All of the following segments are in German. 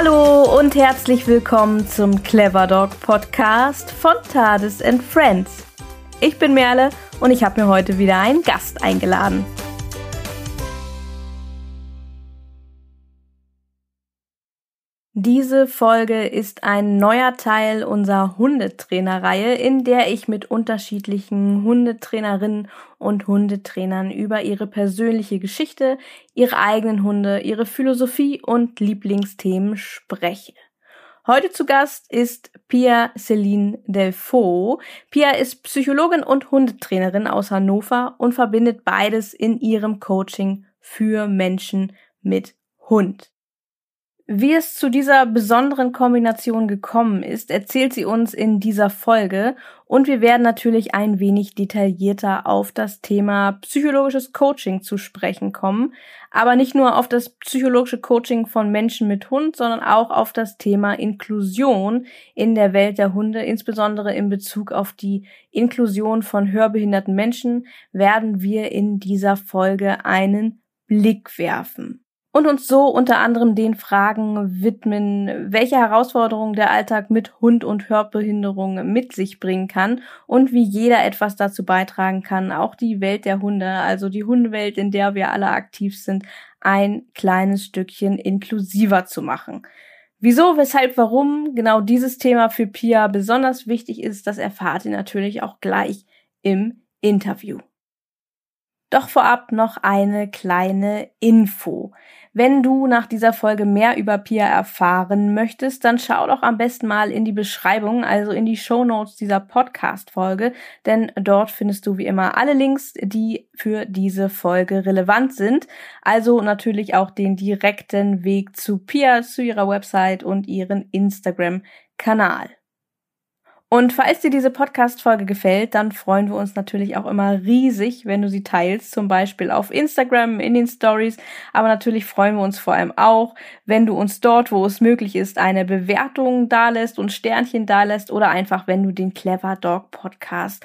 Hallo und herzlich willkommen zum Clever Dog Podcast von Tades and Friends. Ich bin Merle und ich habe mir heute wieder einen Gast eingeladen. Diese Folge ist ein neuer Teil unserer Hundetrainerreihe, in der ich mit unterschiedlichen Hundetrainerinnen und Hundetrainern über ihre persönliche Geschichte, ihre eigenen Hunde, ihre Philosophie und Lieblingsthemen spreche. Heute zu Gast ist Pia Celine Delfaux. Pia ist Psychologin und Hundetrainerin aus Hannover und verbindet beides in ihrem Coaching für Menschen mit Hund. Wie es zu dieser besonderen Kombination gekommen ist, erzählt sie uns in dieser Folge. Und wir werden natürlich ein wenig detaillierter auf das Thema psychologisches Coaching zu sprechen kommen, aber nicht nur auf das psychologische Coaching von Menschen mit Hund, sondern auch auf das Thema Inklusion in der Welt der Hunde, insbesondere in Bezug auf die Inklusion von hörbehinderten Menschen, werden wir in dieser Folge einen Blick werfen und uns so unter anderem den Fragen widmen, welche Herausforderungen der Alltag mit Hund und Hörbehinderung mit sich bringen kann und wie jeder etwas dazu beitragen kann, auch die Welt der Hunde, also die Hundewelt, in der wir alle aktiv sind, ein kleines Stückchen inklusiver zu machen. Wieso, weshalb, warum genau dieses Thema für Pia besonders wichtig ist, das erfahrt ihr natürlich auch gleich im Interview. Doch vorab noch eine kleine Info. Wenn du nach dieser Folge mehr über Pia erfahren möchtest, dann schau doch am besten mal in die Beschreibung, also in die Show Notes dieser Podcast-Folge, denn dort findest du wie immer alle Links, die für diese Folge relevant sind. Also natürlich auch den direkten Weg zu Pia, zu ihrer Website und ihren Instagram-Kanal. Und falls dir diese Podcast-Folge gefällt, dann freuen wir uns natürlich auch immer riesig, wenn du sie teilst, zum Beispiel auf Instagram, in den Stories. Aber natürlich freuen wir uns vor allem auch, wenn du uns dort, wo es möglich ist, eine Bewertung dalässt und Sternchen dalässt oder einfach, wenn du den Clever Dog Podcast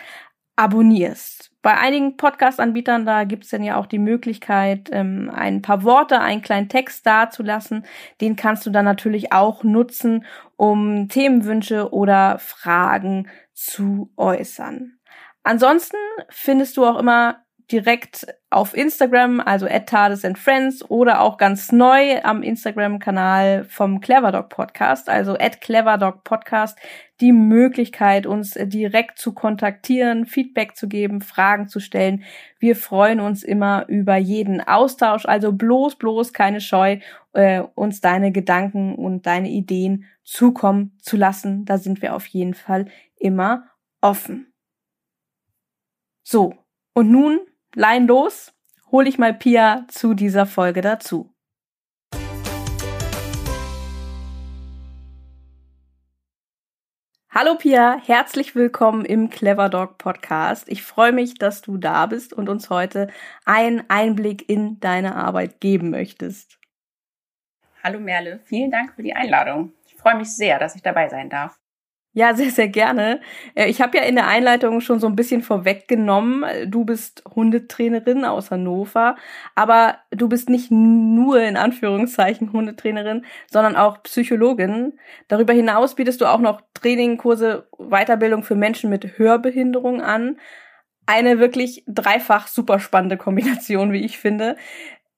abonnierst. Bei einigen Podcast-Anbietern, da gibt's dann ja auch die Möglichkeit, ähm, ein paar Worte, einen kleinen Text dazulassen. Den kannst du dann natürlich auch nutzen, um Themenwünsche oder Fragen zu äußern. Ansonsten findest du auch immer direkt auf Instagram, also at Tades and Friends oder auch ganz neu am Instagram-Kanal vom Cleverdog Podcast, also at Cleverdog Podcast, die Möglichkeit, uns direkt zu kontaktieren, Feedback zu geben, Fragen zu stellen. Wir freuen uns immer über jeden Austausch, also bloß, bloß keine Scheu, äh, uns deine Gedanken und deine Ideen zukommen zu lassen. Da sind wir auf jeden Fall immer offen. So, und nun Lein los, hol ich mal Pia zu dieser Folge dazu. Hallo Pia, herzlich willkommen im Clever Dog Podcast. Ich freue mich, dass du da bist und uns heute einen Einblick in deine Arbeit geben möchtest. Hallo Merle, vielen Dank für die Einladung. Ich freue mich sehr, dass ich dabei sein darf. Ja, sehr, sehr gerne. Äh, ich habe ja in der Einleitung schon so ein bisschen vorweggenommen, du bist Hundetrainerin aus Hannover, aber du bist nicht nur in Anführungszeichen Hundetrainerin, sondern auch Psychologin. Darüber hinaus bietest du auch noch Training, Kurse, Weiterbildung für Menschen mit Hörbehinderung an. Eine wirklich dreifach super spannende Kombination, wie ich finde.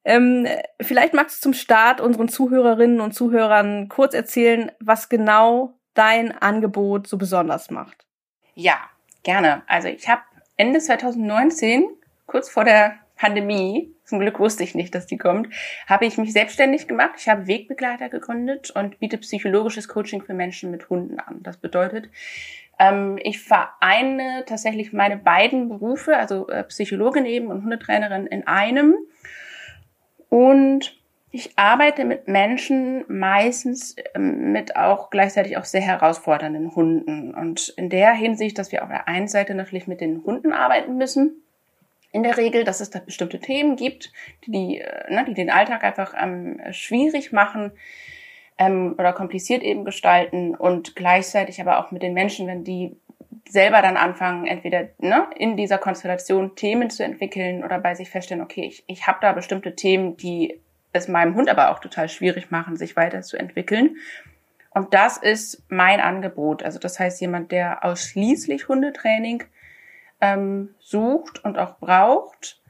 Ähm, vielleicht magst du zum Start unseren Zuhörerinnen und Zuhörern kurz erzählen, was genau dein Angebot so besonders macht. Ja, gerne. Also ich habe Ende 2019, kurz vor der Pandemie, zum Glück wusste ich nicht, dass die kommt, habe ich mich selbstständig gemacht. Ich habe Wegbegleiter gegründet und biete psychologisches Coaching für Menschen mit Hunden an. Das bedeutet, ähm, ich vereine tatsächlich meine beiden Berufe, also äh, Psychologin eben und Hundetrainerin in einem. Und ich arbeite mit Menschen meistens ähm, mit auch gleichzeitig auch sehr herausfordernden Hunden. Und in der Hinsicht, dass wir auf der einen Seite natürlich mit den Hunden arbeiten müssen, in der Regel, dass es da bestimmte Themen gibt, die, äh, ne, die den Alltag einfach ähm, schwierig machen ähm, oder kompliziert eben gestalten und gleichzeitig aber auch mit den Menschen, wenn die selber dann anfangen, entweder ne, in dieser Konstellation Themen zu entwickeln oder bei sich feststellen, okay, ich, ich habe da bestimmte Themen, die es meinem Hund aber auch total schwierig machen, sich weiterzuentwickeln. Und das ist mein Angebot. Also das heißt, jemand, der ausschließlich Hundetraining ähm, sucht und auch braucht,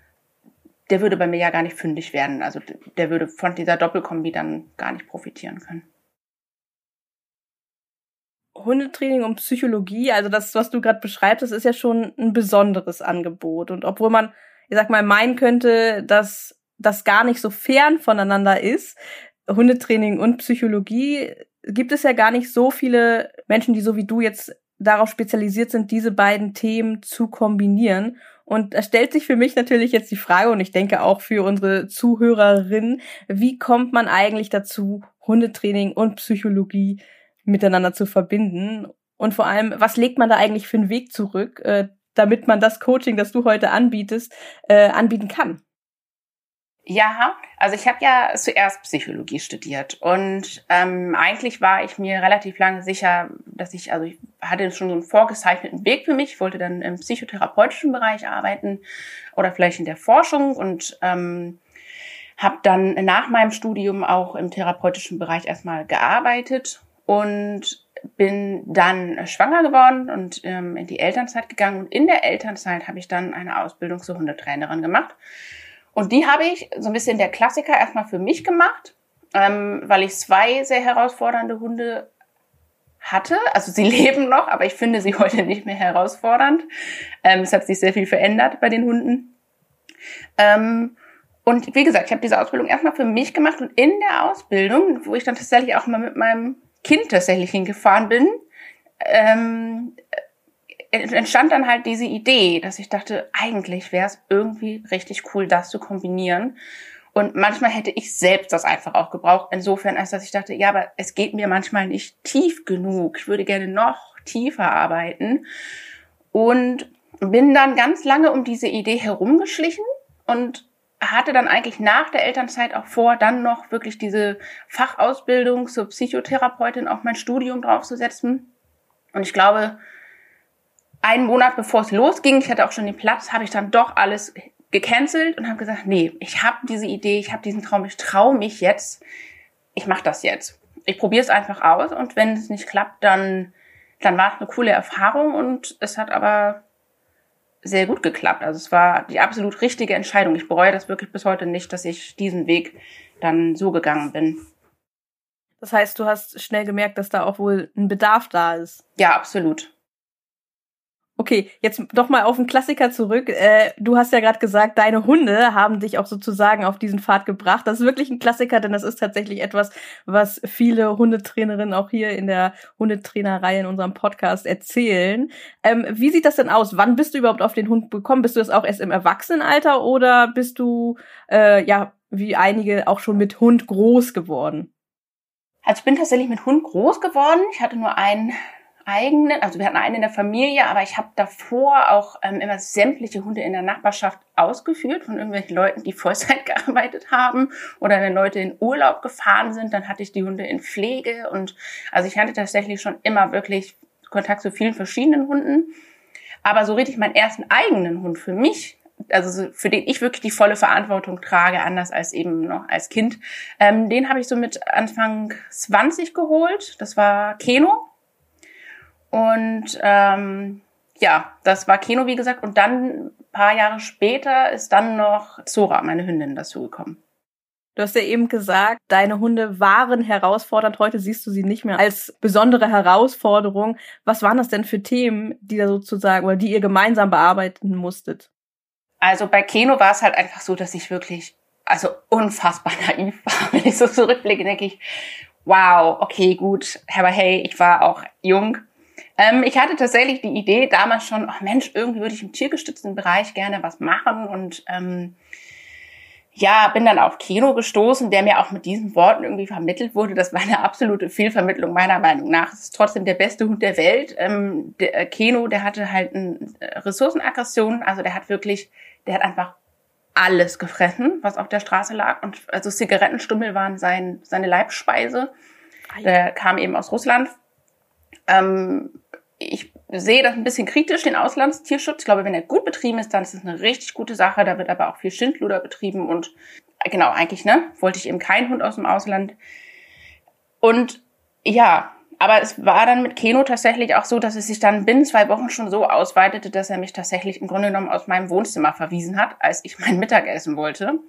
der würde bei mir ja gar nicht fündig werden. Also der würde von dieser Doppelkombi dann gar nicht profitieren können. Hundetraining und Psychologie, also das, was du gerade beschreibst, das ist ja schon ein besonderes Angebot. Und obwohl man, ich sag mal, meinen könnte, dass das gar nicht so fern voneinander ist, Hundetraining und Psychologie, gibt es ja gar nicht so viele Menschen, die so wie du jetzt darauf spezialisiert sind, diese beiden Themen zu kombinieren. Und da stellt sich für mich natürlich jetzt die Frage, und ich denke auch für unsere Zuhörerinnen, wie kommt man eigentlich dazu, Hundetraining und Psychologie miteinander zu verbinden? Und vor allem, was legt man da eigentlich für einen Weg zurück, äh, damit man das Coaching, das du heute anbietest, äh, anbieten kann? Ja, also ich habe ja zuerst Psychologie studiert und ähm, eigentlich war ich mir relativ lange sicher, dass ich, also ich hatte schon so einen vorgezeichneten Weg für mich. Ich wollte dann im psychotherapeutischen Bereich arbeiten oder vielleicht in der Forschung und ähm, habe dann nach meinem Studium auch im therapeutischen Bereich erstmal gearbeitet und bin dann schwanger geworden und ähm, in die Elternzeit gegangen. Und in der Elternzeit habe ich dann eine Ausbildung zur Hundetrainerin gemacht und die habe ich so ein bisschen der Klassiker erstmal für mich gemacht, ähm, weil ich zwei sehr herausfordernde Hunde hatte. Also sie leben noch, aber ich finde sie heute nicht mehr herausfordernd. Ähm, es hat sich sehr viel verändert bei den Hunden. Ähm, und wie gesagt, ich habe diese Ausbildung erstmal für mich gemacht und in der Ausbildung, wo ich dann tatsächlich auch mal mit meinem Kind tatsächlich hingefahren bin, ähm, entstand dann halt diese Idee, dass ich dachte, eigentlich wäre es irgendwie richtig cool, das zu kombinieren. Und manchmal hätte ich selbst das einfach auch gebraucht. Insofern, als dass ich dachte, ja, aber es geht mir manchmal nicht tief genug. Ich würde gerne noch tiefer arbeiten. Und bin dann ganz lange um diese Idee herumgeschlichen und hatte dann eigentlich nach der Elternzeit auch vor, dann noch wirklich diese Fachausbildung zur Psychotherapeutin auf mein Studium draufzusetzen. Und ich glaube, einen Monat bevor es losging, ich hatte auch schon den Platz, habe ich dann doch alles gecancelt und habe gesagt, nee, ich habe diese Idee, ich habe diesen Traum, ich traue mich jetzt, ich mache das jetzt. Ich probiere es einfach aus und wenn es nicht klappt, dann, dann war es eine coole Erfahrung und es hat aber sehr gut geklappt. Also es war die absolut richtige Entscheidung. Ich bereue das wirklich bis heute nicht, dass ich diesen Weg dann so gegangen bin. Das heißt, du hast schnell gemerkt, dass da auch wohl ein Bedarf da ist. Ja, absolut. Okay, jetzt doch mal auf den Klassiker zurück. Äh, du hast ja gerade gesagt, deine Hunde haben dich auch sozusagen auf diesen Pfad gebracht. Das ist wirklich ein Klassiker, denn das ist tatsächlich etwas, was viele Hundetrainerinnen auch hier in der Hundetrainerreihe in unserem Podcast erzählen. Ähm, wie sieht das denn aus? Wann bist du überhaupt auf den Hund gekommen? Bist du das auch erst im Erwachsenenalter oder bist du äh, ja wie einige auch schon mit Hund groß geworden? Also ich bin tatsächlich mit Hund groß geworden. Ich hatte nur einen eigenen, also wir hatten einen in der Familie, aber ich habe davor auch ähm, immer sämtliche Hunde in der Nachbarschaft ausgeführt von irgendwelchen Leuten, die Vollzeit gearbeitet haben oder wenn Leute in Urlaub gefahren sind, dann hatte ich die Hunde in Pflege und also ich hatte tatsächlich schon immer wirklich Kontakt zu vielen verschiedenen Hunden. Aber so richtig meinen ersten eigenen Hund für mich, also für den ich wirklich die volle Verantwortung trage, anders als eben noch als Kind, ähm, den habe ich so mit Anfang 20 geholt. Das war Keno und ähm, ja, das war Keno, wie gesagt. Und dann ein paar Jahre später ist dann noch Zora, meine Hündin, dazugekommen. Du hast ja eben gesagt, deine Hunde waren herausfordernd. Heute siehst du sie nicht mehr als besondere Herausforderung. Was waren das denn für Themen, die da sozusagen oder die ihr gemeinsam bearbeiten musstet? Also bei Keno war es halt einfach so, dass ich wirklich, also unfassbar naiv war. Wenn ich so zurückblicke, denke ich, wow, okay, gut. Aber hey, ich war auch jung ähm, ich hatte tatsächlich die Idee damals schon, oh Mensch, irgendwie würde ich im tiergestützten Bereich gerne was machen und ähm, ja, bin dann auf Keno gestoßen, der mir auch mit diesen Worten irgendwie vermittelt wurde. Das war eine absolute Fehlvermittlung meiner Meinung nach. Es ist trotzdem der beste Hund der Welt. Ähm, der äh, Keno, der hatte halt eine äh, Ressourcenaggression, also der hat wirklich, der hat einfach alles gefressen, was auf der Straße lag. Und also Zigarettenstummel waren sein, seine Leibspeise. Der kam eben aus Russland. Ähm, ich sehe das ein bisschen kritisch, den Auslandstierschutz. Ich glaube, wenn er gut betrieben ist, dann ist es eine richtig gute Sache. Da wird aber auch viel Schindluder betrieben und genau, eigentlich, ne? Wollte ich eben keinen Hund aus dem Ausland. Und ja, aber es war dann mit Keno tatsächlich auch so, dass es sich dann binnen zwei Wochen schon so ausweitete, dass er mich tatsächlich im Grunde genommen aus meinem Wohnzimmer verwiesen hat, als ich mein Mittagessen wollte.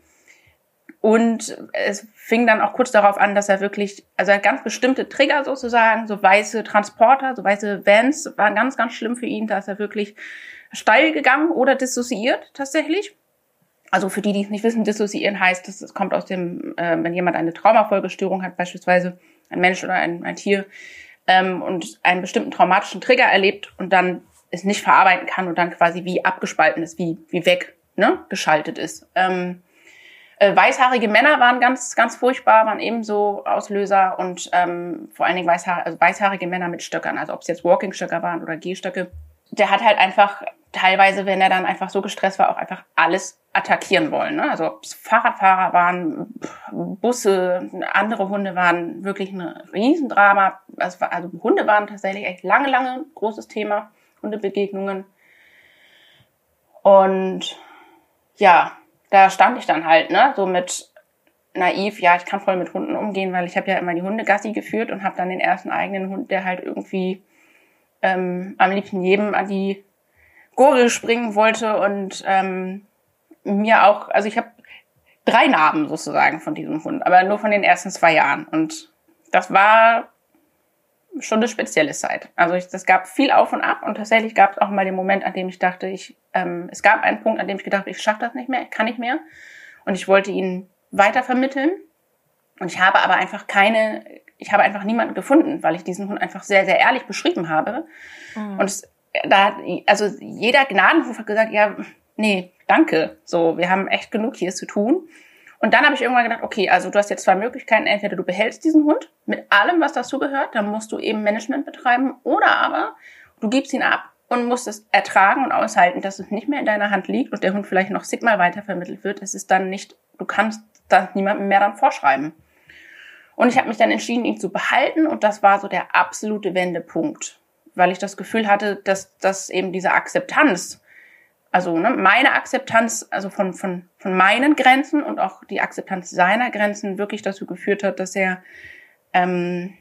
Und es fing dann auch kurz darauf an, dass er wirklich, also er ganz bestimmte Trigger sozusagen, so weiße Transporter, so weiße Vans, waren ganz, ganz schlimm für ihn. Da ist er wirklich steil gegangen oder dissoziiert tatsächlich. Also für die, die es nicht wissen, dissoziieren heißt, das kommt aus dem, äh, wenn jemand eine Traumafolgestörung hat, beispielsweise ein Mensch oder ein, ein Tier, ähm, und einen bestimmten traumatischen Trigger erlebt und dann es nicht verarbeiten kann und dann quasi wie abgespalten ist, wie, wie weg, ne, geschaltet ist. Ähm, äh, weißhaarige Männer waren ganz, ganz furchtbar, waren ebenso Auslöser und ähm, vor allen Dingen weißhaar also weißhaarige Männer mit Stöckern, also ob es jetzt Walking-Stöcker waren oder Gehstöcke. Der hat halt einfach teilweise, wenn er dann einfach so gestresst war, auch einfach alles attackieren wollen. Ne? Also ob es Fahrradfahrer waren, Busse, andere Hunde waren wirklich ein Riesendrama. Also, also Hunde waren tatsächlich echt lange, lange großes Thema, Hundebegegnungen. Und ja, da stand ich dann halt, ne, so mit naiv, ja, ich kann voll mit Hunden umgehen, weil ich habe ja immer die Hunde Gassi geführt und habe dann den ersten eigenen Hund, der halt irgendwie ähm, am liebsten jedem an die Gurgel springen wollte und ähm, mir auch, also ich habe drei Narben sozusagen von diesem Hund, aber nur von den ersten zwei Jahren. Und das war schon eine spezielle Zeit. Also ich, das gab viel auf und ab und tatsächlich gab es auch mal den Moment, an dem ich dachte, ich, ähm, es gab einen Punkt, an dem ich gedacht, ich schaffe das nicht mehr, kann nicht mehr. Und ich wollte ihn weiter vermitteln. Und ich habe aber einfach keine, ich habe einfach niemanden gefunden, weil ich diesen Hund einfach sehr, sehr ehrlich beschrieben habe. Mhm. Und es, da hat, also jeder Gnadenhof hat gesagt, ja, nee, danke. So, wir haben echt genug hier zu tun. Und dann habe ich irgendwann gedacht, okay, also du hast jetzt zwei Möglichkeiten. Entweder du behältst diesen Hund mit allem, was dazu gehört, dann musst du eben Management betreiben, oder aber du gibst ihn ab und musst es ertragen und aushalten, dass es nicht mehr in deiner Hand liegt und der Hund vielleicht noch sigmal weitervermittelt wird. Es ist dann nicht, du kannst das niemandem mehr dann vorschreiben. Und ich habe mich dann entschieden, ihn zu behalten und das war so der absolute Wendepunkt, weil ich das Gefühl hatte, dass, dass eben diese Akzeptanz also ne, meine Akzeptanz, also von, von, von meinen Grenzen und auch die Akzeptanz seiner Grenzen wirklich dazu geführt hat, dass er, ähm,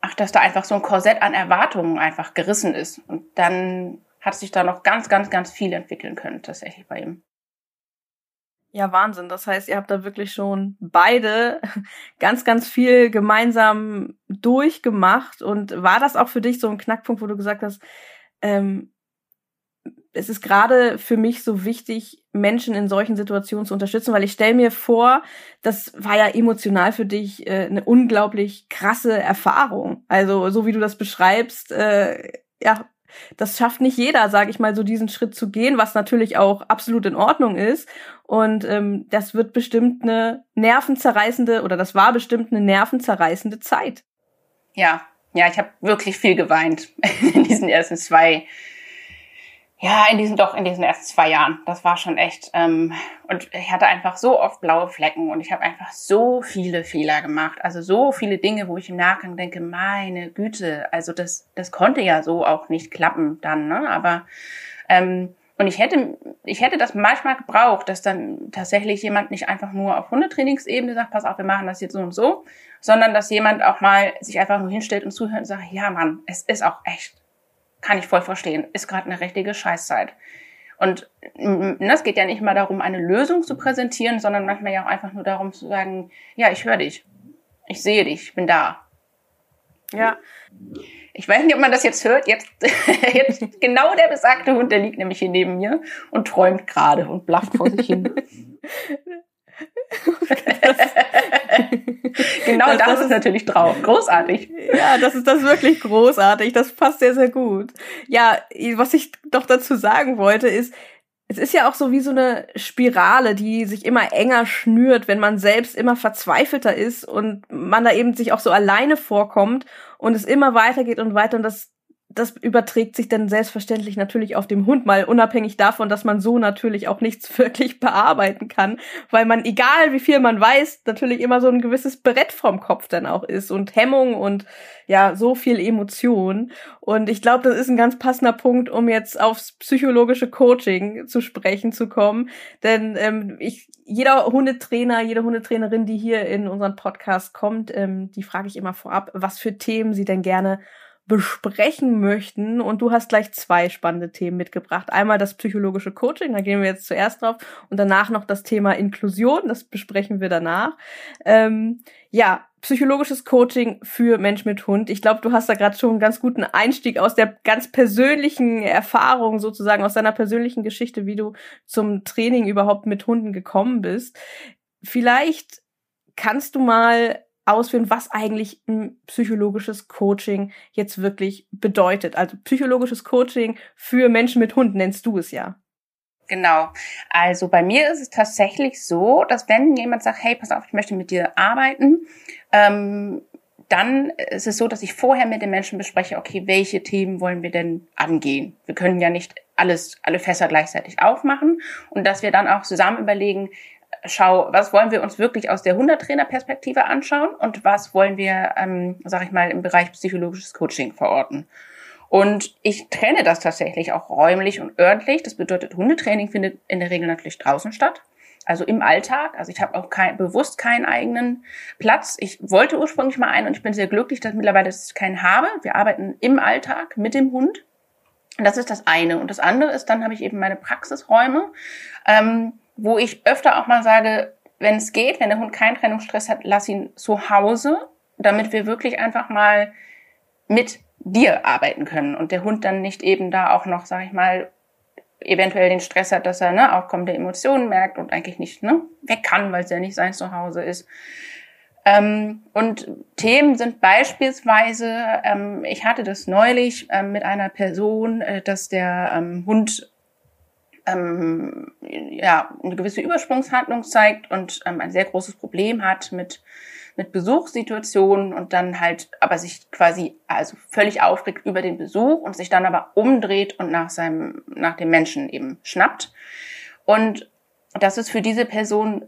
ach, dass da einfach so ein Korsett an Erwartungen einfach gerissen ist. Und dann hat sich da noch ganz, ganz, ganz viel entwickeln können, tatsächlich bei ihm. Ja, Wahnsinn. Das heißt, ihr habt da wirklich schon beide ganz, ganz viel gemeinsam durchgemacht. Und war das auch für dich so ein Knackpunkt, wo du gesagt hast, ähm, es ist gerade für mich so wichtig, Menschen in solchen Situationen zu unterstützen, weil ich stelle mir vor, das war ja emotional für dich äh, eine unglaublich krasse Erfahrung. Also so wie du das beschreibst, äh, ja, das schafft nicht jeder, sage ich mal, so diesen Schritt zu gehen, was natürlich auch absolut in Ordnung ist. Und ähm, das wird bestimmt eine nervenzerreißende oder das war bestimmt eine nervenzerreißende Zeit. Ja, ja, ich habe wirklich viel geweint in diesen ersten zwei ja, in diesen doch, in diesen ersten zwei Jahren. Das war schon echt. Ähm, und ich hatte einfach so oft blaue Flecken und ich habe einfach so viele Fehler gemacht. Also so viele Dinge, wo ich im Nachgang denke, meine Güte, also das, das konnte ja so auch nicht klappen dann, ne? Aber ähm, und ich hätte, ich hätte das manchmal gebraucht, dass dann tatsächlich jemand nicht einfach nur auf Hundetrainingsebene sagt, pass auf, wir machen das jetzt so und so, sondern dass jemand auch mal sich einfach nur hinstellt und zuhört und sagt, ja Mann, es ist auch echt kann ich voll verstehen, ist gerade eine richtige Scheißzeit. Und es geht ja nicht mal darum, eine Lösung zu präsentieren, sondern manchmal ja auch einfach nur darum zu sagen, ja, ich höre dich, ich sehe dich, ich bin da. Ja. Ich weiß nicht, ob man das jetzt hört. Jetzt, jetzt genau der besagte Hund, der liegt nämlich hier neben mir und träumt gerade und blafft vor sich hin. genau das, das, das ist natürlich drauf. Großartig. Ja, das ist das wirklich großartig. Das passt sehr, sehr gut. Ja, was ich doch dazu sagen wollte, ist, es ist ja auch so wie so eine Spirale, die sich immer enger schnürt, wenn man selbst immer verzweifelter ist und man da eben sich auch so alleine vorkommt und es immer weitergeht und weiter und das das überträgt sich dann selbstverständlich natürlich auf dem Hund, mal unabhängig davon, dass man so natürlich auch nichts wirklich bearbeiten kann, weil man, egal wie viel man weiß, natürlich immer so ein gewisses Brett vom Kopf dann auch ist und Hemmung und ja, so viel Emotion. Und ich glaube, das ist ein ganz passender Punkt, um jetzt aufs psychologische Coaching zu sprechen zu kommen. Denn ähm, ich, jeder Hundetrainer, jede Hundetrainerin, die hier in unseren Podcast kommt, ähm, die frage ich immer vorab, was für Themen sie denn gerne besprechen möchten. Und du hast gleich zwei spannende Themen mitgebracht. Einmal das psychologische Coaching, da gehen wir jetzt zuerst drauf, und danach noch das Thema Inklusion, das besprechen wir danach. Ähm, ja, psychologisches Coaching für Mensch mit Hund. Ich glaube, du hast da gerade schon einen ganz guten Einstieg aus der ganz persönlichen Erfahrung, sozusagen aus deiner persönlichen Geschichte, wie du zum Training überhaupt mit Hunden gekommen bist. Vielleicht kannst du mal ausführen, was eigentlich ein psychologisches Coaching jetzt wirklich bedeutet. Also psychologisches Coaching für Menschen mit Hund nennst du es ja. Genau. Also bei mir ist es tatsächlich so, dass wenn jemand sagt, hey, pass auf, ich möchte mit dir arbeiten, ähm, dann ist es so, dass ich vorher mit den Menschen bespreche, okay, welche Themen wollen wir denn angehen? Wir können ja nicht alles, alle Fässer gleichzeitig aufmachen und dass wir dann auch zusammen überlegen, schau, was wollen wir uns wirklich aus der Hundertrainer-Perspektive anschauen und was wollen wir, ähm, sag ich mal, im Bereich psychologisches Coaching verorten. Und ich trenne das tatsächlich auch räumlich und örtlich. Das bedeutet, Hundetraining findet in der Regel natürlich draußen statt. Also im Alltag. Also ich habe auch kein, bewusst keinen eigenen Platz. Ich wollte ursprünglich mal einen und ich bin sehr glücklich, dass mittlerweile ich keinen habe. Wir arbeiten im Alltag mit dem Hund. Das ist das eine. Und das andere ist, dann habe ich eben meine Praxisräume. Ähm, wo ich öfter auch mal sage, wenn es geht, wenn der Hund keinen Trennungsstress hat, lass ihn zu Hause, damit wir wirklich einfach mal mit dir arbeiten können und der Hund dann nicht eben da auch noch, sag ich mal, eventuell den Stress hat, dass er ne, aufkommende Emotionen merkt und eigentlich nicht ne, weg kann, weil es ja nicht sein Zuhause ist. Ähm, und Themen sind beispielsweise, ähm, ich hatte das neulich ähm, mit einer Person, äh, dass der ähm, Hund ähm, ja, eine gewisse Übersprungshandlung zeigt und ähm, ein sehr großes Problem hat mit, mit Besuchssituationen und dann halt aber sich quasi also völlig aufregt über den Besuch und sich dann aber umdreht und nach seinem, nach dem Menschen eben schnappt. Und das ist für diese Person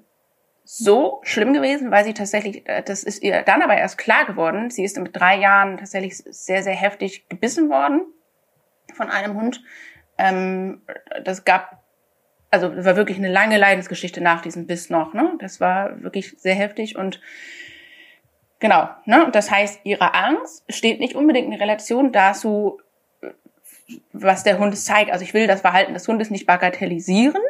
so schlimm gewesen, weil sie tatsächlich, äh, das ist ihr dann aber erst klar geworden, sie ist mit drei Jahren tatsächlich sehr, sehr heftig gebissen worden von einem Hund, ähm, das gab, also das war wirklich eine lange Leidensgeschichte nach diesem Biss noch. Ne? Das war wirklich sehr heftig und genau. Ne? Das heißt, ihre Angst steht nicht unbedingt in Relation dazu, was der Hund zeigt. Also ich will das Verhalten des Hundes nicht bagatellisieren,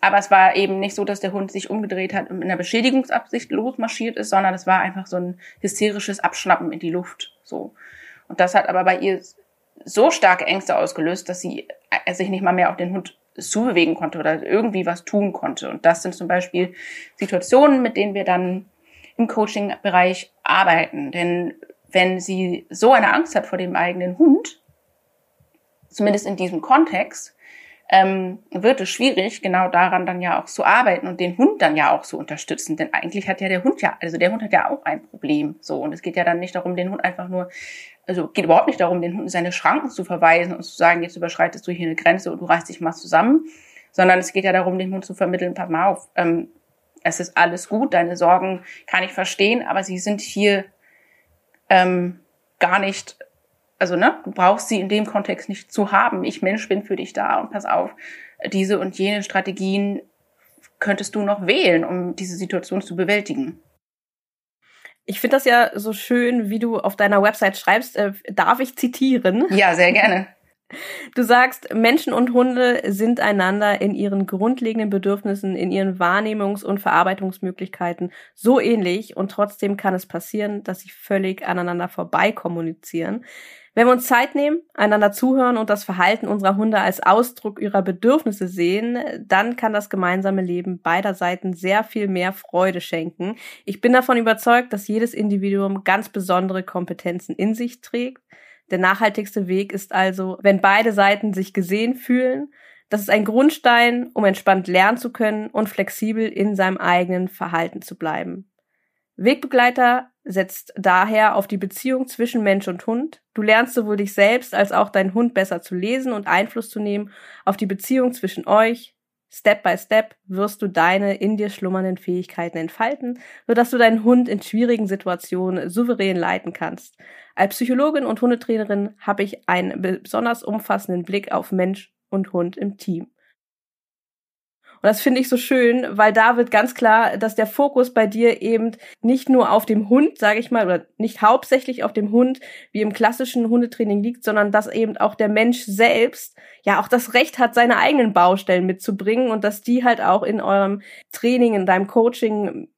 aber es war eben nicht so, dass der Hund sich umgedreht hat und in einer Beschädigungsabsicht losmarschiert ist, sondern es war einfach so ein hysterisches Abschnappen in die Luft. So. Und das hat aber bei ihr so starke Ängste ausgelöst, dass sie äh, sich nicht mal mehr auf den Hund zubewegen konnte oder irgendwie was tun konnte. Und das sind zum Beispiel Situationen, mit denen wir dann im Coaching-Bereich arbeiten. Denn wenn sie so eine Angst hat vor dem eigenen Hund, zumindest in diesem Kontext, ähm, wird es schwierig, genau daran dann ja auch zu arbeiten und den Hund dann ja auch zu unterstützen. Denn eigentlich hat ja der Hund ja, also der Hund hat ja auch ein Problem. So, und es geht ja dann nicht darum, den Hund einfach nur also geht überhaupt nicht darum, den Hund in seine Schranken zu verweisen und zu sagen, jetzt überschreitest du hier eine Grenze und du reißt dich mal zusammen, sondern es geht ja darum, den Hund zu vermitteln, pass mal auf, ähm, es ist alles gut, deine Sorgen kann ich verstehen, aber sie sind hier ähm, gar nicht, also ne, du brauchst sie in dem Kontext nicht zu haben. Ich Mensch bin für dich da und pass auf, diese und jene Strategien könntest du noch wählen, um diese Situation zu bewältigen. Ich finde das ja so schön, wie du auf deiner Website schreibst. Äh, darf ich zitieren? Ja, sehr gerne. Du sagst, Menschen und Hunde sind einander in ihren grundlegenden Bedürfnissen, in ihren Wahrnehmungs- und Verarbeitungsmöglichkeiten so ähnlich und trotzdem kann es passieren, dass sie völlig aneinander vorbei kommunizieren. Wenn wir uns Zeit nehmen, einander zuhören und das Verhalten unserer Hunde als Ausdruck ihrer Bedürfnisse sehen, dann kann das gemeinsame Leben beider Seiten sehr viel mehr Freude schenken. Ich bin davon überzeugt, dass jedes Individuum ganz besondere Kompetenzen in sich trägt. Der nachhaltigste Weg ist also, wenn beide Seiten sich gesehen fühlen. Das ist ein Grundstein, um entspannt lernen zu können und flexibel in seinem eigenen Verhalten zu bleiben. Wegbegleiter setzt daher auf die Beziehung zwischen Mensch und Hund. Du lernst sowohl dich selbst als auch deinen Hund besser zu lesen und Einfluss zu nehmen auf die Beziehung zwischen euch. Step by Step wirst du deine in dir schlummernden Fähigkeiten entfalten, sodass du deinen Hund in schwierigen Situationen souverän leiten kannst. Als Psychologin und Hundetrainerin habe ich einen besonders umfassenden Blick auf Mensch und Hund im Team. Und das finde ich so schön, weil da wird ganz klar, dass der Fokus bei dir eben nicht nur auf dem Hund, sage ich mal, oder nicht hauptsächlich auf dem Hund, wie im klassischen Hundetraining liegt, sondern dass eben auch der Mensch selbst ja auch das Recht hat, seine eigenen Baustellen mitzubringen und dass die halt auch in eurem Training, in deinem Coaching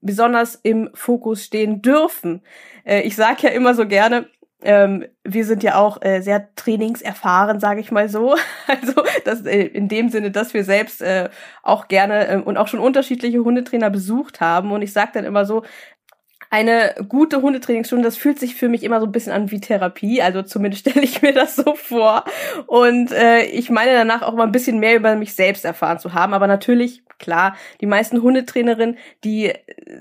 besonders im Fokus stehen dürfen. Äh, ich sage ja immer so gerne, ähm, wir sind ja auch äh, sehr trainingserfahren, sage ich mal so. Also das, äh, in dem Sinne, dass wir selbst äh, auch gerne äh, und auch schon unterschiedliche Hundetrainer besucht haben. Und ich sage dann immer so, eine gute Hundetrainingsstunde, das fühlt sich für mich immer so ein bisschen an wie Therapie. Also zumindest stelle ich mir das so vor. Und äh, ich meine danach auch mal ein bisschen mehr über mich selbst erfahren zu haben. Aber natürlich, klar, die meisten Hundetrainerinnen, die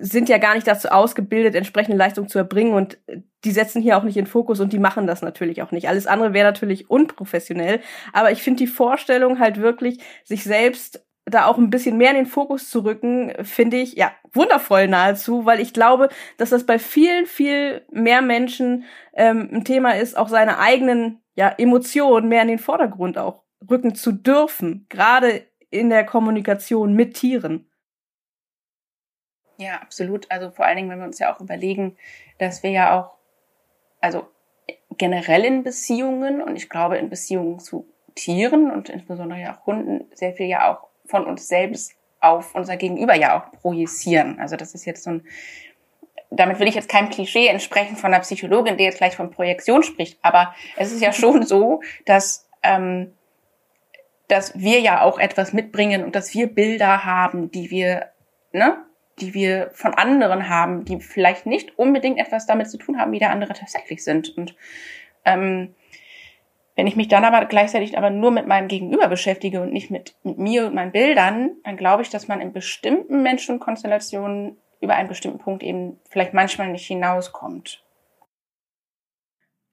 sind ja gar nicht dazu ausgebildet, entsprechende Leistung zu erbringen. Und die setzen hier auch nicht in Fokus und die machen das natürlich auch nicht. Alles andere wäre natürlich unprofessionell. Aber ich finde die Vorstellung halt wirklich, sich selbst da auch ein bisschen mehr in den Fokus zu rücken, finde ich ja wundervoll nahezu, weil ich glaube, dass das bei vielen, viel mehr Menschen ähm, ein Thema ist, auch seine eigenen ja, Emotionen mehr in den Vordergrund auch rücken zu dürfen, gerade in der Kommunikation mit Tieren. Ja, absolut. Also vor allen Dingen, wenn wir uns ja auch überlegen, dass wir ja auch, also generell in Beziehungen und ich glaube in Beziehungen zu Tieren und insbesondere ja auch Hunden sehr viel ja auch von uns selbst auf unser Gegenüber ja auch projizieren. Also das ist jetzt so ein, damit will ich jetzt keinem Klischee entsprechen von einer Psychologin, die jetzt gleich von Projektion spricht, aber es ist ja schon so, dass, ähm, dass wir ja auch etwas mitbringen und dass wir Bilder haben, die wir, ne, die wir von anderen haben, die vielleicht nicht unbedingt etwas damit zu tun haben, wie der andere tatsächlich sind. Und ähm, wenn ich mich dann aber gleichzeitig aber nur mit meinem Gegenüber beschäftige und nicht mit, mit mir und meinen Bildern, dann glaube ich, dass man in bestimmten Menschenkonstellationen über einen bestimmten Punkt eben vielleicht manchmal nicht hinauskommt.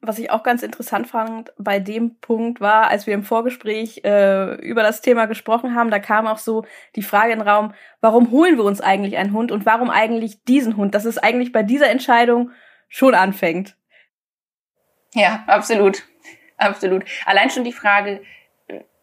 Was ich auch ganz interessant fand bei dem Punkt war, als wir im Vorgespräch äh, über das Thema gesprochen haben, da kam auch so die Frage in den Raum, warum holen wir uns eigentlich einen Hund und warum eigentlich diesen Hund? Dass es eigentlich bei dieser Entscheidung schon anfängt. Ja, absolut. Absolut. Allein schon die Frage,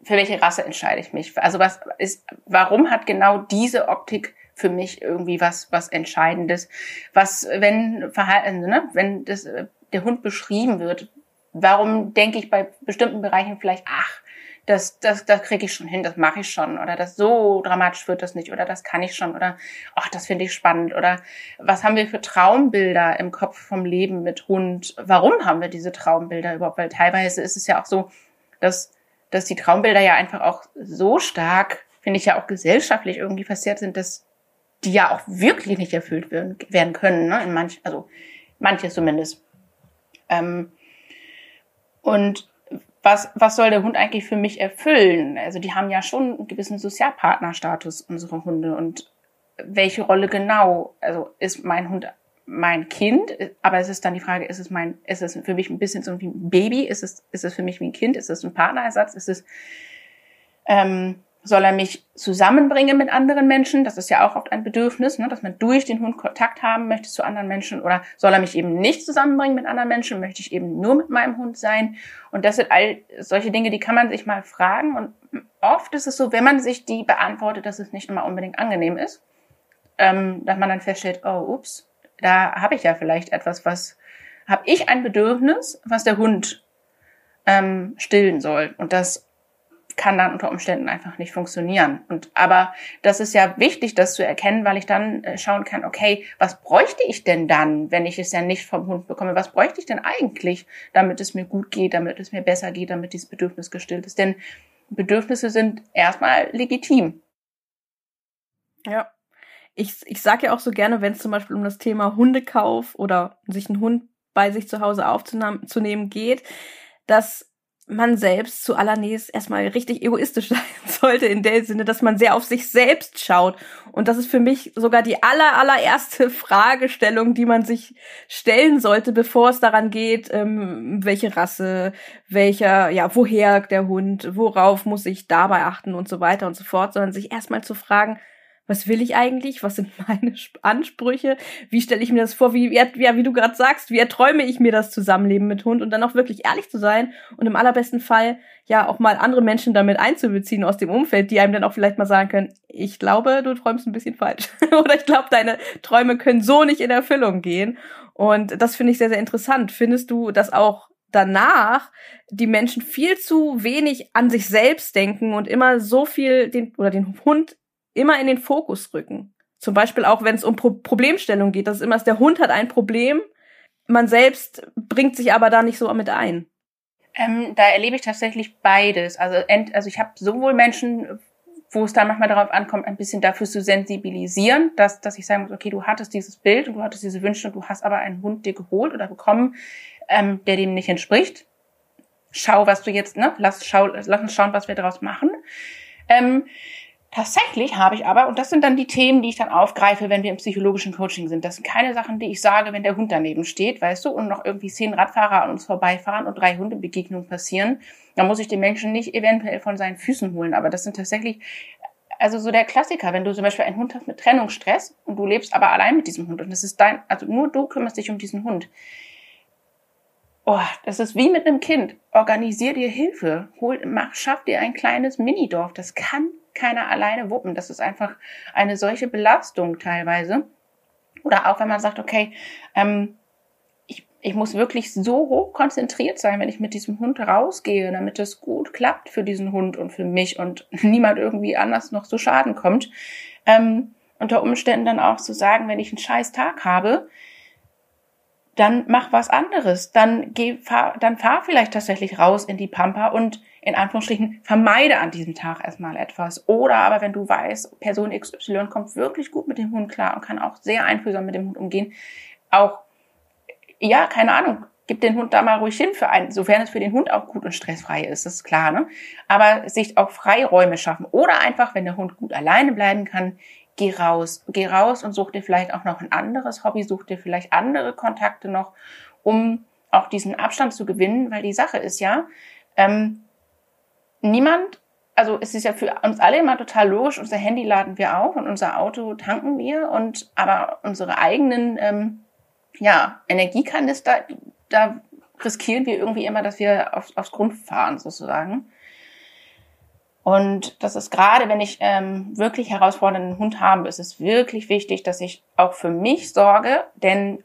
für welche Rasse entscheide ich mich? Also was ist, warum hat genau diese Optik für mich irgendwie was, was Entscheidendes? Was, wenn Verhalten, ne, wenn das, der Hund beschrieben wird, warum denke ich bei bestimmten Bereichen vielleicht, ach, das, das, das kriege ich schon hin, das mache ich schon oder das so dramatisch wird das nicht oder das kann ich schon oder ach, das finde ich spannend oder was haben wir für Traumbilder im Kopf vom Leben mit Hund? Warum haben wir diese Traumbilder überhaupt? Weil teilweise ist es ja auch so, dass, dass die Traumbilder ja einfach auch so stark, finde ich ja auch gesellschaftlich irgendwie passiert sind, dass die ja auch wirklich nicht erfüllt werden, werden können, ne? In manch, also manche zumindest. Ähm, und was, was soll der Hund eigentlich für mich erfüllen? Also die haben ja schon einen gewissen Sozialpartnerstatus, unsere Hunde. Und welche Rolle genau? Also ist mein Hund mein Kind, aber es ist dann die Frage, ist es mein, ist es für mich ein bisschen so wie ein Baby? Ist es, ist es für mich wie ein Kind? Ist es ein Partnerersatz? Ist es, ähm, soll er mich zusammenbringen mit anderen Menschen? Das ist ja auch oft ein Bedürfnis, ne, dass man durch den Hund Kontakt haben möchte zu anderen Menschen. Oder soll er mich eben nicht zusammenbringen mit anderen Menschen? Möchte ich eben nur mit meinem Hund sein? Und das sind all solche Dinge, die kann man sich mal fragen. Und oft ist es so, wenn man sich die beantwortet, dass es nicht immer unbedingt angenehm ist, ähm, dass man dann feststellt, oh, ups, da habe ich ja vielleicht etwas, was habe ich ein Bedürfnis, was der Hund ähm, stillen soll. Und das kann dann unter Umständen einfach nicht funktionieren. Und aber das ist ja wichtig, das zu erkennen, weil ich dann äh, schauen kann, okay, was bräuchte ich denn dann, wenn ich es ja nicht vom Hund bekomme? Was bräuchte ich denn eigentlich, damit es mir gut geht, damit es mir besser geht, damit dieses Bedürfnis gestillt ist? Denn Bedürfnisse sind erstmal legitim. Ja. Ich, ich sage ja auch so gerne, wenn es zum Beispiel um das Thema Hundekauf oder sich einen Hund bei sich zu Hause aufzunehmen geht, dass man selbst zuallererst erstmal richtig egoistisch sein sollte, in der Sinne, dass man sehr auf sich selbst schaut. Und das ist für mich sogar die aller, allererste Fragestellung, die man sich stellen sollte, bevor es daran geht, ähm, welche Rasse, welcher, ja, woher der Hund, worauf muss ich dabei achten und so weiter und so fort, sondern sich erstmal zu fragen, was will ich eigentlich? Was sind meine Ansprüche? Wie stelle ich mir das vor? Wie, ja, wie du gerade sagst, wie erträume ich mir das Zusammenleben mit Hund und dann auch wirklich ehrlich zu sein und im allerbesten Fall ja auch mal andere Menschen damit einzubeziehen aus dem Umfeld, die einem dann auch vielleicht mal sagen können, ich glaube, du träumst ein bisschen falsch oder ich glaube, deine Träume können so nicht in Erfüllung gehen. Und das finde ich sehr, sehr interessant. Findest du, dass auch danach die Menschen viel zu wenig an sich selbst denken und immer so viel den oder den Hund immer in den Fokus rücken. Zum Beispiel auch, wenn es um Pro Problemstellung geht. Das ist immer, der Hund hat ein Problem, man selbst bringt sich aber da nicht so mit ein. Ähm, da erlebe ich tatsächlich beides. Also, also ich habe sowohl Menschen, wo es dann manchmal darauf ankommt, ein bisschen dafür zu sensibilisieren, dass, dass ich sagen muss, okay, du hattest dieses Bild und du hattest diese Wünsche und du hast aber einen Hund dir geholt oder bekommen, ähm, der dem nicht entspricht. Schau, was du jetzt, ne, lass, schau, lass uns schauen, was wir daraus machen. Ähm, Tatsächlich habe ich aber, und das sind dann die Themen, die ich dann aufgreife, wenn wir im psychologischen Coaching sind. Das sind keine Sachen, die ich sage, wenn der Hund daneben steht, weißt du, und noch irgendwie zehn Radfahrer an uns vorbeifahren und drei Hundebegegnungen passieren. Da muss ich den Menschen nicht eventuell von seinen Füßen holen. Aber das sind tatsächlich, also so der Klassiker, wenn du zum Beispiel einen Hund hast mit Trennungsstress und du lebst aber allein mit diesem Hund und das ist dein, also nur du kümmerst dich um diesen Hund. Oh, das ist wie mit einem Kind. Organisier dir Hilfe. Hol, mach, schaff dir ein kleines Minidorf. Das kann keiner alleine wuppen. Das ist einfach eine solche Belastung teilweise. Oder auch wenn man sagt, okay, ähm, ich, ich muss wirklich so hoch konzentriert sein, wenn ich mit diesem Hund rausgehe, damit es gut klappt für diesen Hund und für mich und niemand irgendwie anders noch zu Schaden kommt. Ähm, unter Umständen dann auch zu sagen, wenn ich einen scheiß Tag habe, dann mach was anderes. Dann geh, fahr, dann fahr vielleicht tatsächlich raus in die Pampa und in Anführungsstrichen vermeide an diesem Tag erstmal etwas. Oder aber wenn du weißt, Person XY kommt wirklich gut mit dem Hund klar und kann auch sehr einfühlsam mit dem Hund umgehen, auch, ja, keine Ahnung, gib den Hund da mal ruhig hin für einen, sofern es für den Hund auch gut und stressfrei ist, das ist klar, ne? Aber sich auch Freiräume schaffen. Oder einfach, wenn der Hund gut alleine bleiben kann, geh raus. Geh raus und such dir vielleicht auch noch ein anderes Hobby, such dir vielleicht andere Kontakte noch, um auch diesen Abstand zu gewinnen, weil die Sache ist ja, ähm, niemand, also es ist ja für uns alle immer total logisch, unser Handy laden wir auf und unser Auto tanken wir und aber unsere eigenen ähm, ja, Energiekanister, da riskieren wir irgendwie immer, dass wir auf, aufs Grund fahren sozusagen. Und das ist gerade, wenn ich ähm, wirklich herausfordernden Hund habe, ist es wirklich wichtig, dass ich auch für mich sorge, denn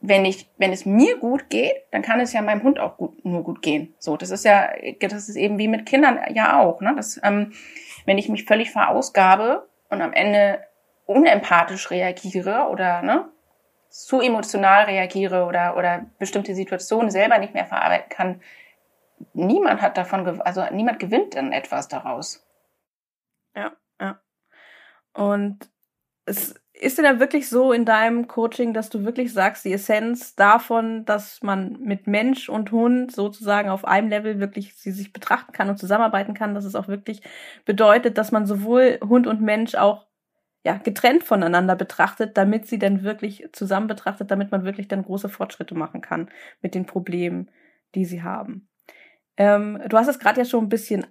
wenn ich, wenn es mir gut geht, dann kann es ja meinem Hund auch gut, nur gut gehen. So, das ist ja, das ist eben wie mit Kindern ja auch, ne? Das, ähm, wenn ich mich völlig verausgabe und am Ende unempathisch reagiere oder ne, zu emotional reagiere oder oder bestimmte Situationen selber nicht mehr verarbeiten kann, niemand hat davon, also niemand gewinnt dann etwas daraus. Ja, ja. Und es ist denn da wirklich so in deinem Coaching, dass du wirklich sagst, die Essenz davon, dass man mit Mensch und Hund sozusagen auf einem Level wirklich sie sich betrachten kann und zusammenarbeiten kann, dass es auch wirklich bedeutet, dass man sowohl Hund und Mensch auch ja, getrennt voneinander betrachtet, damit sie dann wirklich zusammen betrachtet, damit man wirklich dann große Fortschritte machen kann mit den Problemen, die sie haben. Ähm, du hast es gerade ja schon ein bisschen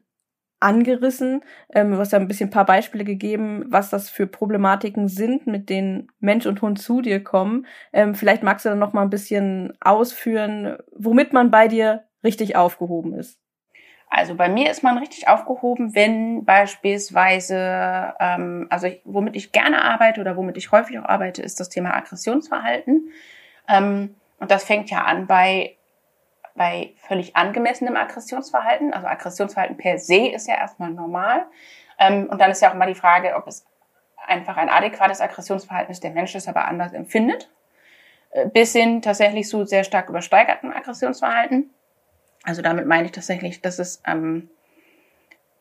angerissen. Ähm, du hast ja ein bisschen ein paar Beispiele gegeben, was das für Problematiken sind, mit denen Mensch und Hund zu dir kommen. Ähm, vielleicht magst du dann noch mal ein bisschen ausführen, womit man bei dir richtig aufgehoben ist. Also bei mir ist man richtig aufgehoben, wenn beispielsweise, ähm, also ich, womit ich gerne arbeite oder womit ich häufig auch arbeite, ist das Thema Aggressionsverhalten. Ähm, und das fängt ja an bei bei völlig angemessenem Aggressionsverhalten. Also Aggressionsverhalten per se ist ja erstmal normal. Ähm, und dann ist ja auch immer die Frage, ob es einfach ein adäquates Aggressionsverhalten ist, der Mensch es aber anders empfindet. Äh, bis hin tatsächlich zu sehr stark übersteigerten Aggressionsverhalten. Also damit meine ich tatsächlich, dass es, ähm,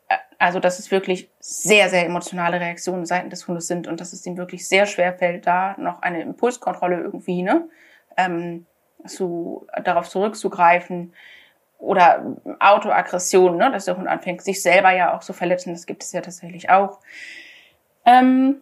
äh, also dass es wirklich sehr, sehr emotionale Reaktionen seitens des Hundes sind und dass es ihm wirklich sehr schwer fällt, da noch eine Impulskontrolle irgendwie, ne, ähm, zu, darauf zurückzugreifen oder Autoaggression, ne, dass der Hund anfängt, sich selber ja auch zu verletzen. Das gibt es ja tatsächlich auch. Ähm,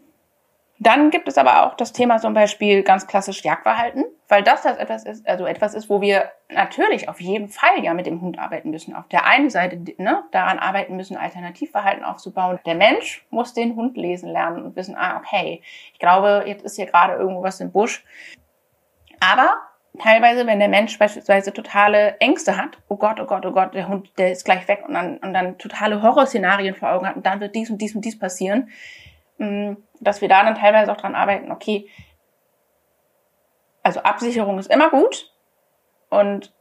dann gibt es aber auch das Thema zum Beispiel ganz klassisch Jagdverhalten, weil das das etwas ist, also etwas ist, wo wir natürlich auf jeden Fall ja mit dem Hund arbeiten müssen. Auf der einen Seite ne, daran arbeiten müssen, Alternativverhalten aufzubauen. Der Mensch muss den Hund lesen lernen und wissen, ah, okay, ich glaube, jetzt ist hier gerade irgendwo was im Busch. Aber teilweise, wenn der Mensch beispielsweise totale Ängste hat, oh Gott, oh Gott, oh Gott, der Hund, der ist gleich weg und dann, und dann totale Horrorszenarien vor Augen hat und dann wird dies und dies und dies passieren, mm, dass wir da dann teilweise auch dran arbeiten, okay, also Absicherung ist immer gut und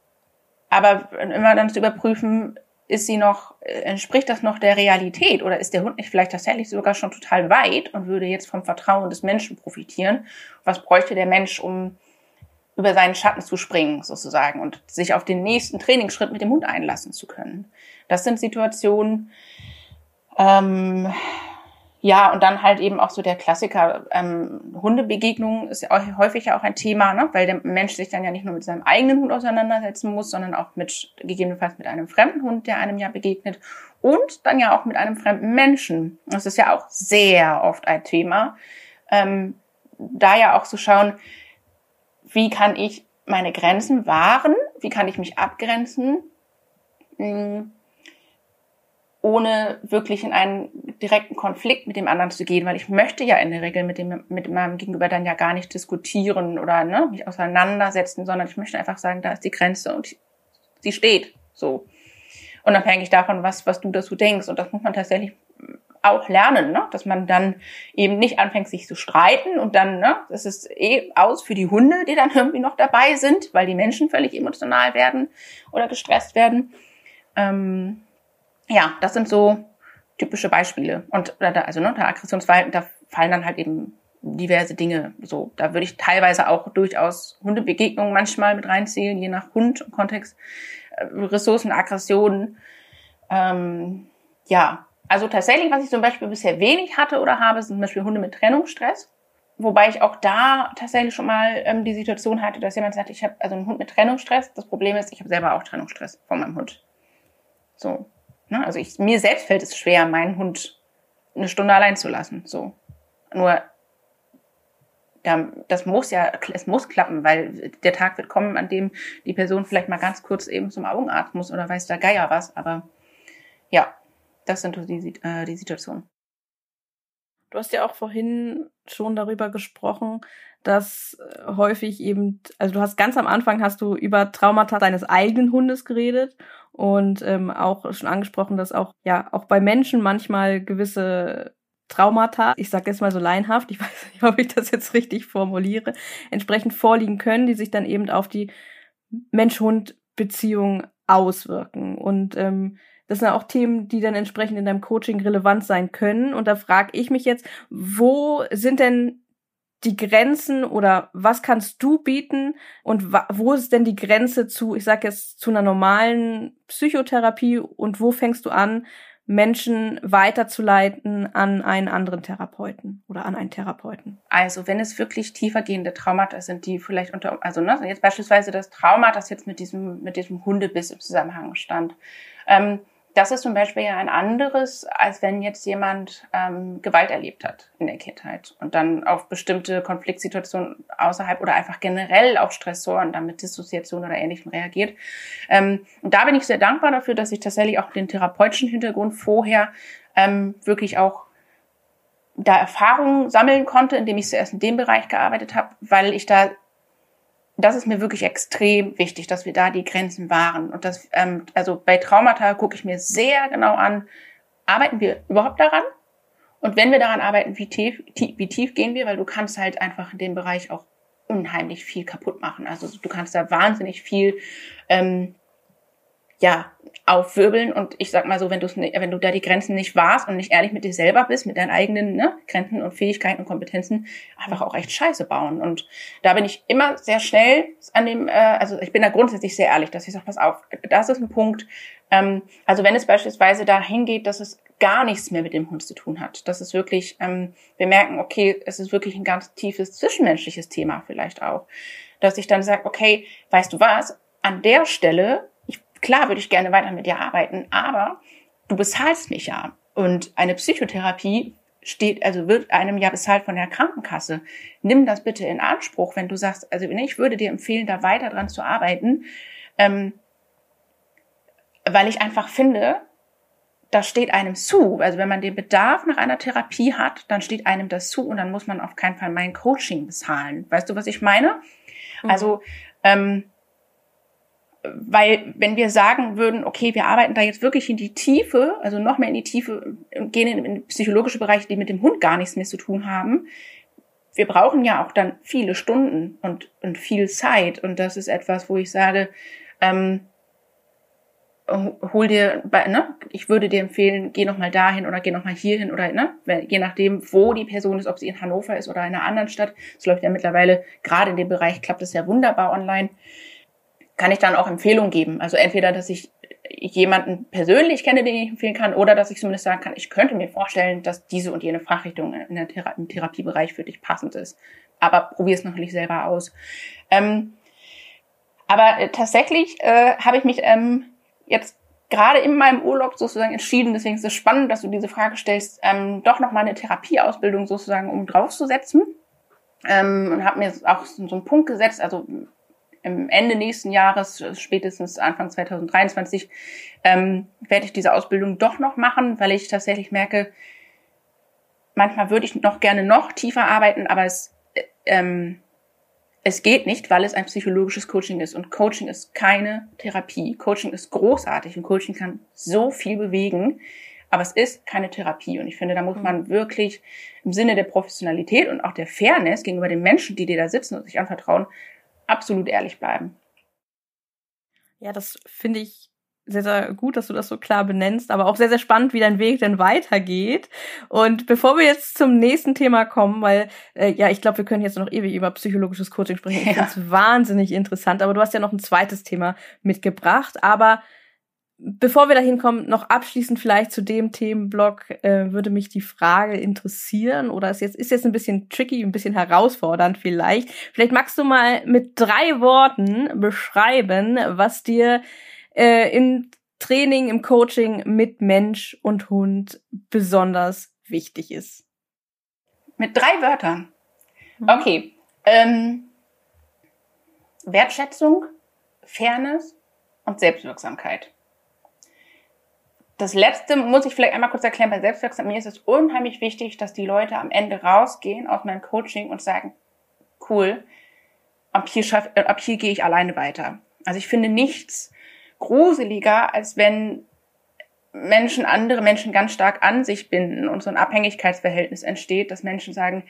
aber immer dann zu überprüfen, ist sie noch, entspricht das noch der Realität oder ist der Hund nicht vielleicht tatsächlich sogar schon total weit und würde jetzt vom Vertrauen des Menschen profitieren? Was bräuchte der Mensch, um über seinen Schatten zu springen, sozusagen, und sich auf den nächsten Trainingsschritt mit dem Hund einlassen zu können. Das sind Situationen, ähm, ja, und dann halt eben auch so der Klassiker, ähm, Hundebegegnung ist ja häufig ja auch ein Thema, ne? weil der Mensch sich dann ja nicht nur mit seinem eigenen Hund auseinandersetzen muss, sondern auch mit, gegebenenfalls mit einem fremden Hund, der einem ja begegnet und dann ja auch mit einem fremden Menschen. Das ist ja auch sehr oft ein Thema. Ähm, da ja auch zu schauen, wie kann ich meine Grenzen wahren, wie kann ich mich abgrenzen, hm, ohne wirklich in einen direkten Konflikt mit dem anderen zu gehen, weil ich möchte ja in der Regel mit dem mit meinem Gegenüber dann ja gar nicht diskutieren oder ne, mich auseinandersetzen, sondern ich möchte einfach sagen, da ist die Grenze und sie steht so. Unabhängig davon, was was du dazu denkst. Und das muss man tatsächlich auch lernen, ne? dass man dann eben nicht anfängt, sich zu streiten und dann, ne, das ist eh aus für die Hunde, die dann irgendwie noch dabei sind, weil die Menschen völlig emotional werden oder gestresst werden. Ähm, ja, das sind so typische Beispiele. Und also ne, der Aggressionsverhalten, da fallen dann halt eben diverse Dinge. So, da würde ich teilweise auch durchaus Hundebegegnungen manchmal mit reinzählen, je nach Hund und Kontext. Äh, Ressourcen, Aggressionen. Ähm, ja, also tatsächlich, was ich zum Beispiel bisher wenig hatte oder habe, sind zum Beispiel Hunde mit Trennungsstress. Wobei ich auch da tatsächlich schon mal ähm, die Situation hatte, dass jemand sagt, ich habe also einen Hund mit Trennungsstress. Das Problem ist, ich habe selber auch Trennungsstress von meinem Hund. So. Ne? Also ich, mir selbst fällt es schwer, meinen Hund eine Stunde allein zu lassen. So. Nur das muss ja, es muss klappen, weil der Tag wird kommen, an dem die Person vielleicht mal ganz kurz eben zum Augenarzt muss oder weiß der Geier was. Aber ja, das sind die, äh, die Situationen. Du hast ja auch vorhin schon darüber gesprochen, dass äh, häufig eben, also du hast ganz am Anfang hast du über Traumata deines eigenen Hundes geredet und ähm, auch schon angesprochen, dass auch ja auch bei Menschen manchmal gewisse Traumata, ich sage jetzt mal so laienhaft, ich weiß nicht, ob ich das jetzt richtig formuliere, entsprechend vorliegen können, die sich dann eben auf die Mensch-Hund-Beziehung auswirken. Und ähm, das sind auch Themen, die dann entsprechend in deinem Coaching relevant sein können. Und da frage ich mich jetzt, wo sind denn die Grenzen oder was kannst du bieten und wo ist denn die Grenze zu, ich sage jetzt, zu einer normalen Psychotherapie und wo fängst du an, Menschen weiterzuleiten an einen anderen Therapeuten oder an einen Therapeuten? Also wenn es wirklich tiefergehende Traumata sind, die vielleicht unter, also ne, jetzt beispielsweise das Trauma, das jetzt mit diesem mit diesem Hundebiss im Zusammenhang stand, ähm, das ist zum Beispiel ja ein anderes, als wenn jetzt jemand ähm, Gewalt erlebt hat in der Kindheit und dann auf bestimmte Konfliktsituationen außerhalb oder einfach generell auf Stressoren, dann mit Dissoziation oder Ähnlichem reagiert. Ähm, und da bin ich sehr dankbar dafür, dass ich tatsächlich auch den therapeutischen Hintergrund vorher ähm, wirklich auch da Erfahrungen sammeln konnte, indem ich zuerst in dem Bereich gearbeitet habe, weil ich da das ist mir wirklich extrem wichtig, dass wir da die Grenzen wahren. Und das, ähm, also bei Traumata gucke ich mir sehr genau an, arbeiten wir überhaupt daran? Und wenn wir daran arbeiten, wie tief, tief, wie tief gehen wir? Weil du kannst halt einfach in dem Bereich auch unheimlich viel kaputt machen. Also du kannst da wahnsinnig viel ähm, ja, aufwirbeln und ich sag mal so, wenn du wenn du da die Grenzen nicht wahrst und nicht ehrlich mit dir selber bist, mit deinen eigenen ne, Grenzen und Fähigkeiten und Kompetenzen, einfach auch echt Scheiße bauen. Und da bin ich immer sehr schnell an dem, äh, also ich bin da grundsätzlich sehr ehrlich, dass ich sage, pass auf, das ist ein Punkt. Ähm, also wenn es beispielsweise dahin geht, dass es gar nichts mehr mit dem Hund zu tun hat, dass es wirklich, ähm, wir merken, okay, es ist wirklich ein ganz tiefes zwischenmenschliches Thema vielleicht auch, dass ich dann sage, okay, weißt du was, an der Stelle klar würde ich gerne weiter mit dir arbeiten, aber du bezahlst mich ja. Und eine Psychotherapie steht, also wird einem ja bezahlt von der Krankenkasse. Nimm das bitte in Anspruch, wenn du sagst, also ich würde dir empfehlen, da weiter dran zu arbeiten, ähm, weil ich einfach finde, das steht einem zu. Also wenn man den Bedarf nach einer Therapie hat, dann steht einem das zu und dann muss man auf keinen Fall mein Coaching bezahlen. Weißt du, was ich meine? Mhm. Also ähm, weil wenn wir sagen würden, okay, wir arbeiten da jetzt wirklich in die Tiefe, also noch mehr in die Tiefe, gehen in, in psychologische Bereiche, die mit dem Hund gar nichts mehr zu tun haben, wir brauchen ja auch dann viele Stunden und, und viel Zeit. Und das ist etwas, wo ich sage, ähm, hol dir, ne, ich würde dir empfehlen, geh noch mal dahin oder geh noch mal hierhin oder ne, je nachdem, wo die Person ist, ob sie in Hannover ist oder in einer anderen Stadt. Das läuft ja mittlerweile gerade in dem Bereich klappt es ja wunderbar online kann ich dann auch Empfehlungen geben. Also entweder, dass ich jemanden persönlich kenne, den ich empfehlen kann, oder dass ich zumindest sagen kann, ich könnte mir vorstellen, dass diese und jene Fachrichtung in der Thera im Therapiebereich für dich passend ist. Aber probier es noch nicht selber aus. Ähm, aber äh, tatsächlich äh, habe ich mich ähm, jetzt gerade in meinem Urlaub sozusagen entschieden, deswegen ist es spannend, dass du diese Frage stellst, ähm, doch noch mal eine Therapieausbildung sozusagen um draufzusetzen. Ähm, und habe mir auch so einen Punkt gesetzt, also im Ende nächsten Jahres, spätestens Anfang 2023, ähm, werde ich diese Ausbildung doch noch machen, weil ich tatsächlich merke, manchmal würde ich noch gerne noch tiefer arbeiten, aber es, ähm, es geht nicht, weil es ein psychologisches Coaching ist. Und Coaching ist keine Therapie. Coaching ist großartig und Coaching kann so viel bewegen, aber es ist keine Therapie. Und ich finde, da muss man mhm. wirklich im Sinne der Professionalität und auch der Fairness gegenüber den Menschen, die dir da sitzen und sich anvertrauen, absolut ehrlich bleiben. Ja, das finde ich sehr, sehr gut, dass du das so klar benennst, aber auch sehr, sehr spannend, wie dein Weg denn weitergeht. Und bevor wir jetzt zum nächsten Thema kommen, weil, äh, ja, ich glaube, wir können jetzt noch ewig über psychologisches Coaching sprechen. Ich finde es wahnsinnig interessant, aber du hast ja noch ein zweites Thema mitgebracht. Aber Bevor wir dahin kommen, noch abschließend vielleicht zu dem Themenblock, äh, würde mich die Frage interessieren oder ist jetzt, ist jetzt ein bisschen tricky, ein bisschen herausfordernd vielleicht. Vielleicht magst du mal mit drei Worten beschreiben, was dir äh, im Training, im Coaching mit Mensch und Hund besonders wichtig ist. Mit drei Wörtern. Mhm. Okay. Ähm, Wertschätzung, Fairness und Selbstwirksamkeit das letzte muss ich vielleicht einmal kurz erklären, bei Selbstwirksam, mir ist es unheimlich wichtig, dass die Leute am Ende rausgehen aus meinem Coaching und sagen, cool, ab hier, schaff, äh, ab hier gehe ich alleine weiter. Also ich finde nichts gruseliger, als wenn Menschen, andere Menschen ganz stark an sich binden und so ein Abhängigkeitsverhältnis entsteht, dass Menschen sagen,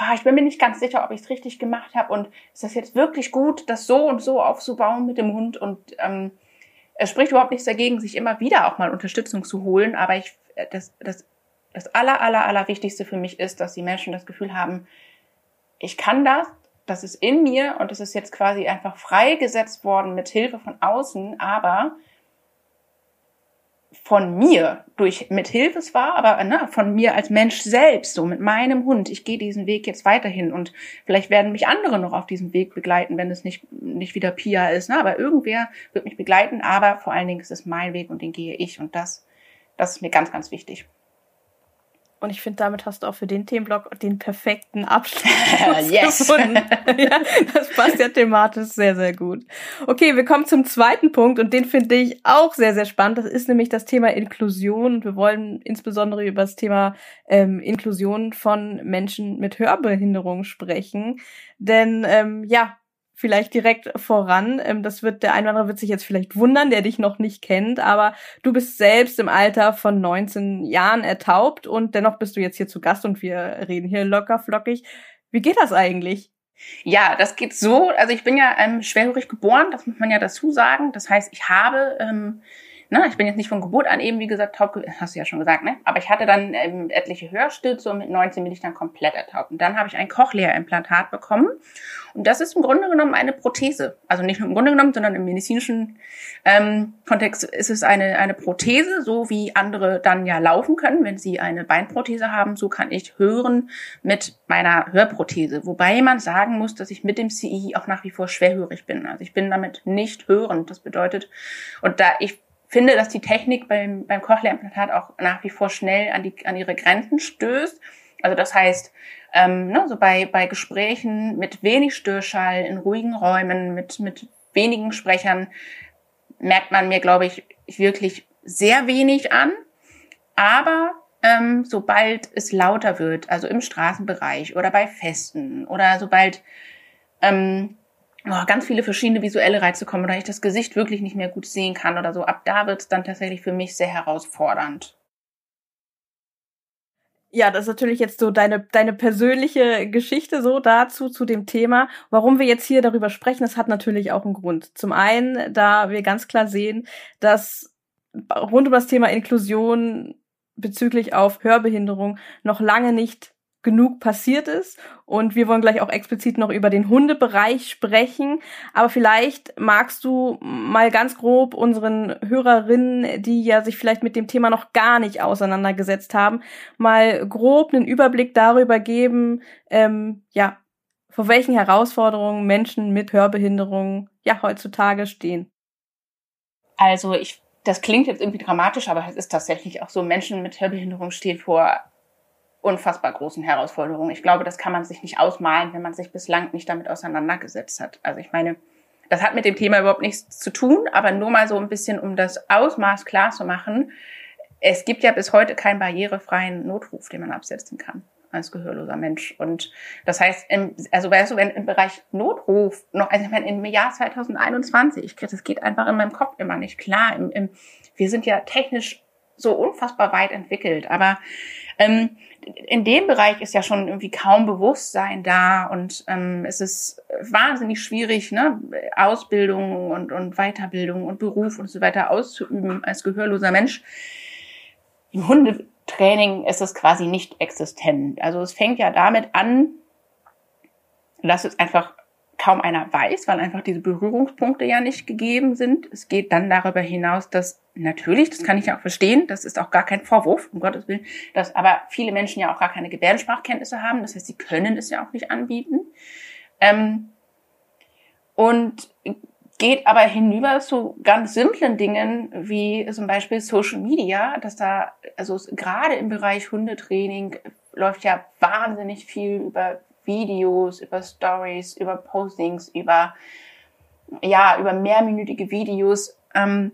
oh, ich bin mir nicht ganz sicher, ob ich es richtig gemacht habe und ist das jetzt wirklich gut, das so und so aufzubauen mit dem Hund und ähm, es spricht überhaupt nichts dagegen, sich immer wieder auch mal Unterstützung zu holen, aber ich, äh, das, das, das aller, aller, aller Wichtigste für mich ist, dass die Menschen das Gefühl haben, ich kann das, das ist in mir und das ist jetzt quasi einfach freigesetzt worden mit Hilfe von außen, aber von mir durch mit Hilfe zwar, aber ne, von mir als Mensch selbst, so mit meinem Hund. Ich gehe diesen Weg jetzt weiterhin und vielleicht werden mich andere noch auf diesem Weg begleiten, wenn es nicht nicht wieder Pia ist, ne, aber irgendwer wird mich begleiten, aber vor allen Dingen ist es mein Weg und den gehe ich und das das ist mir ganz ganz wichtig. Und ich finde, damit hast du auch für den Themenblock den perfekten Abschluss yes. gefunden. ja, das passt ja thematisch sehr, sehr gut. Okay, wir kommen zum zweiten Punkt und den finde ich auch sehr, sehr spannend. Das ist nämlich das Thema Inklusion. Und wir wollen insbesondere über das Thema ähm, Inklusion von Menschen mit Hörbehinderung sprechen. Denn ähm, ja, vielleicht direkt voran. Ähm, das wird der Einwanderer wird sich jetzt vielleicht wundern, der dich noch nicht kennt, aber du bist selbst im Alter von 19 Jahren ertaubt und dennoch bist du jetzt hier zu Gast und wir reden hier locker flockig. Wie geht das eigentlich? Ja, das geht so. Also ich bin ja ähm, schwerhörig geboren, das muss man ja dazu sagen. Das heißt, ich habe ähm, ne, ich bin jetzt nicht von Geburt an eben, wie gesagt, taub, hast du ja schon gesagt, ne? Aber ich hatte dann ähm, etliche Hörstütze und mit 19 bin ich dann komplett ertaubt. Und dann habe ich ein Cochlea-Implantat bekommen. Und das ist im Grunde genommen eine Prothese. Also nicht nur im Grunde genommen, sondern im medizinischen ähm, Kontext ist es eine, eine Prothese, so wie andere dann ja laufen können, wenn sie eine Beinprothese haben. So kann ich hören mit meiner Hörprothese. Wobei man sagen muss, dass ich mit dem CI auch nach wie vor schwerhörig bin. Also ich bin damit nicht hörend. Das bedeutet, und da ich finde, dass die Technik beim, beim Cochlea-Implantat auch nach wie vor schnell an, die, an ihre Grenzen stößt. Also das heißt, ähm, ne, so bei, bei Gesprächen mit wenig Störschall, in ruhigen Räumen, mit, mit wenigen Sprechern, merkt man mir, glaube ich, wirklich sehr wenig an. Aber ähm, sobald es lauter wird, also im Straßenbereich oder bei Festen oder sobald ähm, ganz viele verschiedene visuelle Reize kommen oder ich das Gesicht wirklich nicht mehr gut sehen kann oder so, ab da wird es dann tatsächlich für mich sehr herausfordernd. Ja, das ist natürlich jetzt so deine, deine persönliche Geschichte so dazu, zu dem Thema. Warum wir jetzt hier darüber sprechen, das hat natürlich auch einen Grund. Zum einen, da wir ganz klar sehen, dass rund um das Thema Inklusion bezüglich auf Hörbehinderung noch lange nicht genug passiert ist. Und wir wollen gleich auch explizit noch über den Hundebereich sprechen. Aber vielleicht magst du mal ganz grob unseren Hörerinnen, die ja sich vielleicht mit dem Thema noch gar nicht auseinandergesetzt haben, mal grob einen Überblick darüber geben, ähm, ja, vor welchen Herausforderungen Menschen mit Hörbehinderung ja heutzutage stehen. Also ich, das klingt jetzt irgendwie dramatisch, aber es ist tatsächlich auch so, Menschen mit Hörbehinderung stehen vor unfassbar großen Herausforderungen. Ich glaube, das kann man sich nicht ausmalen, wenn man sich bislang nicht damit auseinandergesetzt hat. Also ich meine, das hat mit dem Thema überhaupt nichts zu tun, aber nur mal so ein bisschen, um das Ausmaß klar zu machen. Es gibt ja bis heute keinen barrierefreien Notruf, den man absetzen kann als gehörloser Mensch. Und das heißt, im, also weißt du, wenn im Bereich Notruf noch, also ich meine, im Jahr 2021, das geht einfach in meinem Kopf immer nicht klar. Im, im, wir sind ja technisch so unfassbar weit entwickelt, aber ähm, in dem Bereich ist ja schon irgendwie kaum Bewusstsein da und ähm, es ist wahnsinnig schwierig, ne, Ausbildung und, und Weiterbildung und Beruf und so weiter auszuüben als gehörloser Mensch. Im Hundetraining ist es quasi nicht existent. Also es fängt ja damit an, dass es einfach kaum einer weiß, weil einfach diese Berührungspunkte ja nicht gegeben sind. Es geht dann darüber hinaus, dass natürlich, das kann ich ja auch verstehen, das ist auch gar kein Vorwurf, um Gottes Willen, dass aber viele Menschen ja auch gar keine Gebärdensprachkenntnisse haben. Das heißt, sie können es ja auch nicht anbieten. Ähm, und geht aber hinüber zu ganz simplen Dingen wie zum Beispiel Social Media, dass da, also gerade im Bereich Hundetraining läuft ja wahnsinnig viel über Videos, über Stories, über Postings, über ja, über mehrminütige Videos ähm,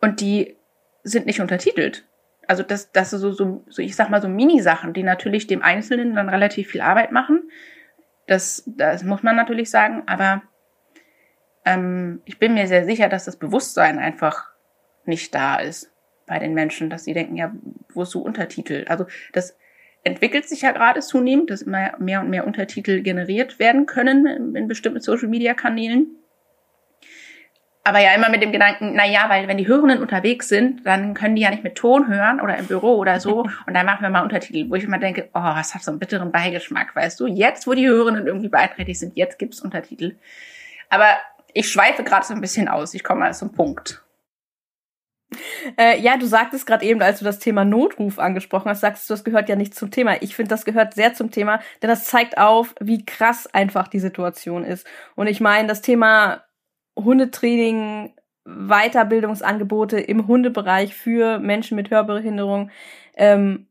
und die sind nicht untertitelt. Also das, das ist so, so, so, ich sag mal so Mini-Sachen, die natürlich dem Einzelnen dann relativ viel Arbeit machen. Das, das muss man natürlich sagen, aber ähm, ich bin mir sehr sicher, dass das Bewusstsein einfach nicht da ist bei den Menschen, dass sie denken, ja, wo ist so Untertitel? Also das entwickelt sich ja gerade zunehmend, dass immer mehr und mehr Untertitel generiert werden können in, bestimmten Social-Media-Kanälen. Aber ja immer mit dem Gedanken, na ja, weil wenn die Hörenden unterwegs sind, dann können die ja nicht mit Ton hören oder im Büro oder so. Und dann machen wir mal Untertitel, wo ich immer denke, oh, es hat so einen bitteren Beigeschmack, weißt du? Jetzt, wo die Hörenden irgendwie beeinträchtigt sind, jetzt gibt's Untertitel. Aber ich schweife gerade so ein bisschen aus. Ich komme mal zum Punkt. Äh, ja, du sagtest gerade eben, als du das Thema Notruf angesprochen hast, sagst du, das gehört ja nicht zum Thema. Ich finde, das gehört sehr zum Thema, denn das zeigt auf, wie krass einfach die Situation ist. Und ich meine, das Thema Hundetraining, Weiterbildungsangebote im Hundebereich für Menschen mit Hörbehinderung ähm,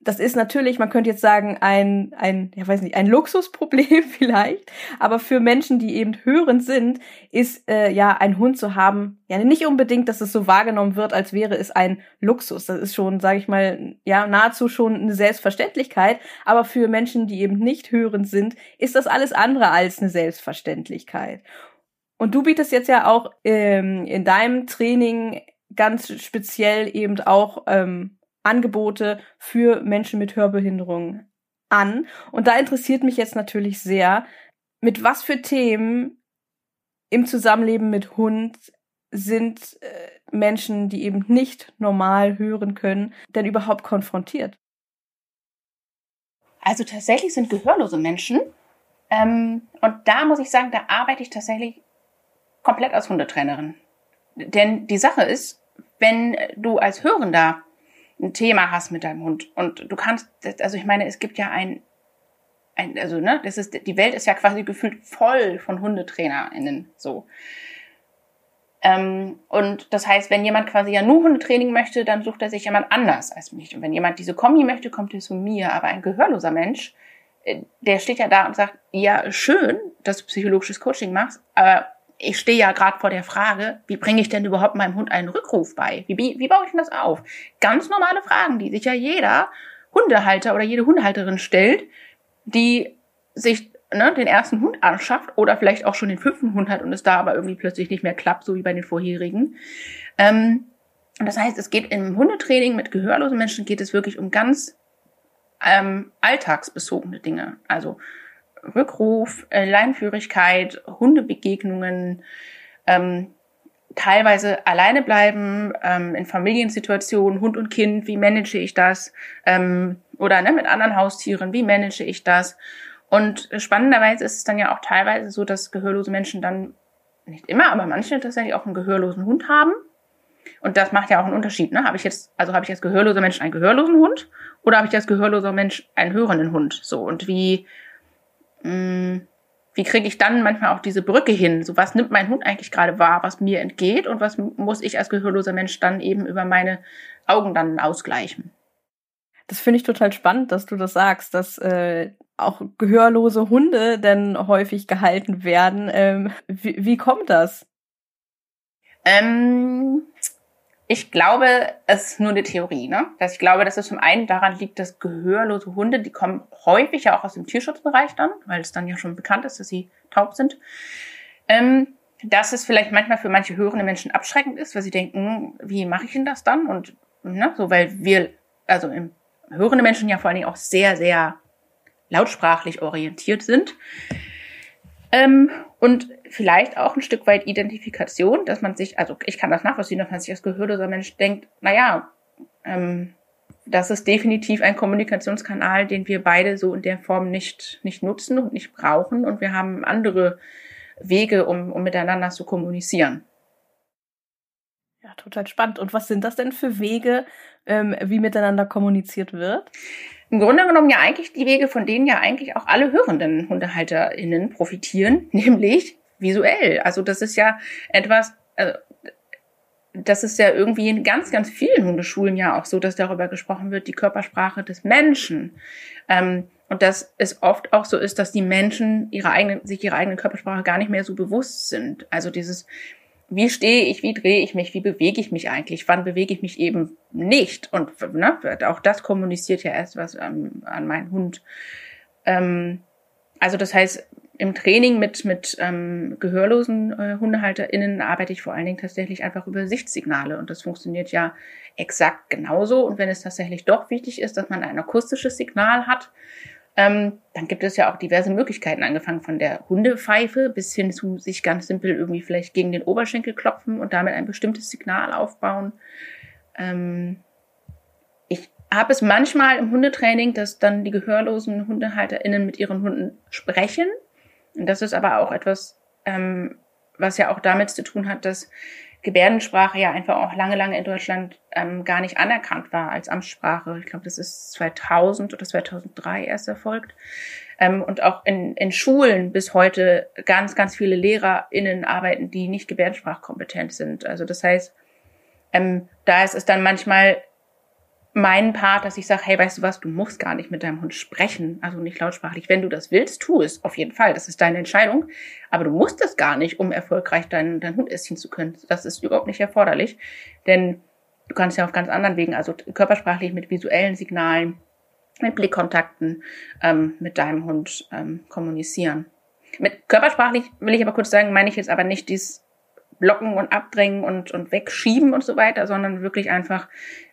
das ist natürlich, man könnte jetzt sagen, ein, ein, ja weiß nicht, ein Luxusproblem vielleicht, aber für Menschen, die eben hörend sind, ist äh, ja ein Hund zu haben, ja nicht unbedingt, dass es so wahrgenommen wird, als wäre es ein Luxus. Das ist schon, sage ich mal, ja nahezu schon eine Selbstverständlichkeit, aber für Menschen, die eben nicht hörend sind, ist das alles andere als eine Selbstverständlichkeit. Und du bietest jetzt ja auch ähm, in deinem Training ganz speziell eben auch ähm, Angebote für Menschen mit Hörbehinderung an. Und da interessiert mich jetzt natürlich sehr, mit was für Themen im Zusammenleben mit Hund sind äh, Menschen, die eben nicht normal hören können, denn überhaupt konfrontiert? Also tatsächlich sind gehörlose Menschen, ähm, und da muss ich sagen, da arbeite ich tatsächlich komplett als Hundetrainerin. Denn die Sache ist, wenn du als Hörender ein Thema hast mit deinem Hund und du kannst, also ich meine, es gibt ja ein, ein also ne, das ist, die Welt ist ja quasi gefühlt voll von HundetrainerInnen, so. Ähm, und das heißt, wenn jemand quasi ja nur Hundetraining möchte, dann sucht er sich jemand anders als mich. Und wenn jemand diese Kombi möchte, kommt er zu mir. Aber ein gehörloser Mensch, äh, der steht ja da und sagt, ja, schön, dass du psychologisches Coaching machst, aber ich stehe ja gerade vor der Frage, wie bringe ich denn überhaupt meinem Hund einen Rückruf bei? Wie, wie, baue ich denn das auf? Ganz normale Fragen, die sich ja jeder Hundehalter oder jede Hundehalterin stellt, die sich ne, den ersten Hund anschafft oder vielleicht auch schon den fünften Hund hat und es da aber irgendwie plötzlich nicht mehr klappt, so wie bei den vorherigen. Ähm, das heißt, es geht im Hundetraining mit gehörlosen Menschen geht es wirklich um ganz ähm, alltagsbezogene Dinge. Also Rückruf, äh, Leinführigkeit, Hundebegegnungen, ähm, teilweise alleine bleiben, ähm, in Familiensituationen, Hund und Kind, wie manage ich das? Ähm, oder ne, mit anderen Haustieren, wie manage ich das? Und spannenderweise ist es dann ja auch teilweise so, dass gehörlose Menschen dann, nicht immer, aber manche tatsächlich auch einen gehörlosen Hund haben. Und das macht ja auch einen Unterschied. Ne? Habe ich jetzt, also habe ich als gehörloser Mensch einen gehörlosen Hund oder habe ich als gehörloser Mensch einen hörenden Hund? So und wie mh, mm, wie kriege ich dann manchmal auch diese Brücke hin? So was nimmt mein Hund eigentlich gerade wahr, was mir entgeht und was muss ich als gehörloser Mensch dann eben über meine Augen dann ausgleichen? Das finde ich total spannend, dass du das sagst, dass äh, auch gehörlose Hunde denn häufig gehalten werden. Ähm, wie, wie kommt das? Ähm, ich glaube, es ist nur eine Theorie. Ne? Dass ich glaube, dass es zum einen daran liegt, dass gehörlose Hunde, die kommen häufig ja auch aus dem Tierschutzbereich dann, weil es dann ja schon bekannt ist, dass sie taub sind. Ähm, dass es vielleicht manchmal für manche hörende Menschen abschreckend ist, weil sie denken, wie mache ich denn das dann? Und ne, so, weil wir, also im, hörende Menschen ja vor allen Dingen auch sehr, sehr lautsprachlich orientiert sind. Ähm, und vielleicht auch ein Stück weit Identifikation, dass man sich, also ich kann das nachvollziehen, dass man sich als gehörloser Mensch denkt, naja, ähm, das ist definitiv ein Kommunikationskanal, den wir beide so in der Form nicht, nicht nutzen und nicht brauchen. Und wir haben andere Wege, um, um miteinander zu kommunizieren. Ja, total spannend. Und was sind das denn für Wege, ähm, wie miteinander kommuniziert wird? im Grunde genommen ja eigentlich die Wege, von denen ja eigentlich auch alle hörenden HundehalterInnen profitieren, nämlich visuell. Also das ist ja etwas, also das ist ja irgendwie in ganz, ganz vielen Hundeschulen ja auch so, dass darüber gesprochen wird, die Körpersprache des Menschen. Ähm, und dass es oft auch so ist, dass die Menschen ihre eigene, sich ihre eigene Körpersprache gar nicht mehr so bewusst sind. Also dieses, wie stehe ich, wie drehe ich mich, wie bewege ich mich eigentlich, wann bewege ich mich eben nicht. Und ne, auch das kommuniziert ja erst was ähm, an meinen Hund. Ähm, also das heißt, im Training mit, mit ähm, gehörlosen äh, HundehalterInnen arbeite ich vor allen Dingen tatsächlich einfach über Sichtsignale. Und das funktioniert ja exakt genauso. Und wenn es tatsächlich doch wichtig ist, dass man ein akustisches Signal hat, ähm, dann gibt es ja auch diverse Möglichkeiten, angefangen von der Hundepfeife bis hin zu sich ganz simpel irgendwie vielleicht gegen den Oberschenkel klopfen und damit ein bestimmtes Signal aufbauen. Ähm, ich habe es manchmal im Hundetraining, dass dann die gehörlosen HundehalterInnen mit ihren Hunden sprechen. Und das ist aber auch etwas, ähm, was ja auch damit zu tun hat, dass Gebärdensprache ja einfach auch lange, lange in Deutschland ähm, gar nicht anerkannt war als Amtssprache. Ich glaube, das ist 2000 oder 2003 erst erfolgt. Ähm, und auch in, in Schulen bis heute ganz, ganz viele LehrerInnen arbeiten, die nicht gebärdensprachkompetent sind. Also das heißt, ähm, da ist es dann manchmal meinen Part, dass ich sage, hey, weißt du was, du musst gar nicht mit deinem Hund sprechen, also nicht lautsprachlich. Wenn du das willst, tu es auf jeden Fall. Das ist deine Entscheidung. Aber du musst es gar nicht, um erfolgreich deinen, deinen Hund erziehen zu können. Das ist überhaupt nicht erforderlich. Denn du kannst ja auf ganz anderen Wegen, also körpersprachlich mit visuellen Signalen, mit Blickkontakten ähm, mit deinem Hund ähm, kommunizieren. Mit körpersprachlich will ich aber kurz sagen, meine ich jetzt aber nicht dieses Blocken und Abdrängen und, und Wegschieben und so weiter, sondern wirklich einfach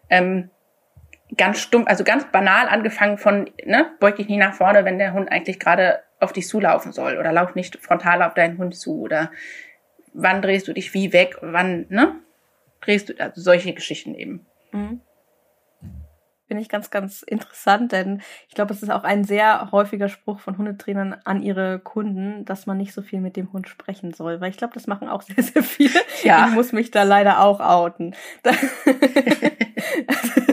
ähm, ganz stumpf, also ganz banal angefangen von, ne, beug dich nie nach vorne, wenn der Hund eigentlich gerade auf dich zulaufen soll oder lauf nicht frontal auf deinen Hund zu oder wann drehst du dich wie weg, wann, ne? Drehst du, also solche Geschichten eben. Mhm. Finde ich ganz, ganz interessant, denn ich glaube, es ist auch ein sehr häufiger Spruch von Hundetrainern an ihre Kunden, dass man nicht so viel mit dem Hund sprechen soll. Weil ich glaube, das machen auch sehr, sehr viele. Ja. Ich muss mich da leider auch outen. das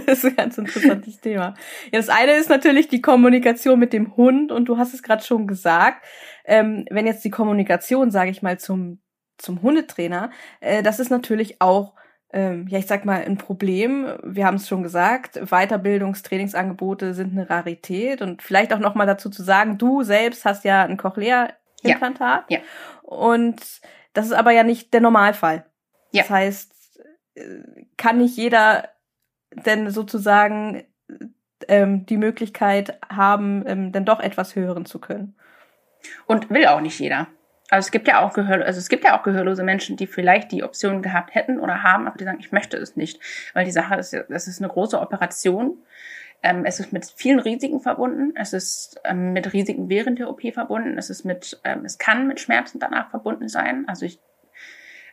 ist ein ganz interessantes Thema. Ja, das eine ist natürlich die Kommunikation mit dem Hund und du hast es gerade schon gesagt. Ähm, wenn jetzt die Kommunikation, sage ich mal, zum, zum Hundetrainer, äh, das ist natürlich auch ähm, ja, ich sag mal, ein Problem. Wir haben es schon gesagt, Weiterbildungstrainingsangebote sind eine Rarität und vielleicht auch noch mal dazu zu sagen, du selbst hast ja ein Cochlea-Implantat ja. ja. und das ist aber ja nicht der Normalfall. Ja. Das heißt, äh, kann nicht jeder denn sozusagen ähm, die Möglichkeit haben, ähm, dann doch etwas hören zu können. Und will auch nicht jeder. Also es gibt ja auch Gehör, also es gibt ja auch gehörlose Menschen, die vielleicht die Option gehabt hätten oder haben, aber die sagen, ich möchte es nicht, weil die Sache ist, es ist eine große Operation. Ähm, es ist mit vielen Risiken verbunden. Es ist ähm, mit Risiken während der OP verbunden. Es ist mit, ähm, es kann mit Schmerzen danach verbunden sein. Also ich,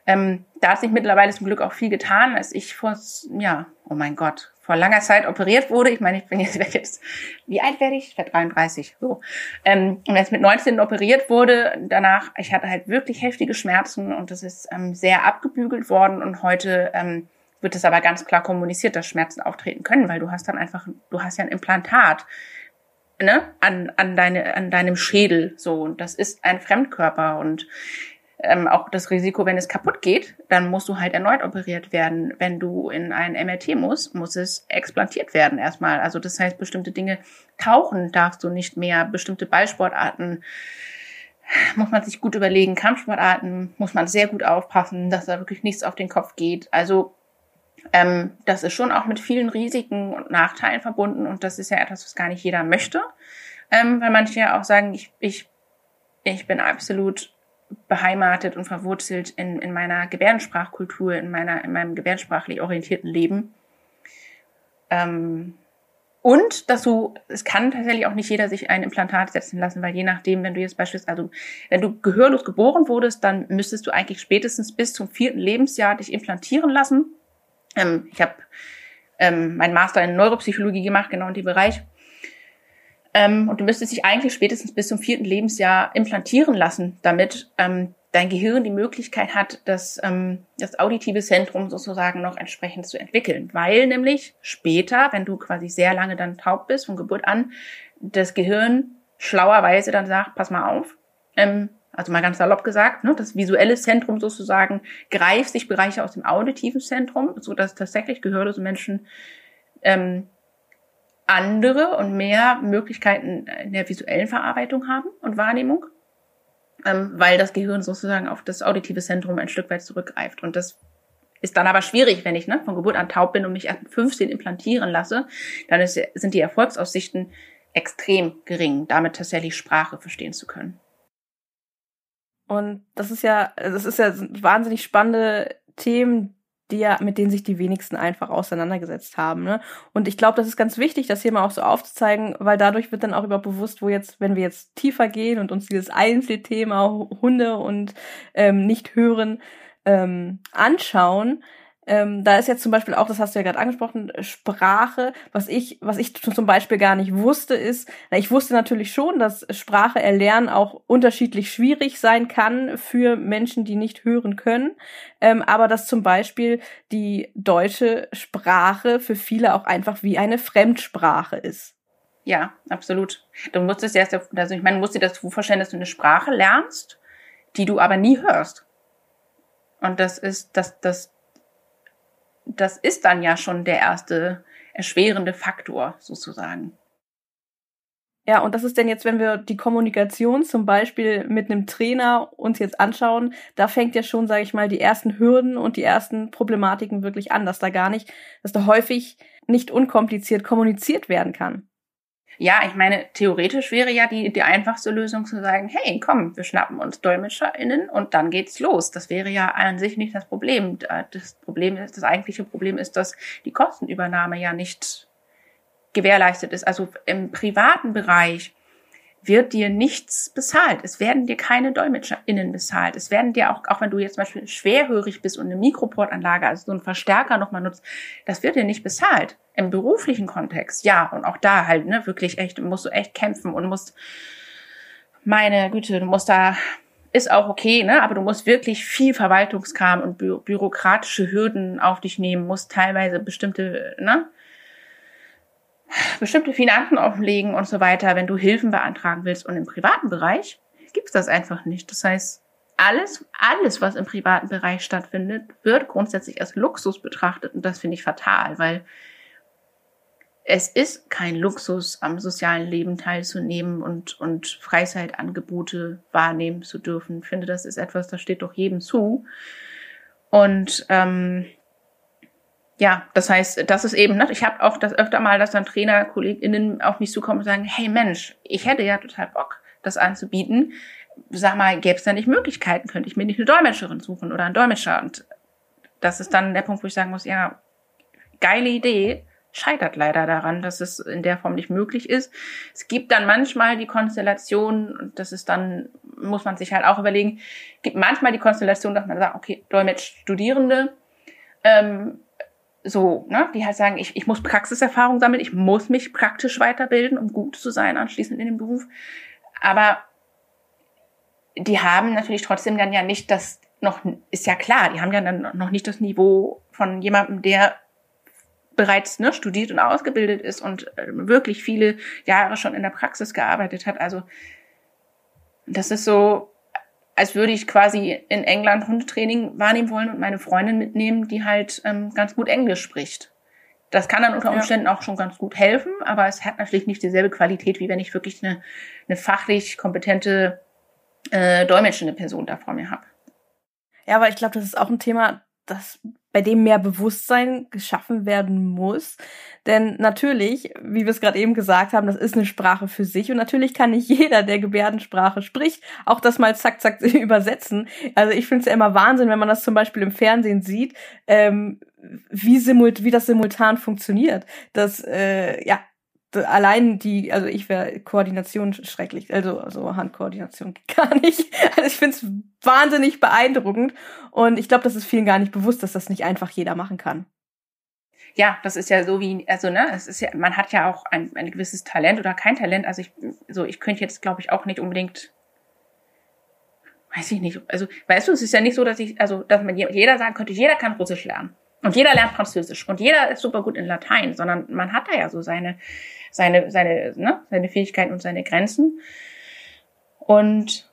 ähm, da hat sich mittlerweile zum Glück auch viel getan, als ich vor, ja, oh mein Gott, vor langer Zeit operiert wurde. Ich meine, ich bin jetzt, jetzt wie alt werde ich? Ich werde 33. So. Ähm, und als mit 19 operiert wurde, danach, ich hatte halt wirklich heftige Schmerzen und das ist ähm, sehr abgebügelt worden und heute ähm, wird es aber ganz klar kommuniziert, dass Schmerzen auftreten können, weil du hast dann einfach, du hast ja ein Implantat ne, an, an, deine, an deinem Schädel so und das ist ein Fremdkörper und ähm, auch das Risiko, wenn es kaputt geht, dann musst du halt erneut operiert werden. Wenn du in ein MRT musst, muss es explantiert werden erstmal. Also das heißt, bestimmte Dinge tauchen darfst du nicht mehr. Bestimmte Ballsportarten muss man sich gut überlegen. Kampfsportarten muss man sehr gut aufpassen, dass da wirklich nichts auf den Kopf geht. Also ähm, das ist schon auch mit vielen Risiken und Nachteilen verbunden und das ist ja etwas, was gar nicht jeder möchte. Ähm, weil manche ja auch sagen, ich, ich, ich bin absolut beheimatet und verwurzelt in, in meiner Gebärdensprachkultur, in meiner, in meinem gebärdensprachlich orientierten Leben. Ähm, und dass du, es kann tatsächlich auch nicht jeder sich ein Implantat setzen lassen, weil je nachdem, wenn du jetzt beispielsweise, also wenn du gehörlos geboren wurdest, dann müsstest du eigentlich spätestens bis zum vierten Lebensjahr dich implantieren lassen. Ähm, ich habe ähm, meinen Master in Neuropsychologie gemacht, genau in dem Bereich. Ähm, und du müsstest dich eigentlich spätestens bis zum vierten Lebensjahr implantieren lassen, damit ähm, dein Gehirn die Möglichkeit hat, das, ähm, das auditive Zentrum sozusagen noch entsprechend zu entwickeln. Weil nämlich später, wenn du quasi sehr lange dann taub bist, von Geburt an, das Gehirn schlauerweise dann sagt, pass mal auf, ähm, also mal ganz salopp gesagt, ne, das visuelle Zentrum sozusagen greift sich Bereiche aus dem auditiven Zentrum, so dass tatsächlich gehörlose Menschen ähm, andere und mehr Möglichkeiten in der visuellen Verarbeitung haben und Wahrnehmung, ähm, weil das Gehirn sozusagen auf das auditive Zentrum ein Stück weit zurückgreift. Und das ist dann aber schwierig, wenn ich ne, von Geburt an taub bin und mich erst mit 15 implantieren lasse, dann ist, sind die Erfolgsaussichten extrem gering, damit tatsächlich Sprache verstehen zu können. Und das ist ja, das ist ja wahnsinnig spannende Themen, die ja, mit denen sich die wenigsten einfach auseinandergesetzt haben. Ne? Und ich glaube, das ist ganz wichtig, das hier mal auch so aufzuzeigen, weil dadurch wird dann auch über bewusst, wo jetzt, wenn wir jetzt tiefer gehen und uns dieses Einzelthema Hunde und ähm, nicht hören ähm, anschauen, ähm, da ist jetzt zum Beispiel auch, das hast du ja gerade angesprochen, Sprache. Was ich, was ich zum Beispiel gar nicht wusste, ist, na, ich wusste natürlich schon, dass Sprache erlernen auch unterschiedlich schwierig sein kann für Menschen, die nicht hören können. Ähm, aber dass zum Beispiel die deutsche Sprache für viele auch einfach wie eine Fremdsprache ist. Ja, absolut. Du musst es erst, also ich meine, du musst dir das vorstellen, dass du eine Sprache lernst, die du aber nie hörst. Und das ist, das, das, das ist dann ja schon der erste erschwerende Faktor sozusagen. Ja, und das ist denn jetzt, wenn wir die Kommunikation zum Beispiel mit einem Trainer uns jetzt anschauen, da fängt ja schon, sage ich mal, die ersten Hürden und die ersten Problematiken wirklich an, dass da gar nicht, dass da häufig nicht unkompliziert kommuniziert werden kann. Ja, ich meine, theoretisch wäre ja die, die einfachste Lösung zu sagen, hey, komm, wir schnappen uns DolmetscherInnen und dann geht's los. Das wäre ja an sich nicht das Problem. Das Problem ist, das eigentliche Problem ist, dass die Kostenübernahme ja nicht gewährleistet ist. Also im privaten Bereich wird dir nichts bezahlt. Es werden dir keine DolmetscherInnen bezahlt. Es werden dir auch, auch wenn du jetzt zum Beispiel schwerhörig bist und eine Mikroportanlage, also so einen Verstärker nochmal nutzt, das wird dir nicht bezahlt. Im beruflichen Kontext, ja. Und auch da halt, ne, wirklich echt, musst du echt kämpfen und musst, meine Güte, du musst da, ist auch okay, ne, aber du musst wirklich viel Verwaltungskram und bü bürokratische Hürden auf dich nehmen, musst teilweise bestimmte, ne, bestimmte Finanzen offenlegen und so weiter, wenn du Hilfen beantragen willst. Und im privaten Bereich gibt's das einfach nicht. Das heißt, alles, alles, was im privaten Bereich stattfindet, wird grundsätzlich als Luxus betrachtet. Und das finde ich fatal, weil es ist kein Luxus, am sozialen Leben teilzunehmen und, und Freizeitangebote wahrnehmen zu dürfen. Ich finde, das ist etwas, das steht doch jedem zu. Und ähm, ja, das heißt, das ist eben, ne, ich habe auch das öfter mal, dass dann Trainer, KollegInnen auf mich zukommen und sagen, hey Mensch, ich hätte ja total Bock, das anzubieten. Sag mal, gäbe es da nicht Möglichkeiten? Könnte ich mir nicht eine Dolmetscherin suchen oder einen Dolmetscher? Und das ist dann der Punkt, wo ich sagen muss, ja, geile Idee, scheitert leider daran, dass es in der Form nicht möglich ist. Es gibt dann manchmal die Konstellation, und das ist dann, muss man sich halt auch überlegen, gibt manchmal die Konstellation, dass man sagt, okay, Dolmetsch-Studierende, ähm, so, ne, die halt sagen, ich, ich muss Praxiserfahrung sammeln, ich muss mich praktisch weiterbilden, um gut zu sein anschließend in dem Beruf. Aber die haben natürlich trotzdem dann ja nicht das noch, ist ja klar, die haben ja dann noch nicht das Niveau von jemandem, der bereits ne, studiert und ausgebildet ist und äh, wirklich viele Jahre schon in der Praxis gearbeitet hat. Also das ist so, als würde ich quasi in England Hundetraining wahrnehmen wollen und meine Freundin mitnehmen, die halt ähm, ganz gut Englisch spricht. Das kann dann unter Umständen ja. auch schon ganz gut helfen, aber es hat natürlich nicht dieselbe Qualität, wie wenn ich wirklich eine, eine fachlich kompetente äh, dolmetschende Person da vor mir habe. Ja, aber ich glaube, das ist auch ein Thema, das bei dem mehr Bewusstsein geschaffen werden muss. Denn natürlich, wie wir es gerade eben gesagt haben, das ist eine Sprache für sich und natürlich kann nicht jeder, der Gebärdensprache spricht, auch das mal zack, zack übersetzen. Also ich finde es ja immer Wahnsinn, wenn man das zum Beispiel im Fernsehen sieht, ähm, wie, simult wie das simultan funktioniert. Das, äh, ja, allein die, also ich wäre Koordination schrecklich, also, also Handkoordination gar nicht. Also ich finde es wahnsinnig beeindruckend und ich glaube, das ist vielen gar nicht bewusst, dass das nicht einfach jeder machen kann. Ja, das ist ja so wie, also ne, es ist ja, man hat ja auch ein, ein gewisses Talent oder kein Talent. Also ich, so ich könnte jetzt, glaube ich, auch nicht unbedingt, weiß ich nicht. Also weißt du, es ist ja nicht so, dass ich, also dass man jeder sagen könnte, jeder kann Russisch lernen. Und jeder lernt Französisch und jeder ist super gut in Latein, sondern man hat da ja so seine, seine, seine, ne, seine Fähigkeiten und seine Grenzen. Und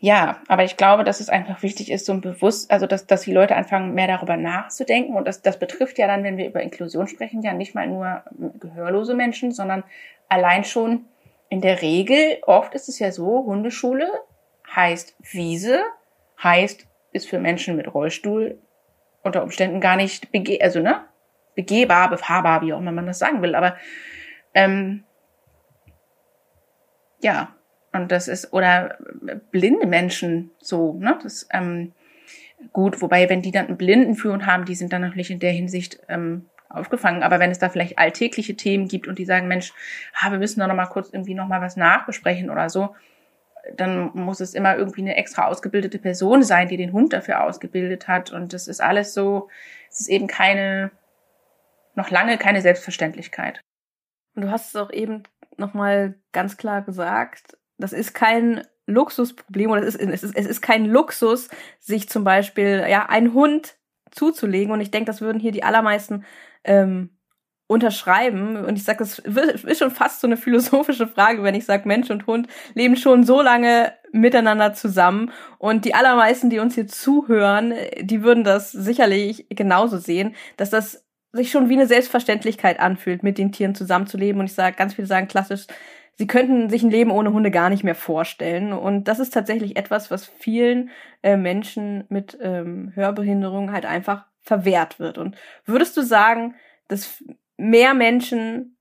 ja, aber ich glaube, dass es einfach wichtig ist, so ein Bewusst, also dass, dass die Leute anfangen, mehr darüber nachzudenken. Und das, das betrifft ja dann, wenn wir über Inklusion sprechen, ja nicht mal nur gehörlose Menschen, sondern allein schon in der Regel, oft ist es ja so, Hundeschule heißt Wiese, heißt, ist für Menschen mit Rollstuhl unter Umständen gar nicht bege also ne begehbar, befahrbar, wie auch immer man das sagen will. Aber ähm, ja, und das ist oder blinde Menschen so, ne? Das ähm, gut, wobei wenn die dann einen Blindenführung haben, die sind dann natürlich in der Hinsicht ähm, aufgefangen. Aber wenn es da vielleicht alltägliche Themen gibt und die sagen, Mensch, ah, wir müssen da noch mal kurz irgendwie noch mal was nachbesprechen oder so, dann muss es immer irgendwie eine extra ausgebildete Person sein, die den Hund dafür ausgebildet hat. Und das ist alles so, es ist eben keine, noch lange keine Selbstverständlichkeit. Und du hast es auch eben nochmal ganz klar gesagt, das ist kein Luxusproblem oder es ist, es ist, es ist kein Luxus, sich zum Beispiel, ja, einen Hund zuzulegen. Und ich denke, das würden hier die allermeisten ähm, unterschreiben. Und ich sage, das ist schon fast so eine philosophische Frage, wenn ich sage, Mensch und Hund leben schon so lange miteinander zusammen. Und die allermeisten, die uns hier zuhören, die würden das sicherlich genauso sehen, dass das sich schon wie eine Selbstverständlichkeit anfühlt, mit den Tieren zusammenzuleben. Und ich sage, ganz viele sagen klassisch, sie könnten sich ein Leben ohne Hunde gar nicht mehr vorstellen. Und das ist tatsächlich etwas, was vielen äh, Menschen mit ähm, Hörbehinderung halt einfach verwehrt wird. Und würdest du sagen, dass mehr Menschen,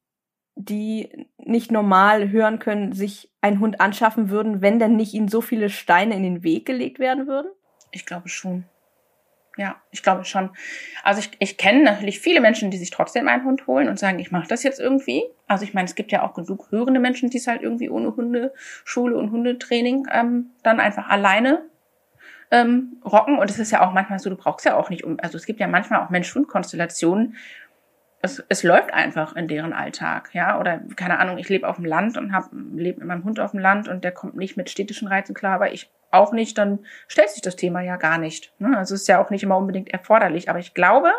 die nicht normal hören können, sich einen Hund anschaffen würden, wenn denn nicht ihnen so viele Steine in den Weg gelegt werden würden? Ich glaube schon. Ja, ich glaube schon. Also ich, ich kenne natürlich viele Menschen, die sich trotzdem einen Hund holen und sagen, ich mache das jetzt irgendwie. Also ich meine, es gibt ja auch genug hörende Menschen, die es halt irgendwie ohne Hundeschule und Hundetraining ähm, dann einfach alleine ähm, rocken. Und es ist ja auch manchmal so, du brauchst ja auch nicht um, also es gibt ja manchmal auch Mensch-Hund-Konstellationen, es, es läuft einfach in deren Alltag, ja, oder keine Ahnung, ich lebe auf dem Land und hab, lebe mit meinem Hund auf dem Land und der kommt nicht mit städtischen Reizen klar, aber ich auch nicht, dann stellt sich das Thema ja gar nicht. Ne? Also es ist ja auch nicht immer unbedingt erforderlich, aber ich glaube,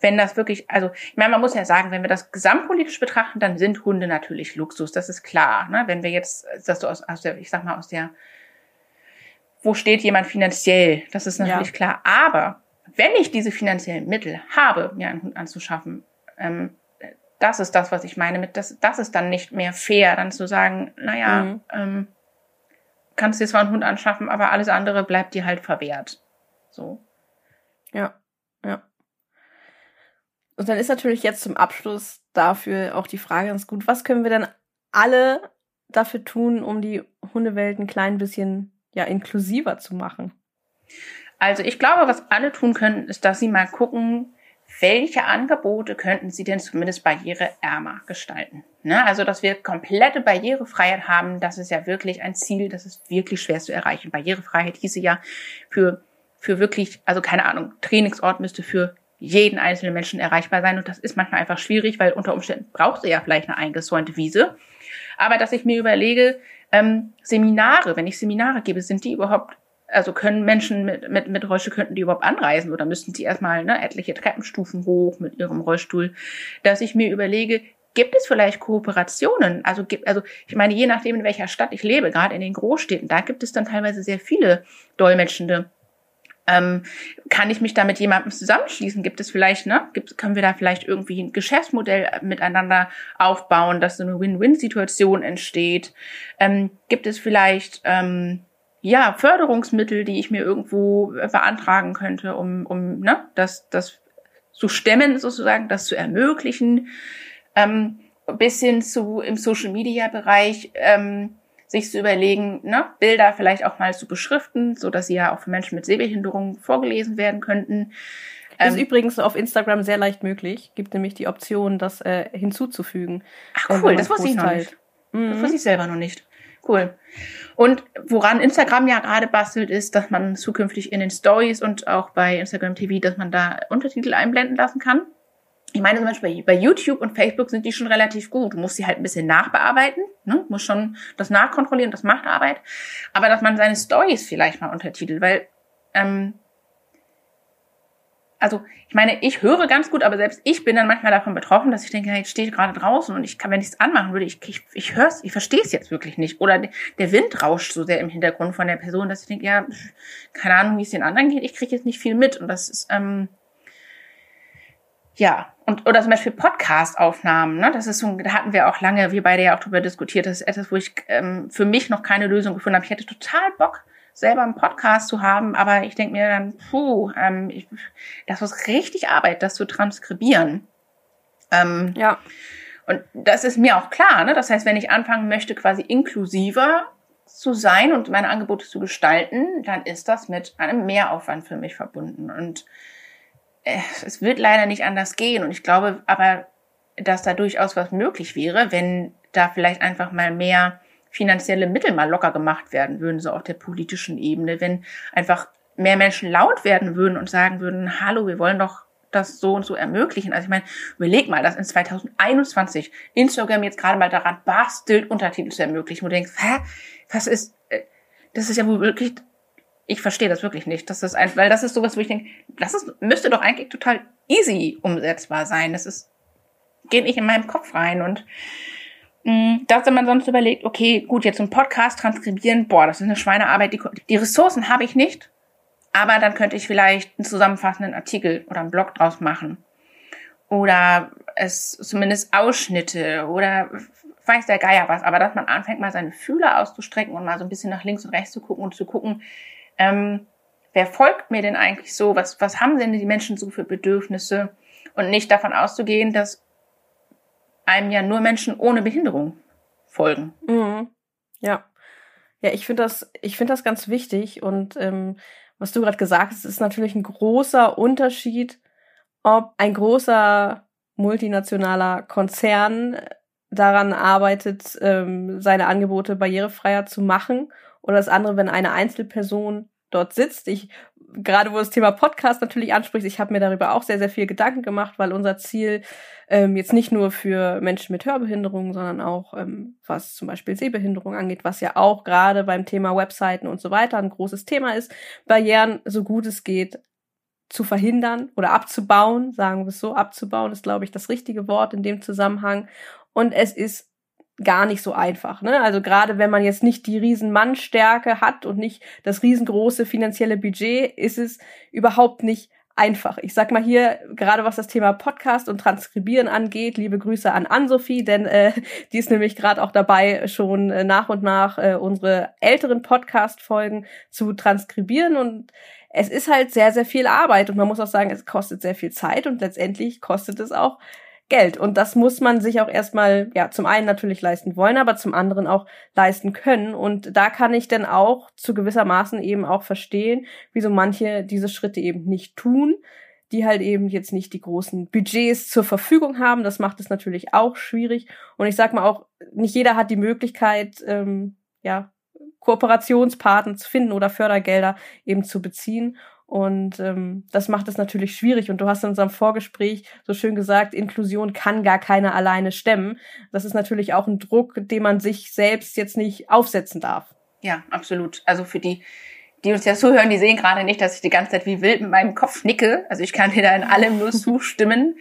wenn das wirklich, also ich meine, man muss ja sagen, wenn wir das gesamtpolitisch betrachten, dann sind Hunde natürlich Luxus, das ist klar. Ne? Wenn wir jetzt, dass du aus, aus der, ich sag mal, aus der, wo steht jemand finanziell, das ist natürlich ja. klar. Aber wenn ich diese finanziellen Mittel habe, mir einen Hund anzuschaffen, ähm, das ist das, was ich meine mit, das, das ist dann nicht mehr fair, dann zu sagen, naja, mhm. ähm, kannst dir zwar einen Hund anschaffen, aber alles andere bleibt dir halt verwehrt. So. Ja, ja. Und dann ist natürlich jetzt zum Abschluss dafür auch die Frage ganz gut, was können wir denn alle dafür tun, um die Hundewelt ein klein bisschen ja inklusiver zu machen? Also ich glaube, was alle tun können, ist, dass sie mal gucken, welche Angebote könnten sie denn zumindest barriereärmer gestalten. Ne? Also, dass wir komplette Barrierefreiheit haben, das ist ja wirklich ein Ziel, das ist wirklich schwer zu erreichen. Barrierefreiheit hieße ja für, für wirklich, also keine Ahnung, Trainingsort müsste für jeden einzelnen Menschen erreichbar sein. Und das ist manchmal einfach schwierig, weil unter Umständen brauchst du ja vielleicht eine eingezäunte Wiese. Aber dass ich mir überlege, ähm, Seminare, wenn ich Seminare gebe, sind die überhaupt also können Menschen mit, mit, mit Rollstuhl, könnten die überhaupt anreisen oder müssten sie erstmal ne, etliche Treppenstufen hoch mit ihrem Rollstuhl, dass ich mir überlege, gibt es vielleicht Kooperationen? Also, gibt, also ich meine, je nachdem, in welcher Stadt ich lebe, gerade in den Großstädten, da gibt es dann teilweise sehr viele Dolmetschende. Ähm, kann ich mich da mit jemandem zusammenschließen? Gibt es vielleicht, ne? Gibt, können wir da vielleicht irgendwie ein Geschäftsmodell miteinander aufbauen, dass so eine Win-Win-Situation entsteht? Ähm, gibt es vielleicht ähm, ja, Förderungsmittel, die ich mir irgendwo äh, beantragen könnte, um, um ne, das, das zu stemmen, sozusagen, das zu ermöglichen, ähm, bis hin zu im Social Media Bereich ähm, sich zu überlegen, ne, Bilder vielleicht auch mal zu beschriften, so dass sie ja auch für Menschen mit Sehbehinderung vorgelesen werden könnten. Ähm, ist übrigens auf Instagram sehr leicht möglich. Gibt nämlich die Option, das äh, hinzuzufügen. Ach cool, das wusste ich noch nicht. Mhm. Das wusste ich selber noch nicht. Cool. Und woran Instagram ja gerade bastelt, ist, dass man zukünftig in den Stories und auch bei Instagram TV, dass man da Untertitel einblenden lassen kann. Ich meine zum Beispiel bei YouTube und Facebook sind die schon relativ gut. Du musst sie halt ein bisschen nachbearbeiten, ne? muss schon das nachkontrollieren, das macht Arbeit. Aber dass man seine Stories vielleicht mal untertitelt, weil ähm, also ich meine, ich höre ganz gut, aber selbst ich bin dann manchmal davon betroffen, dass ich denke, jetzt stehe ich gerade draußen und ich kann, wenn ich es anmachen würde, ich, ich, ich höre es, ich verstehe es jetzt wirklich nicht. Oder der Wind rauscht so sehr im Hintergrund von der Person, dass ich denke, ja, keine Ahnung, wie es den anderen geht, ich kriege jetzt nicht viel mit. Und das ist, ähm, ja, und oder zum Beispiel Podcast-Aufnahmen, ne? Das ist so, da hatten wir auch lange, wir beide ja auch drüber diskutiert. Das ist etwas, wo ich ähm, für mich noch keine Lösung gefunden habe. Ich hätte total Bock, selber einen Podcast zu haben, aber ich denke mir dann, puh, ähm, ich, das ist richtig Arbeit, das zu transkribieren. Ähm, ja. Und das ist mir auch klar, ne? Das heißt, wenn ich anfangen möchte, quasi inklusiver zu sein und meine Angebote zu gestalten, dann ist das mit einem Mehraufwand für mich verbunden. Und äh, es wird leider nicht anders gehen. Und ich glaube aber, dass da durchaus was möglich wäre, wenn da vielleicht einfach mal mehr finanzielle Mittel mal locker gemacht werden würden, so auf der politischen Ebene, wenn einfach mehr Menschen laut werden würden und sagen würden, hallo, wir wollen doch das so und so ermöglichen. Also ich meine, überleg mal, dass in 2021 Instagram jetzt gerade mal daran bastelt, Untertitel zu ermöglichen, wo du denkst, hä, was ist, äh, das ist ja wohl wirklich, ich verstehe das wirklich nicht. Das ist ein, weil das ist sowas, wo ich denke, das ist, müsste doch eigentlich total easy umsetzbar sein. Das ist, geht nicht in meinem Kopf rein und dass man sonst überlegt, okay, gut, jetzt einen Podcast transkribieren, boah, das ist eine Schweinearbeit, die, die Ressourcen habe ich nicht, aber dann könnte ich vielleicht einen zusammenfassenden Artikel oder einen Blog draus machen. Oder es zumindest Ausschnitte oder weiß der Geier was, aber dass man anfängt, mal seine Fühler auszustrecken und mal so ein bisschen nach links und rechts zu gucken und zu gucken, ähm, wer folgt mir denn eigentlich so, was, was haben denn die Menschen so für Bedürfnisse? Und nicht davon auszugehen, dass einem ja nur Menschen ohne Behinderung folgen. Mhm. Ja. Ja, ich finde das, ich finde das ganz wichtig und ähm, was du gerade gesagt hast, ist natürlich ein großer Unterschied, ob ein großer multinationaler Konzern daran arbeitet, ähm, seine Angebote barrierefreier zu machen oder das andere, wenn eine Einzelperson dort sitzt. Ich gerade wo das Thema Podcast natürlich anspricht, ich habe mir darüber auch sehr, sehr viel Gedanken gemacht, weil unser Ziel ähm, jetzt nicht nur für Menschen mit Hörbehinderung, sondern auch ähm, was zum Beispiel Sehbehinderung angeht, was ja auch gerade beim Thema Webseiten und so weiter ein großes Thema ist, Barrieren so gut es geht zu verhindern oder abzubauen, sagen wir es so, abzubauen ist, glaube ich, das richtige Wort in dem Zusammenhang. Und es ist gar nicht so einfach. Ne? Also gerade wenn man jetzt nicht die riesen Mannstärke hat und nicht das riesengroße finanzielle Budget, ist es überhaupt nicht einfach. Ich sag mal hier, gerade was das Thema Podcast und Transkribieren angeht, liebe Grüße an Ann-Sophie, denn äh, die ist nämlich gerade auch dabei, schon äh, nach und nach äh, unsere älteren Podcast-Folgen zu transkribieren und es ist halt sehr, sehr viel Arbeit und man muss auch sagen, es kostet sehr viel Zeit und letztendlich kostet es auch Geld. Und das muss man sich auch erstmal, ja, zum einen natürlich leisten wollen, aber zum anderen auch leisten können. Und da kann ich dann auch zu gewissermaßen eben auch verstehen, wieso manche diese Schritte eben nicht tun, die halt eben jetzt nicht die großen Budgets zur Verfügung haben. Das macht es natürlich auch schwierig. Und ich sag mal auch, nicht jeder hat die Möglichkeit, ähm, ja, Kooperationspartner zu finden oder Fördergelder eben zu beziehen. Und ähm, das macht es natürlich schwierig. Und du hast in unserem Vorgespräch so schön gesagt, Inklusion kann gar keiner alleine stemmen. Das ist natürlich auch ein Druck, den man sich selbst jetzt nicht aufsetzen darf. Ja, absolut. Also für die, die uns ja zuhören, die sehen gerade nicht, dass ich die ganze Zeit wie wild mit meinem Kopf nicke. Also ich kann dir da in allem nur zustimmen.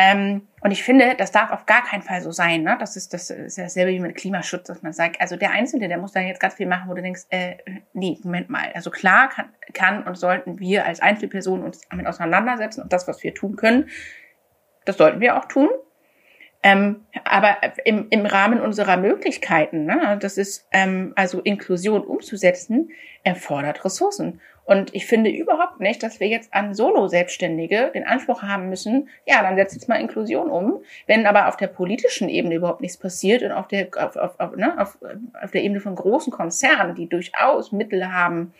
Ähm, und ich finde, das darf auf gar keinen Fall so sein. Ne? Das ist das ist dasselbe wie mit Klimaschutz, dass man sagt, also der Einzelne, der muss da jetzt ganz viel machen, wo du denkst, äh, nee, Moment mal. Also klar kann, kann und sollten wir als Einzelpersonen uns damit auseinandersetzen und das, was wir tun können, das sollten wir auch tun. Ähm, aber im, im Rahmen unserer Möglichkeiten, ne, das ist ähm, also Inklusion umzusetzen, erfordert Ressourcen. Und ich finde überhaupt nicht, dass wir jetzt an Solo-Selbstständige den Anspruch haben müssen, ja, dann setzt jetzt mal Inklusion um. Wenn aber auf der politischen Ebene überhaupt nichts passiert und auf der, auf, auf, auf, ne, auf, auf der Ebene von großen Konzernen, die durchaus Mittel haben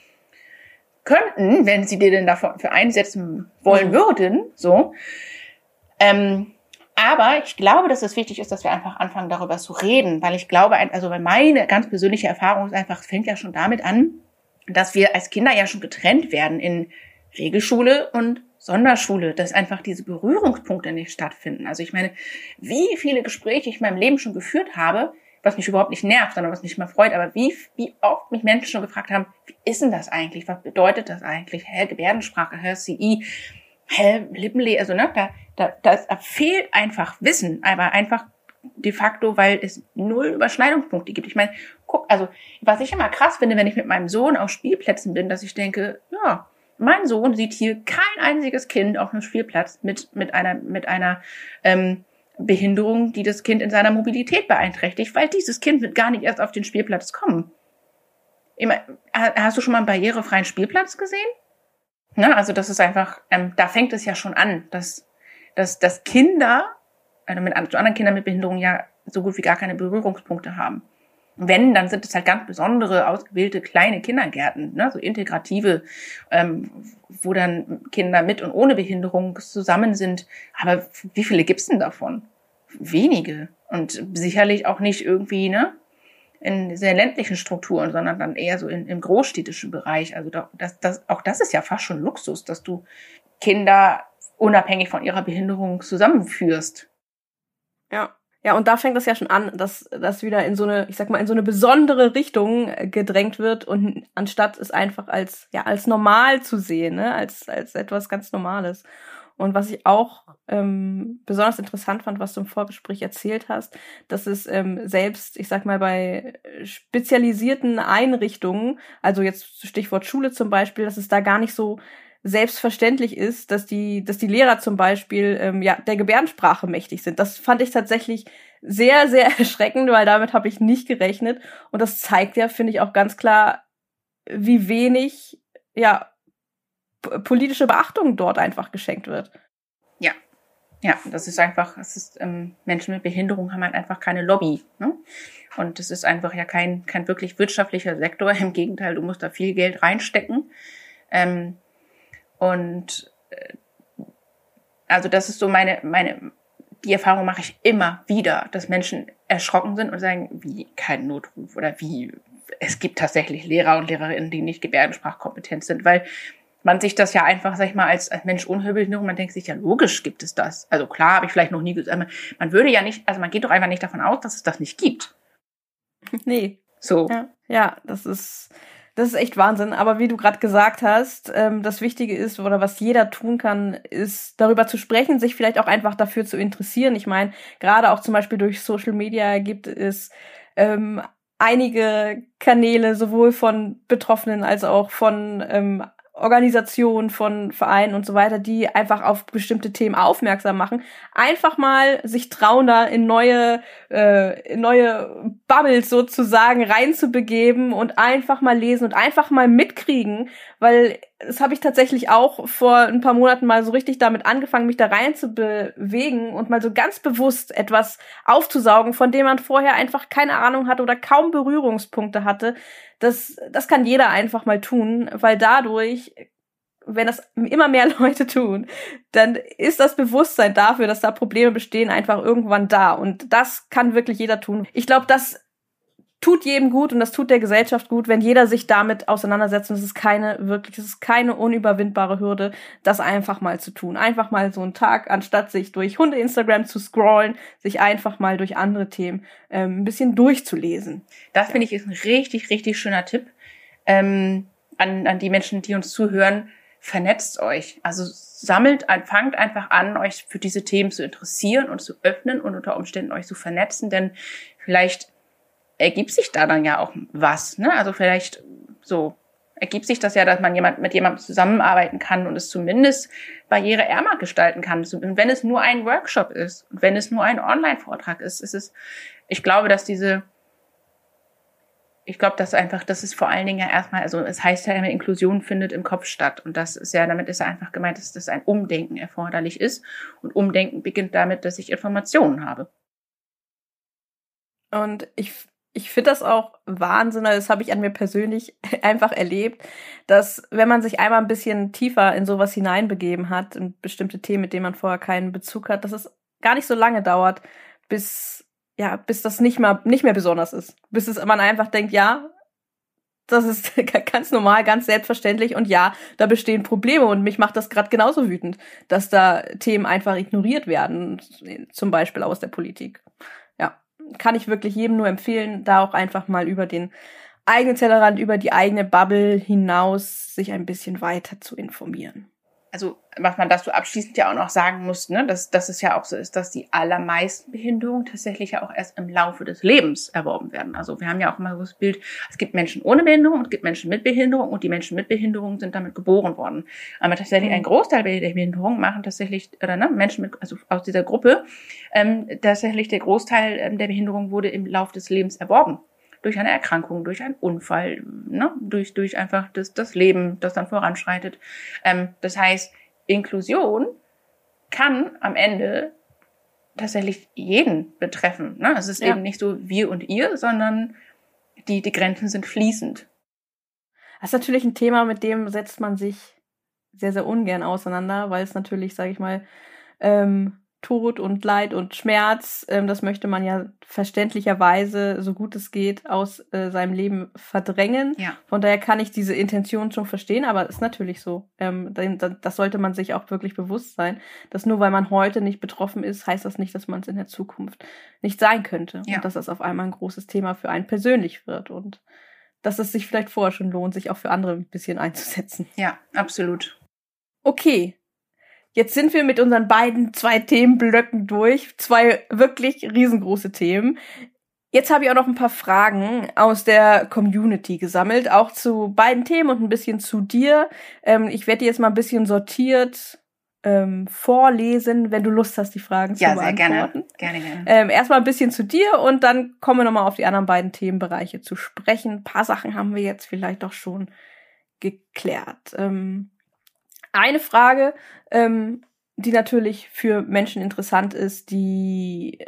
könnten, wenn sie dir denn dafür einsetzen wollen mhm. würden, so, ähm, aber ich glaube, dass es wichtig ist, dass wir einfach anfangen, darüber zu reden, weil ich glaube, also meine ganz persönliche Erfahrung ist einfach, fängt ja schon damit an, dass wir als Kinder ja schon getrennt werden in Regelschule und Sonderschule, dass einfach diese Berührungspunkte nicht stattfinden. Also ich meine, wie viele Gespräche ich in meinem Leben schon geführt habe, was mich überhaupt nicht nervt, sondern was mich mal freut, aber wie, wie oft mich Menschen schon gefragt haben, wie ist denn das eigentlich? Was bedeutet das eigentlich? Hä, Gebärdensprache, hä, CI, hä, Lippenle, also ne, da, da, da fehlt einfach Wissen, aber einfach de facto, weil es null Überschneidungspunkte gibt. Ich meine, guck, also was ich immer krass finde, wenn ich mit meinem Sohn auf Spielplätzen bin, dass ich denke, ja, mein Sohn sieht hier kein einziges Kind auf einem Spielplatz mit mit einer mit einer ähm, Behinderung, die das Kind in seiner Mobilität beeinträchtigt, weil dieses Kind wird gar nicht erst auf den Spielplatz kommen. Immer, hast du schon mal einen barrierefreien Spielplatz gesehen? Ne? Also das ist einfach, ähm, da fängt es ja schon an, dass, dass, dass Kinder, also mit anderen Kindern mit Behinderung ja so gut wie gar keine Berührungspunkte haben. Wenn, dann sind es halt ganz besondere, ausgewählte kleine Kindergärten, ne? so integrative, ähm, wo dann Kinder mit und ohne Behinderung zusammen sind. Aber wie viele gibt's denn davon? Wenige. Und sicherlich auch nicht irgendwie, ne? in sehr ländlichen Strukturen, sondern dann eher so in, im großstädtischen Bereich. Also das, das, auch das ist ja fast schon Luxus, dass du Kinder unabhängig von ihrer Behinderung zusammenführst. Ja. Ja, und da fängt es ja schon an, dass das wieder in so eine, ich sag mal, in so eine besondere Richtung gedrängt wird und anstatt es einfach als, ja, als normal zu sehen, ne, als, als etwas ganz Normales. Und was ich auch ähm, besonders interessant fand, was du im Vorgespräch erzählt hast, dass es ähm, selbst, ich sag mal, bei spezialisierten Einrichtungen, also jetzt Stichwort Schule zum Beispiel, dass es da gar nicht so selbstverständlich ist, dass die, dass die Lehrer zum Beispiel ähm, ja der Gebärdensprache mächtig sind. Das fand ich tatsächlich sehr, sehr erschreckend, weil damit habe ich nicht gerechnet. Und das zeigt ja, finde ich, auch ganz klar, wie wenig ja politische Beachtung dort einfach geschenkt wird. Ja, ja, das ist einfach, es ist, ähm, Menschen mit Behinderung haben halt einfach keine Lobby. Ne? Und das ist einfach ja kein, kein wirklich wirtschaftlicher Sektor. Im Gegenteil, du musst da viel Geld reinstecken. Ähm, und äh, also das ist so meine, meine, die Erfahrung mache ich immer wieder, dass Menschen erschrocken sind und sagen, wie kein Notruf oder wie es gibt tatsächlich Lehrer und Lehrerinnen, die nicht gebärdensprachkompetent sind, weil man sich das ja einfach, sag ich mal, als, als Mensch ohne Hörbehinderung, man denkt sich ja, logisch gibt es das. Also klar, habe ich vielleicht noch nie gesagt, man würde ja nicht, also man geht doch einfach nicht davon aus, dass es das nicht gibt. Nee. So. Ja, ja das ist, das ist echt Wahnsinn. Aber wie du gerade gesagt hast, ähm, das Wichtige ist, oder was jeder tun kann, ist darüber zu sprechen, sich vielleicht auch einfach dafür zu interessieren. Ich meine, gerade auch zum Beispiel durch Social Media gibt es ähm, einige Kanäle, sowohl von Betroffenen als auch von ähm, Organisationen, von Vereinen und so weiter, die einfach auf bestimmte Themen aufmerksam machen, einfach mal sich trauen, da in neue, äh, in neue Bubbles sozusagen reinzubegeben und einfach mal lesen und einfach mal mitkriegen, weil das habe ich tatsächlich auch vor ein paar Monaten mal so richtig damit angefangen, mich da rein zu bewegen und mal so ganz bewusst etwas aufzusaugen, von dem man vorher einfach keine Ahnung hatte oder kaum Berührungspunkte hatte. Das, das kann jeder einfach mal tun, weil dadurch wenn das immer mehr Leute tun, dann ist das Bewusstsein dafür, dass da Probleme bestehen, einfach irgendwann da. Und das kann wirklich jeder tun. Ich glaube, das tut jedem gut und das tut der Gesellschaft gut, wenn jeder sich damit auseinandersetzt. Und es ist keine wirklich, es ist keine unüberwindbare Hürde, das einfach mal zu tun. Einfach mal so einen Tag, anstatt sich durch Hunde-Instagram zu scrollen, sich einfach mal durch andere Themen ähm, ein bisschen durchzulesen. Das finde ich ist ein richtig, richtig schöner Tipp ähm, an, an die Menschen, die uns zuhören. Vernetzt euch. Also sammelt, fangt einfach an, euch für diese Themen zu interessieren und zu öffnen und unter Umständen euch zu vernetzen, denn vielleicht ergibt sich da dann ja auch was. Ne? Also vielleicht so ergibt sich das ja, dass man jemand mit jemandem zusammenarbeiten kann und es zumindest barriereärmer gestalten kann. Und wenn es nur ein Workshop ist und wenn es nur ein Online-Vortrag ist, ist es, ich glaube, dass diese, ich glaube, dass einfach, das ist vor allen Dingen ja erstmal, also es heißt ja immer, Inklusion findet im Kopf statt. Und das ist ja, damit ist ja einfach gemeint, dass das ein Umdenken erforderlich ist. Und Umdenken beginnt damit, dass ich Informationen habe. Und ich ich finde das auch Wahnsinn, das habe ich an mir persönlich einfach erlebt, dass wenn man sich einmal ein bisschen tiefer in sowas hineinbegeben hat, in bestimmte Themen, mit denen man vorher keinen Bezug hat, dass es gar nicht so lange dauert, bis ja, bis das nicht mehr nicht mehr besonders ist, bis es man einfach denkt, ja, das ist ganz normal, ganz selbstverständlich und ja, da bestehen Probleme und mich macht das gerade genauso wütend, dass da Themen einfach ignoriert werden, zum Beispiel aus der Politik kann ich wirklich jedem nur empfehlen, da auch einfach mal über den eigenen Tellerrand, über die eigene Bubble hinaus sich ein bisschen weiter zu informieren also was man dazu abschließend ja auch noch sagen muss, ne, dass, dass es ja auch so ist, dass die allermeisten Behinderungen tatsächlich ja auch erst im Laufe des Lebens erworben werden. Also wir haben ja auch immer so das Bild, es gibt Menschen ohne Behinderung und es gibt Menschen mit Behinderung und die Menschen mit Behinderung sind damit geboren worden. Aber tatsächlich mhm. ein Großteil der Behinderung machen tatsächlich, oder ne, Menschen mit, also aus dieser Gruppe, ähm, tatsächlich der Großteil ähm, der Behinderung wurde im Laufe des Lebens erworben durch eine Erkrankung, durch einen Unfall, ne? durch, durch einfach das, das Leben, das dann voranschreitet. Ähm, das heißt, Inklusion kann am Ende tatsächlich jeden betreffen. Ne? Es ist ja. eben nicht so wir und ihr, sondern die, die Grenzen sind fließend. Das ist natürlich ein Thema, mit dem setzt man sich sehr, sehr ungern auseinander, weil es natürlich, sage ich mal, ähm, Tod und Leid und Schmerz, ähm, das möchte man ja verständlicherweise, so gut es geht, aus äh, seinem Leben verdrängen. Ja. Von daher kann ich diese Intention schon verstehen, aber es ist natürlich so. Ähm, das sollte man sich auch wirklich bewusst sein, dass nur weil man heute nicht betroffen ist, heißt das nicht, dass man es in der Zukunft nicht sein könnte. Ja. Und dass das auf einmal ein großes Thema für einen persönlich wird und dass es sich vielleicht vorher schon lohnt, sich auch für andere ein bisschen einzusetzen. Ja, absolut. Okay, Jetzt sind wir mit unseren beiden zwei Themenblöcken durch. Zwei wirklich riesengroße Themen. Jetzt habe ich auch noch ein paar Fragen aus der Community gesammelt, auch zu beiden Themen und ein bisschen zu dir. Ähm, ich werde dir jetzt mal ein bisschen sortiert ähm, vorlesen, wenn du Lust hast, die Fragen ja, zu beantworten. Ja, sehr gerne. Gerne, gerne. Ähm, erstmal ein bisschen zu dir und dann kommen wir nochmal auf die anderen beiden Themenbereiche zu sprechen. Ein paar Sachen haben wir jetzt vielleicht auch schon geklärt. Ähm, eine Frage, ähm, die natürlich für Menschen interessant ist, die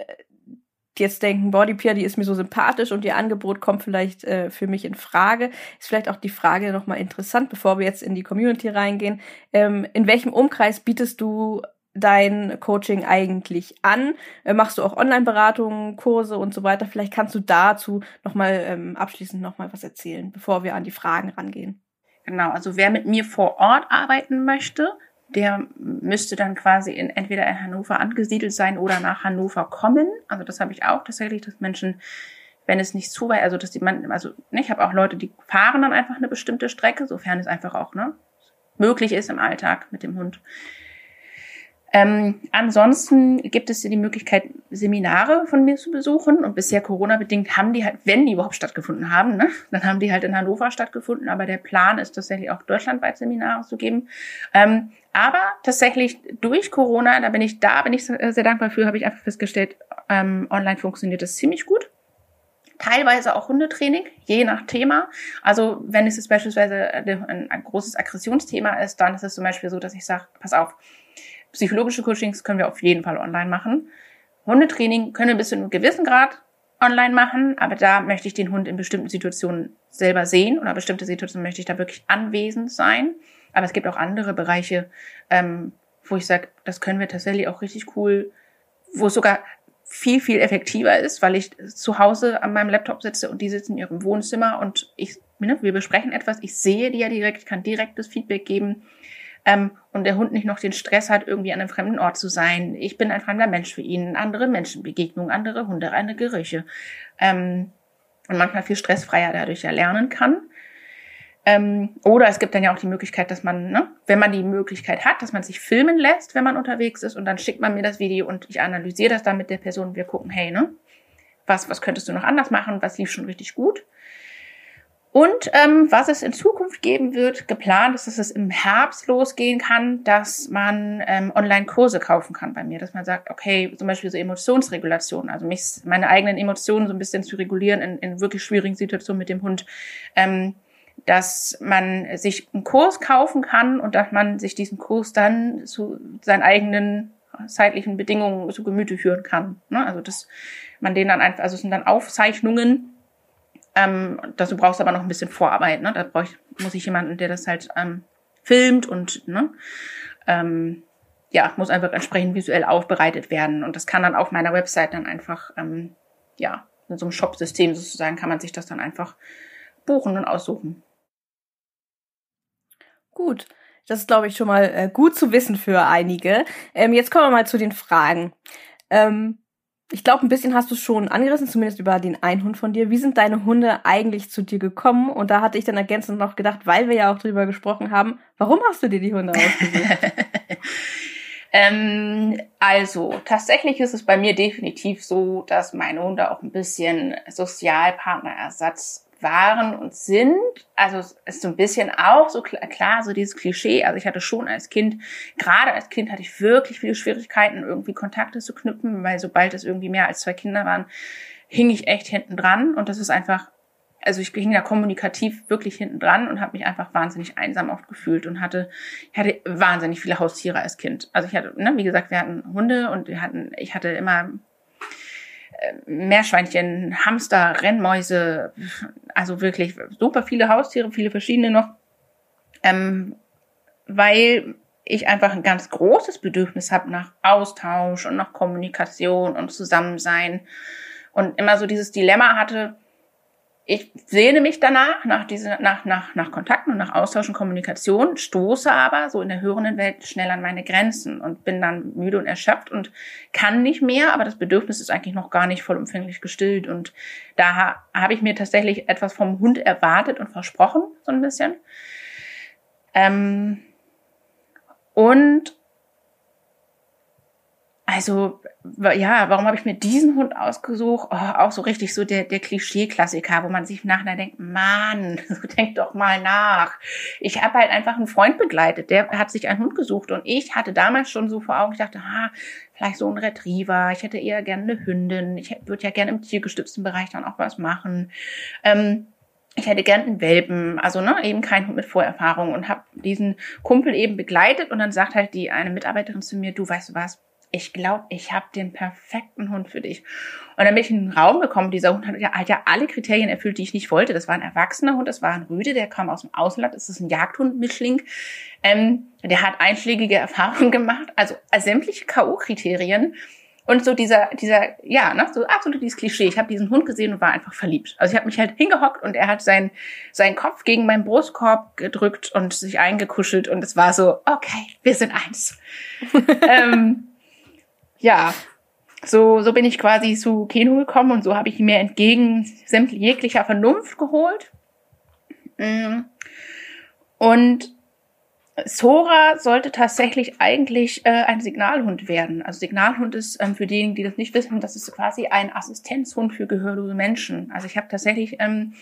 jetzt denken, Bodypia, die ist mir so sympathisch und ihr Angebot kommt vielleicht äh, für mich in Frage. Ist vielleicht auch die Frage nochmal interessant, bevor wir jetzt in die Community reingehen. Ähm, in welchem Umkreis bietest du dein Coaching eigentlich an? Äh, machst du auch Online-Beratungen, Kurse und so weiter? Vielleicht kannst du dazu nochmal ähm, abschließend nochmal was erzählen, bevor wir an die Fragen rangehen. Genau, also wer mit mir vor Ort arbeiten möchte, der müsste dann quasi in, entweder in Hannover angesiedelt sein oder nach Hannover kommen. Also das habe ich auch tatsächlich, dass Menschen, wenn es nicht zu weit, also dass die man, also ne, ich habe auch Leute, die fahren dann einfach eine bestimmte Strecke, sofern es einfach auch ne, möglich ist im Alltag mit dem Hund. Ähm, ansonsten gibt es die Möglichkeit, Seminare von mir zu besuchen. Und bisher Corona-bedingt haben die halt, wenn die überhaupt stattgefunden haben, ne, dann haben die halt in Hannover stattgefunden. Aber der Plan ist tatsächlich auch deutschlandweit Seminare zu geben. Ähm, aber tatsächlich durch Corona, da bin ich, da bin ich sehr dankbar für, habe ich einfach festgestellt, ähm, online funktioniert das ziemlich gut teilweise auch Hundetraining, je nach Thema. Also wenn es jetzt beispielsweise ein, ein, großes Aggressionsthema ist, dann ist es zum Beispiel so, dass ich sage, pass auf, Psychologische Coachings können wir auf jeden Fall online machen. Hundetraining können wir bis zu einem gewissen Grad online machen, aber da möchte ich den Hund in bestimmten Situationen selber sehen oder bestimmte Situationen möchte ich da wirklich anwesend sein. Aber es gibt auch andere Bereiche, ähm, wo ich sage, das können wir tatsächlich auch richtig cool, wo es sogar viel, viel effektiver ist, weil ich zu Hause an meinem Laptop sitze und die sitzen in ihrem Wohnzimmer und ich, ne, wir besprechen etwas, ich sehe die ja direkt, ich kann direktes Feedback geben ähm, und der Hund nicht noch den Stress hat, irgendwie an einem fremden Ort zu sein. Ich bin ein fremder Mensch für ihn, andere Menschenbegegnungen, andere Hunde, andere Gerüche. Ähm, und manchmal viel stressfreier dadurch ja kann. Ähm, oder es gibt dann ja auch die Möglichkeit, dass man, ne, wenn man die Möglichkeit hat, dass man sich filmen lässt, wenn man unterwegs ist und dann schickt man mir das Video und ich analysiere das dann mit der Person wir gucken, hey, ne, was, was könntest du noch anders machen, was lief schon richtig gut. Und ähm, was es in Zukunft geben wird, geplant ist, dass es im Herbst losgehen kann, dass man ähm, Online-Kurse kaufen kann bei mir, dass man sagt, okay, zum Beispiel so Emotionsregulation, also mich, meine eigenen Emotionen so ein bisschen zu regulieren in, in wirklich schwierigen Situationen mit dem Hund, ähm, dass man sich einen Kurs kaufen kann und dass man sich diesen Kurs dann zu seinen eigenen zeitlichen Bedingungen zu Gemüte führen kann. Ne? Also dass man den dann einfach, also es sind dann Aufzeichnungen, ähm, dazu brauchst du aber noch ein bisschen Vorarbeit. Ne? Da brauch ich, muss ich jemanden, der das halt ähm, filmt und ne, ähm, ja, muss einfach entsprechend visuell aufbereitet werden. Und das kann dann auf meiner Website dann einfach, ähm, ja, in so einem Shop-System sozusagen kann man sich das dann einfach buchen und aussuchen. Gut. Das ist, glaube ich, schon mal äh, gut zu wissen für einige. Ähm, jetzt kommen wir mal zu den Fragen. Ähm, ich glaube, ein bisschen hast du schon angerissen, zumindest über den einen Hund von dir. Wie sind deine Hunde eigentlich zu dir gekommen? Und da hatte ich dann ergänzend noch gedacht, weil wir ja auch drüber gesprochen haben, warum hast du dir die Hunde ausgesucht? ähm, also, tatsächlich ist es bei mir definitiv so, dass meine Hunde auch ein bisschen Sozialpartnerersatz waren und sind. Also ist so ein bisschen auch so klar, klar, so dieses Klischee. Also ich hatte schon als Kind, gerade als Kind hatte ich wirklich viele Schwierigkeiten, irgendwie Kontakte zu knüpfen, weil sobald es irgendwie mehr als zwei Kinder waren, hing ich echt hinten dran. Und das ist einfach, also ich hing da kommunikativ wirklich hinten dran und habe mich einfach wahnsinnig einsam oft gefühlt und hatte, ich hatte wahnsinnig viele Haustiere als Kind. Also ich hatte, ne, wie gesagt, wir hatten Hunde und wir hatten, ich hatte immer Meerschweinchen, Hamster, Rennmäuse, also wirklich super viele Haustiere, viele verschiedene noch, ähm, weil ich einfach ein ganz großes Bedürfnis habe nach Austausch und nach Kommunikation und Zusammensein. Und immer so dieses Dilemma hatte, ich sehne mich danach, nach, diese, nach, nach, nach Kontakten und nach Austausch und Kommunikation, stoße aber so in der hörenden Welt schnell an meine Grenzen und bin dann müde und erschöpft und kann nicht mehr, aber das Bedürfnis ist eigentlich noch gar nicht vollumfänglich gestillt. Und da ha, habe ich mir tatsächlich etwas vom Hund erwartet und versprochen, so ein bisschen. Ähm, und also ja, warum habe ich mir diesen Hund ausgesucht? Oh, auch so richtig so der, der Klischee-Klassiker, wo man sich nachher denkt, Mann, denk doch mal nach. Ich habe halt einfach einen Freund begleitet, der hat sich einen Hund gesucht und ich hatte damals schon so vor Augen, ich dachte, ah, vielleicht so ein Retriever, ich hätte eher gerne eine Hündin, ich würde ja gerne im tiergestützten Bereich dann auch was machen. Ähm, ich hätte gern einen Welpen, also ne, eben kein Hund mit Vorerfahrung und habe diesen Kumpel eben begleitet und dann sagt halt die eine Mitarbeiterin zu mir, du weißt was, ich glaube, ich habe den perfekten Hund für dich. Und dann bin ich in den Raum gekommen. Dieser Hund hat ja, hat ja alle Kriterien erfüllt, die ich nicht wollte. Das war ein erwachsener Hund, das war ein Rüde, der kam aus dem Ausland. Das ist ein Jagdhund-Mischling. Ähm, der hat einschlägige Erfahrungen gemacht, also sämtliche K.O.-Kriterien. Und so dieser, dieser, ja, ne, so absolut dieses Klischee. Ich habe diesen Hund gesehen und war einfach verliebt. Also ich habe mich halt hingehockt und er hat seinen, seinen Kopf gegen meinen Brustkorb gedrückt und sich eingekuschelt und es war so, okay, wir sind eins. ähm, ja, so, so bin ich quasi zu Keno gekommen und so habe ich mir entgegen jeglicher Vernunft geholt. Mm. Und Sora sollte tatsächlich eigentlich äh, ein Signalhund werden. Also Signalhund ist ähm, für diejenigen, die das nicht wissen, das ist quasi ein Assistenzhund für gehörlose Menschen. Also ich habe tatsächlich, ähm,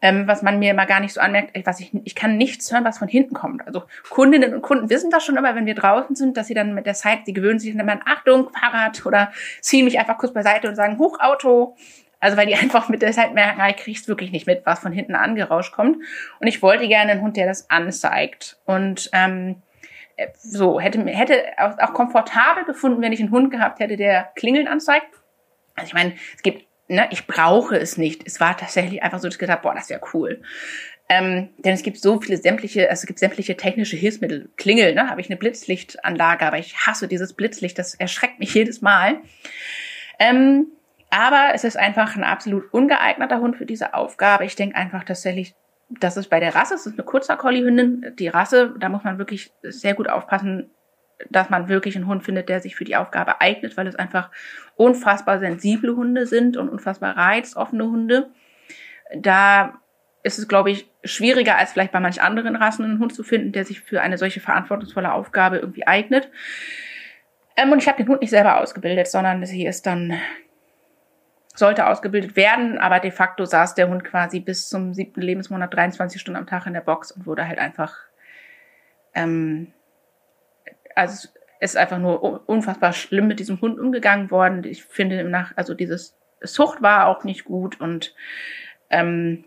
ähm, was man mir immer gar nicht so anmerkt, was ich, ich kann nichts hören, was von hinten kommt. Also Kundinnen und Kunden wissen das schon immer, wenn wir draußen sind, dass sie dann mit der Zeit, sie gewöhnen sich dann immer an Achtung, Fahrrad oder ziehen mich einfach kurz beiseite und sagen, Huch, Auto. Also weil die einfach mit der Zeit merken, ich krieg's wirklich nicht mit, was von hinten angerauscht kommt. Und ich wollte gerne einen Hund, der das anzeigt. Und ähm, so hätte hätte auch, auch komfortabel gefunden, wenn ich einen Hund gehabt hätte, der Klingeln anzeigt. Also ich meine, es gibt, ne, ich brauche es nicht. Es war tatsächlich einfach so, dass ich gedacht, boah, das wäre cool. Ähm, denn es gibt so viele sämtliche, also es gibt sämtliche technische Hilfsmittel. Klingel, ne, habe ich eine Blitzlichtanlage, aber ich hasse dieses Blitzlicht, das erschreckt mich jedes Mal. Ähm, aber es ist einfach ein absolut ungeeigneter Hund für diese Aufgabe. Ich denke einfach tatsächlich, dass es bei der Rasse, es ist eine kurzer Collie-Hündin, die Rasse, da muss man wirklich sehr gut aufpassen, dass man wirklich einen Hund findet, der sich für die Aufgabe eignet, weil es einfach unfassbar sensible Hunde sind und unfassbar reizoffene Hunde. Da ist es, glaube ich, schwieriger als vielleicht bei manch anderen Rassen einen Hund zu finden, der sich für eine solche verantwortungsvolle Aufgabe irgendwie eignet. Ähm, und ich habe den Hund nicht selber ausgebildet, sondern sie ist dann sollte ausgebildet werden, aber de facto saß der Hund quasi bis zum siebten Lebensmonat 23 Stunden am Tag in der Box und wurde halt einfach, ähm, also es ist einfach nur unfassbar schlimm mit diesem Hund umgegangen worden. Ich finde nach, also dieses Sucht war auch nicht gut und ähm,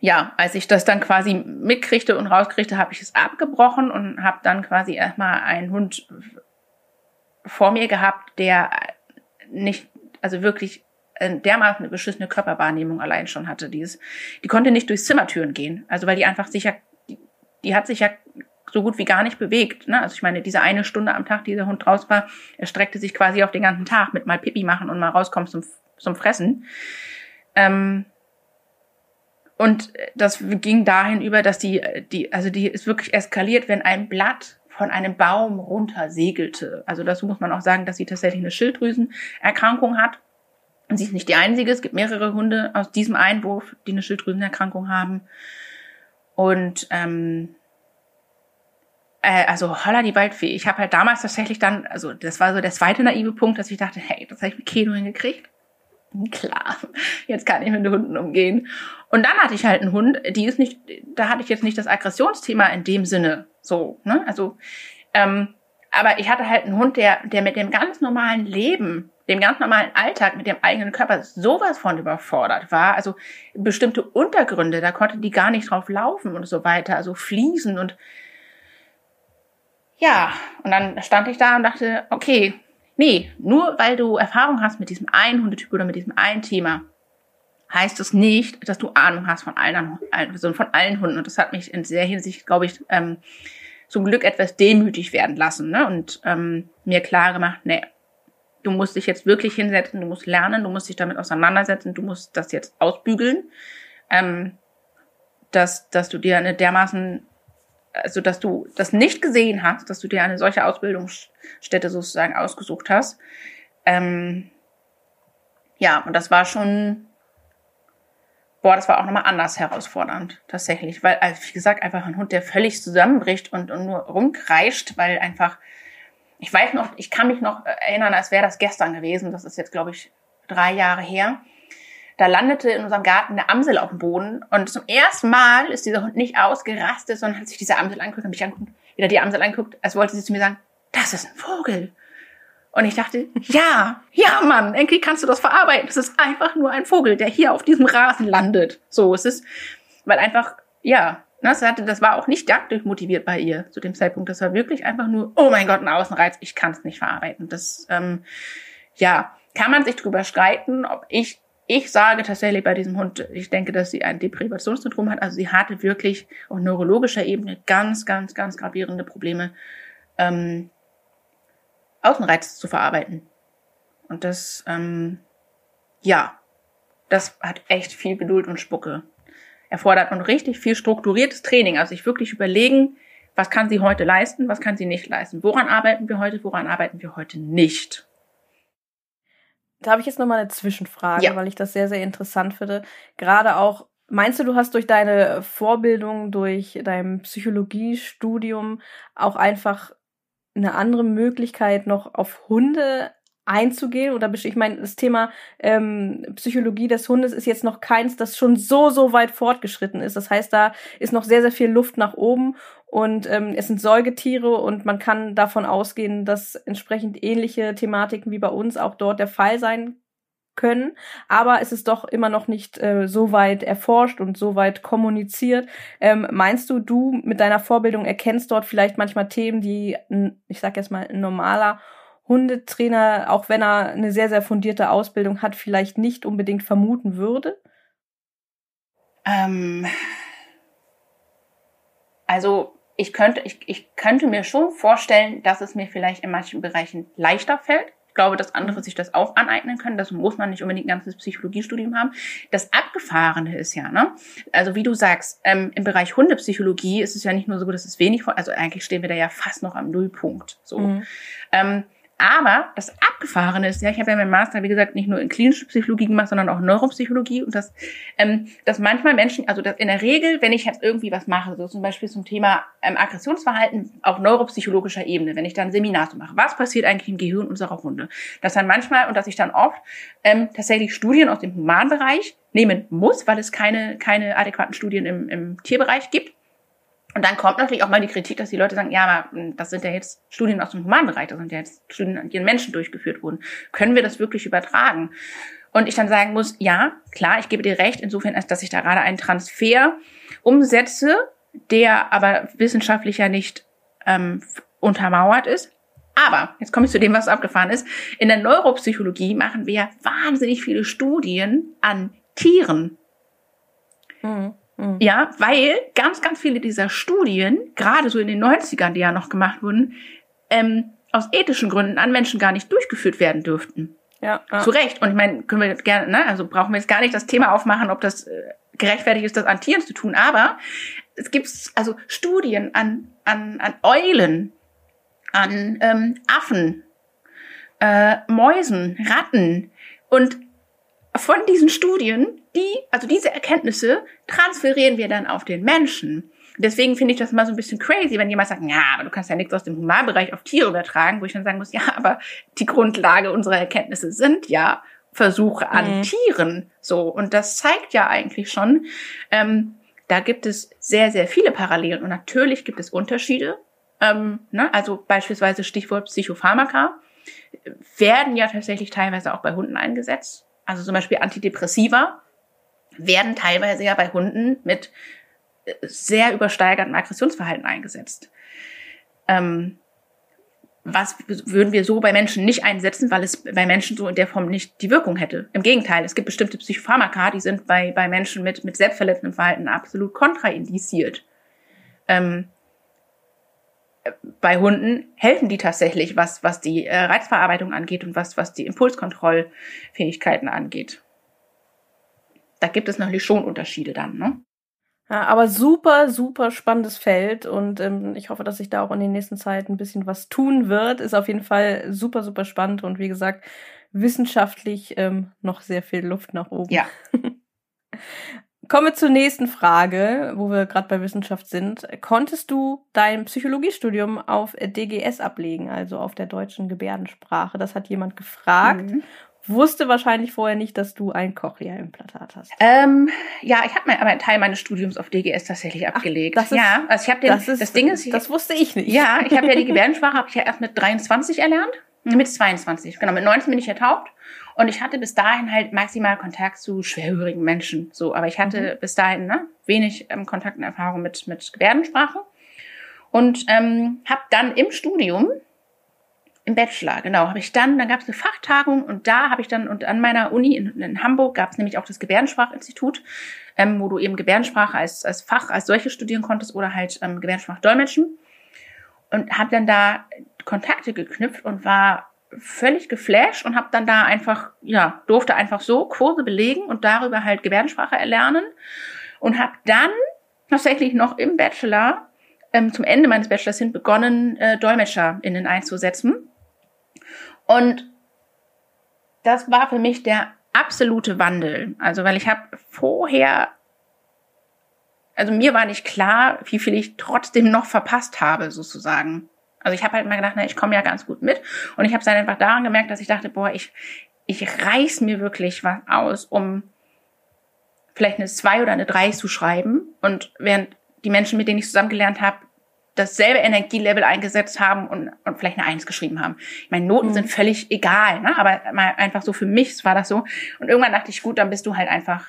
ja, als ich das dann quasi mitkriegte und rauskriegte, habe ich es abgebrochen und habe dann quasi erstmal einen Hund vor mir gehabt, der nicht, also wirklich äh, dermaßen eine beschissene Körperwahrnehmung allein schon hatte. Die, ist, die konnte nicht durch Zimmertüren gehen. Also weil die einfach sicher, die, die hat sich ja so gut wie gar nicht bewegt. Ne? Also ich meine, diese eine Stunde am Tag, die der Hund draus war, er streckte sich quasi auf den ganzen Tag mit mal Pipi machen und mal rauskommen zum, zum Fressen. Ähm, und das ging dahin über, dass die, die, also die ist wirklich eskaliert, wenn ein Blatt von einem Baum runter segelte. Also dazu muss man auch sagen, dass sie tatsächlich eine Schilddrüsenerkrankung hat. Und sie ist nicht die einzige. Es gibt mehrere Hunde aus diesem Einwurf, die eine Schilddrüsenerkrankung haben. Und ähm, äh, also holla die Waldfee. Ich habe halt damals tatsächlich dann, also das war so der zweite naive Punkt, dass ich dachte, hey, das habe ich mit Keno hingekriegt. Klar, jetzt kann ich mit den Hunden umgehen. Und dann hatte ich halt einen Hund, die ist nicht, da hatte ich jetzt nicht das Aggressionsthema in dem Sinne so, ne? Also, ähm, aber ich hatte halt einen Hund, der, der mit dem ganz normalen Leben dem ganz normalen Alltag mit dem eigenen Körper sowas von überfordert war. Also bestimmte Untergründe, da konnte die gar nicht drauf laufen und so weiter, also fließen und ja, und dann stand ich da und dachte, okay, nee, nur weil du Erfahrung hast mit diesem einen Hundetyp oder mit diesem einen Thema, heißt das nicht, dass du Ahnung hast von allen, also von allen Hunden. Und das hat mich in sehr Hinsicht, glaube ich, ähm, zum Glück etwas demütig werden lassen ne? und ähm, mir klar gemacht, nee, du musst dich jetzt wirklich hinsetzen, du musst lernen, du musst dich damit auseinandersetzen, du musst das jetzt ausbügeln, ähm, dass, dass du dir eine dermaßen, also dass du das nicht gesehen hast, dass du dir eine solche Ausbildungsstätte sozusagen ausgesucht hast. Ähm, ja, und das war schon, boah, das war auch nochmal anders herausfordernd, tatsächlich, weil, also wie gesagt, einfach ein Hund, der völlig zusammenbricht und, und nur rumkreischt, weil einfach ich weiß noch, ich kann mich noch erinnern, als wäre das gestern gewesen. Das ist jetzt, glaube ich, drei Jahre her. Da landete in unserem Garten eine Amsel auf dem Boden und zum ersten Mal ist dieser Hund nicht ausgerastet, sondern hat sich diese Amsel angeguckt, hat mich angeguckt, wieder die Amsel angeguckt, als wollte sie zu mir sagen, das ist ein Vogel. Und ich dachte, ja, ja, Mann, endlich kannst du das verarbeiten. Es ist einfach nur ein Vogel, der hier auf diesem Rasen landet. So, es ist, weil einfach, ja, Das, hatte, das war auch nicht jagdlich motiviert bei ihr zu dem Zeitpunkt. Das war wirklich einfach nur, oh mein Gott, ein Außenreiz, ich kann es nicht verarbeiten. Das, ähm, ja, kann man sich drüber streiten, ob ich, ich sage tatsächlich bei diesem Hund, ich denke, dass sie ein Deprivationssyndrom hat. Also sie hatte wirklich auf neurologischer Ebene ganz, ganz, ganz gravierende Probleme, ähm, Außenreiz zu verarbeiten. Und das, ähm, ja, das hat echt viel Geduld und Spucke erfordert und richtig viel strukturiertes Training. Also sich wirklich überlegen, was kann sie heute leisten, was kann sie nicht leisten. Woran arbeiten wir heute, woran arbeiten wir heute nicht. Da habe ich jetzt nochmal eine Zwischenfrage, ja. weil ich das sehr, sehr interessant finde. Gerade auch, meinst du, du hast durch deine Vorbildung, durch dein Psychologiestudium auch einfach eine andere Möglichkeit noch auf Hunde einzugehen oder ich meine das Thema ähm, Psychologie des Hundes ist jetzt noch keins, das schon so so weit fortgeschritten ist. Das heißt, da ist noch sehr sehr viel Luft nach oben und ähm, es sind Säugetiere und man kann davon ausgehen, dass entsprechend ähnliche Thematiken wie bei uns auch dort der Fall sein können, aber es ist doch immer noch nicht äh, so weit erforscht und so weit kommuniziert. Ähm, meinst du, du mit deiner Vorbildung erkennst dort vielleicht manchmal Themen, die, ich sag jetzt mal, ein normaler Hundetrainer, auch wenn er eine sehr, sehr fundierte Ausbildung hat, vielleicht nicht unbedingt vermuten würde? Ähm, also ich könnte, ich, ich könnte mir schon vorstellen, dass es mir vielleicht in manchen Bereichen leichter fällt. Ich glaube, dass andere mhm. sich das auch aneignen können. Das muss man nicht unbedingt ein ganzes Psychologiestudium haben. Das Abgefahrene ist ja, ne? Also wie du sagst, ähm, im Bereich Hundepsychologie ist es ja nicht nur so, dass es wenig, also eigentlich stehen wir da ja fast noch am Nullpunkt. So. Mhm. Ähm, aber das Abgefahrene ist, ja, ich habe ja meinen Master, wie gesagt, nicht nur in klinische Psychologie gemacht, sondern auch Neuropsychologie. Und das, ähm, dass manchmal Menschen, also dass in der Regel, wenn ich jetzt irgendwie was mache, so zum Beispiel zum Thema ähm, Aggressionsverhalten auf neuropsychologischer Ebene, wenn ich dann ein Seminar so mache, was passiert eigentlich im Gehirn unserer Hunde, dass dann manchmal und dass ich dann oft ähm, tatsächlich Studien aus dem Humanbereich nehmen muss, weil es keine keine adäquaten Studien im, im Tierbereich gibt und dann kommt natürlich auch mal die Kritik, dass die Leute sagen, ja, aber hm, das sind ja jetzt Studien aus dem Humanbereich, das sind ja jetzt Studien, an denen Menschen durchgeführt wurden. Können wir das wirklich übertragen? Und ich dann sagen muss, ja, klar, ich gebe dir recht, insofern, als dass ich da gerade einen Transfer umsetze, der aber wissenschaftlich ja nicht ähm, untermauert ist. Aber, jetzt komme ich zu dem, was abgefahren ist. In der Neuropsychologie machen wir wahnsinnig viele Studien an Tieren. Mhm. Mhm. Ja, weil ganz, ganz viele dieser Studien, gerade so in den 90ern, die ja noch gemacht wurden, ähm, aus ethischen Gründen an Menschen gar nicht durchgeführt werden dürften. Ja, ja. Zu Recht. Und ich meine, können wir gerne, ne, also brauchen wir jetzt gar nicht das Thema aufmachen, ob das äh, gerechtfertigt ist, das an Tieren zu tun. Aber es gibt also Studien an, an, an Eulen, an ähm, Affen, äh, Mäusen, Ratten. Und von diesen Studien die, also diese Erkenntnisse transferieren wir dann auf den Menschen. Deswegen finde ich das mal so ein bisschen crazy, wenn jemand sagt, ja, aber du kannst ja nichts aus dem Humanbereich auf Tiere übertragen, wo ich dann sagen muss, ja, aber die Grundlage unserer Erkenntnisse sind ja Versuche an mhm. Tieren. So, und das zeigt ja eigentlich schon, ähm, da gibt es sehr, sehr viele Parallelen und natürlich gibt es Unterschiede. Ähm, ne? Also beispielsweise Stichwort Psychopharmaka werden ja tatsächlich teilweise auch bei Hunden eingesetzt. Also zum Beispiel Antidepressiva werden teilweise ja bei Hunden mit äh, sehr übersteigertem Aggressionsverhalten eingesetzt. Ähm, was würden wir so bei Menschen nicht einsetzen, weil es bei Menschen so in der Form nicht die Wirkung hätte. Im Gegenteil, es gibt bestimmte Psychopharmaka, die sind bei, bei Menschen mit, mit selbstverletzendem Verhalten absolut kontraindiziert. Ähm, bei Hunden helfen die tatsächlich, was, was die äh, Reizverarbeitung angeht und was, was die Impulskontrollfähigkeiten angeht da gibt es natürlich schon Unterschiede dann, ne? Ja, aber super, super spannendes Feld und ähm, ich hoffe, dass sich da auch in den nächsten Zeit ein bisschen was tun wird. Ist auf jeden Fall super, super spannend und wie gesagt, wissenschaftlich ähm, noch sehr viel Luft nach oben. Ja. Kommen wir zur nächsten Frage, wo wir gerade bei Wissenschaft sind. Konntest du dein Psychologiestudium auf DGS ablegen, also auf der deutschen Gebärdensprache? Das hat jemand gefragt. Mhm wusste wahrscheinlich vorher nicht, dass du ein Cochlea-Implantat hast. Ähm, ja, ich habe mein, aber einen Teil meines Studiums auf DGS tatsächlich abgelegt. Ach, das ist, ja, also ich habe den. Das, ist, das Ding ist, ich, das wusste ich nicht. Ja, ich habe ja die Gebärdensprache habe ich ja erst mit 23 erlernt, mit 22. Genau, mit 19 bin ich ertaubt Und ich hatte bis dahin halt maximal Kontakt zu schwerhörigen Menschen. So, aber ich hatte mhm. bis dahin ne, wenig ähm, Kontakt und Erfahrung mit, mit Gebärdensprache. Und ähm, habe dann im Studium, im Bachelor, genau, habe ich dann, dann gab es eine Fachtagung und da habe ich dann, und an meiner Uni in, in Hamburg gab es nämlich auch das Gebärdensprachinstitut, ähm, wo du eben Gebärdensprache als, als Fach, als solche studieren konntest oder halt ähm, Gebärdensprache dolmetschen. Und habe dann da Kontakte geknüpft und war völlig geflasht und habe dann da einfach, ja, durfte einfach so Kurse belegen und darüber halt Gebärdensprache erlernen und habe dann tatsächlich noch im Bachelor ähm, zum Ende meines Bachelors hin begonnen, äh, DolmetscherInnen einzusetzen. Und das war für mich der absolute Wandel. Also, weil ich habe vorher, also mir war nicht klar, wie viel ich trotzdem noch verpasst habe, sozusagen. Also ich habe halt mal gedacht, na, ich komme ja ganz gut mit. Und ich habe es dann einfach daran gemerkt, dass ich dachte, boah, ich, ich reiß mir wirklich was aus, um vielleicht eine zwei oder eine drei zu schreiben. Und während die Menschen, mit denen ich zusammen gelernt habe, dasselbe Energielevel eingesetzt haben und, und vielleicht eine Eins geschrieben haben. Ich meine, Noten mhm. sind völlig egal, ne? aber mal einfach so für mich war das so. Und irgendwann dachte ich, gut, dann bist du halt einfach.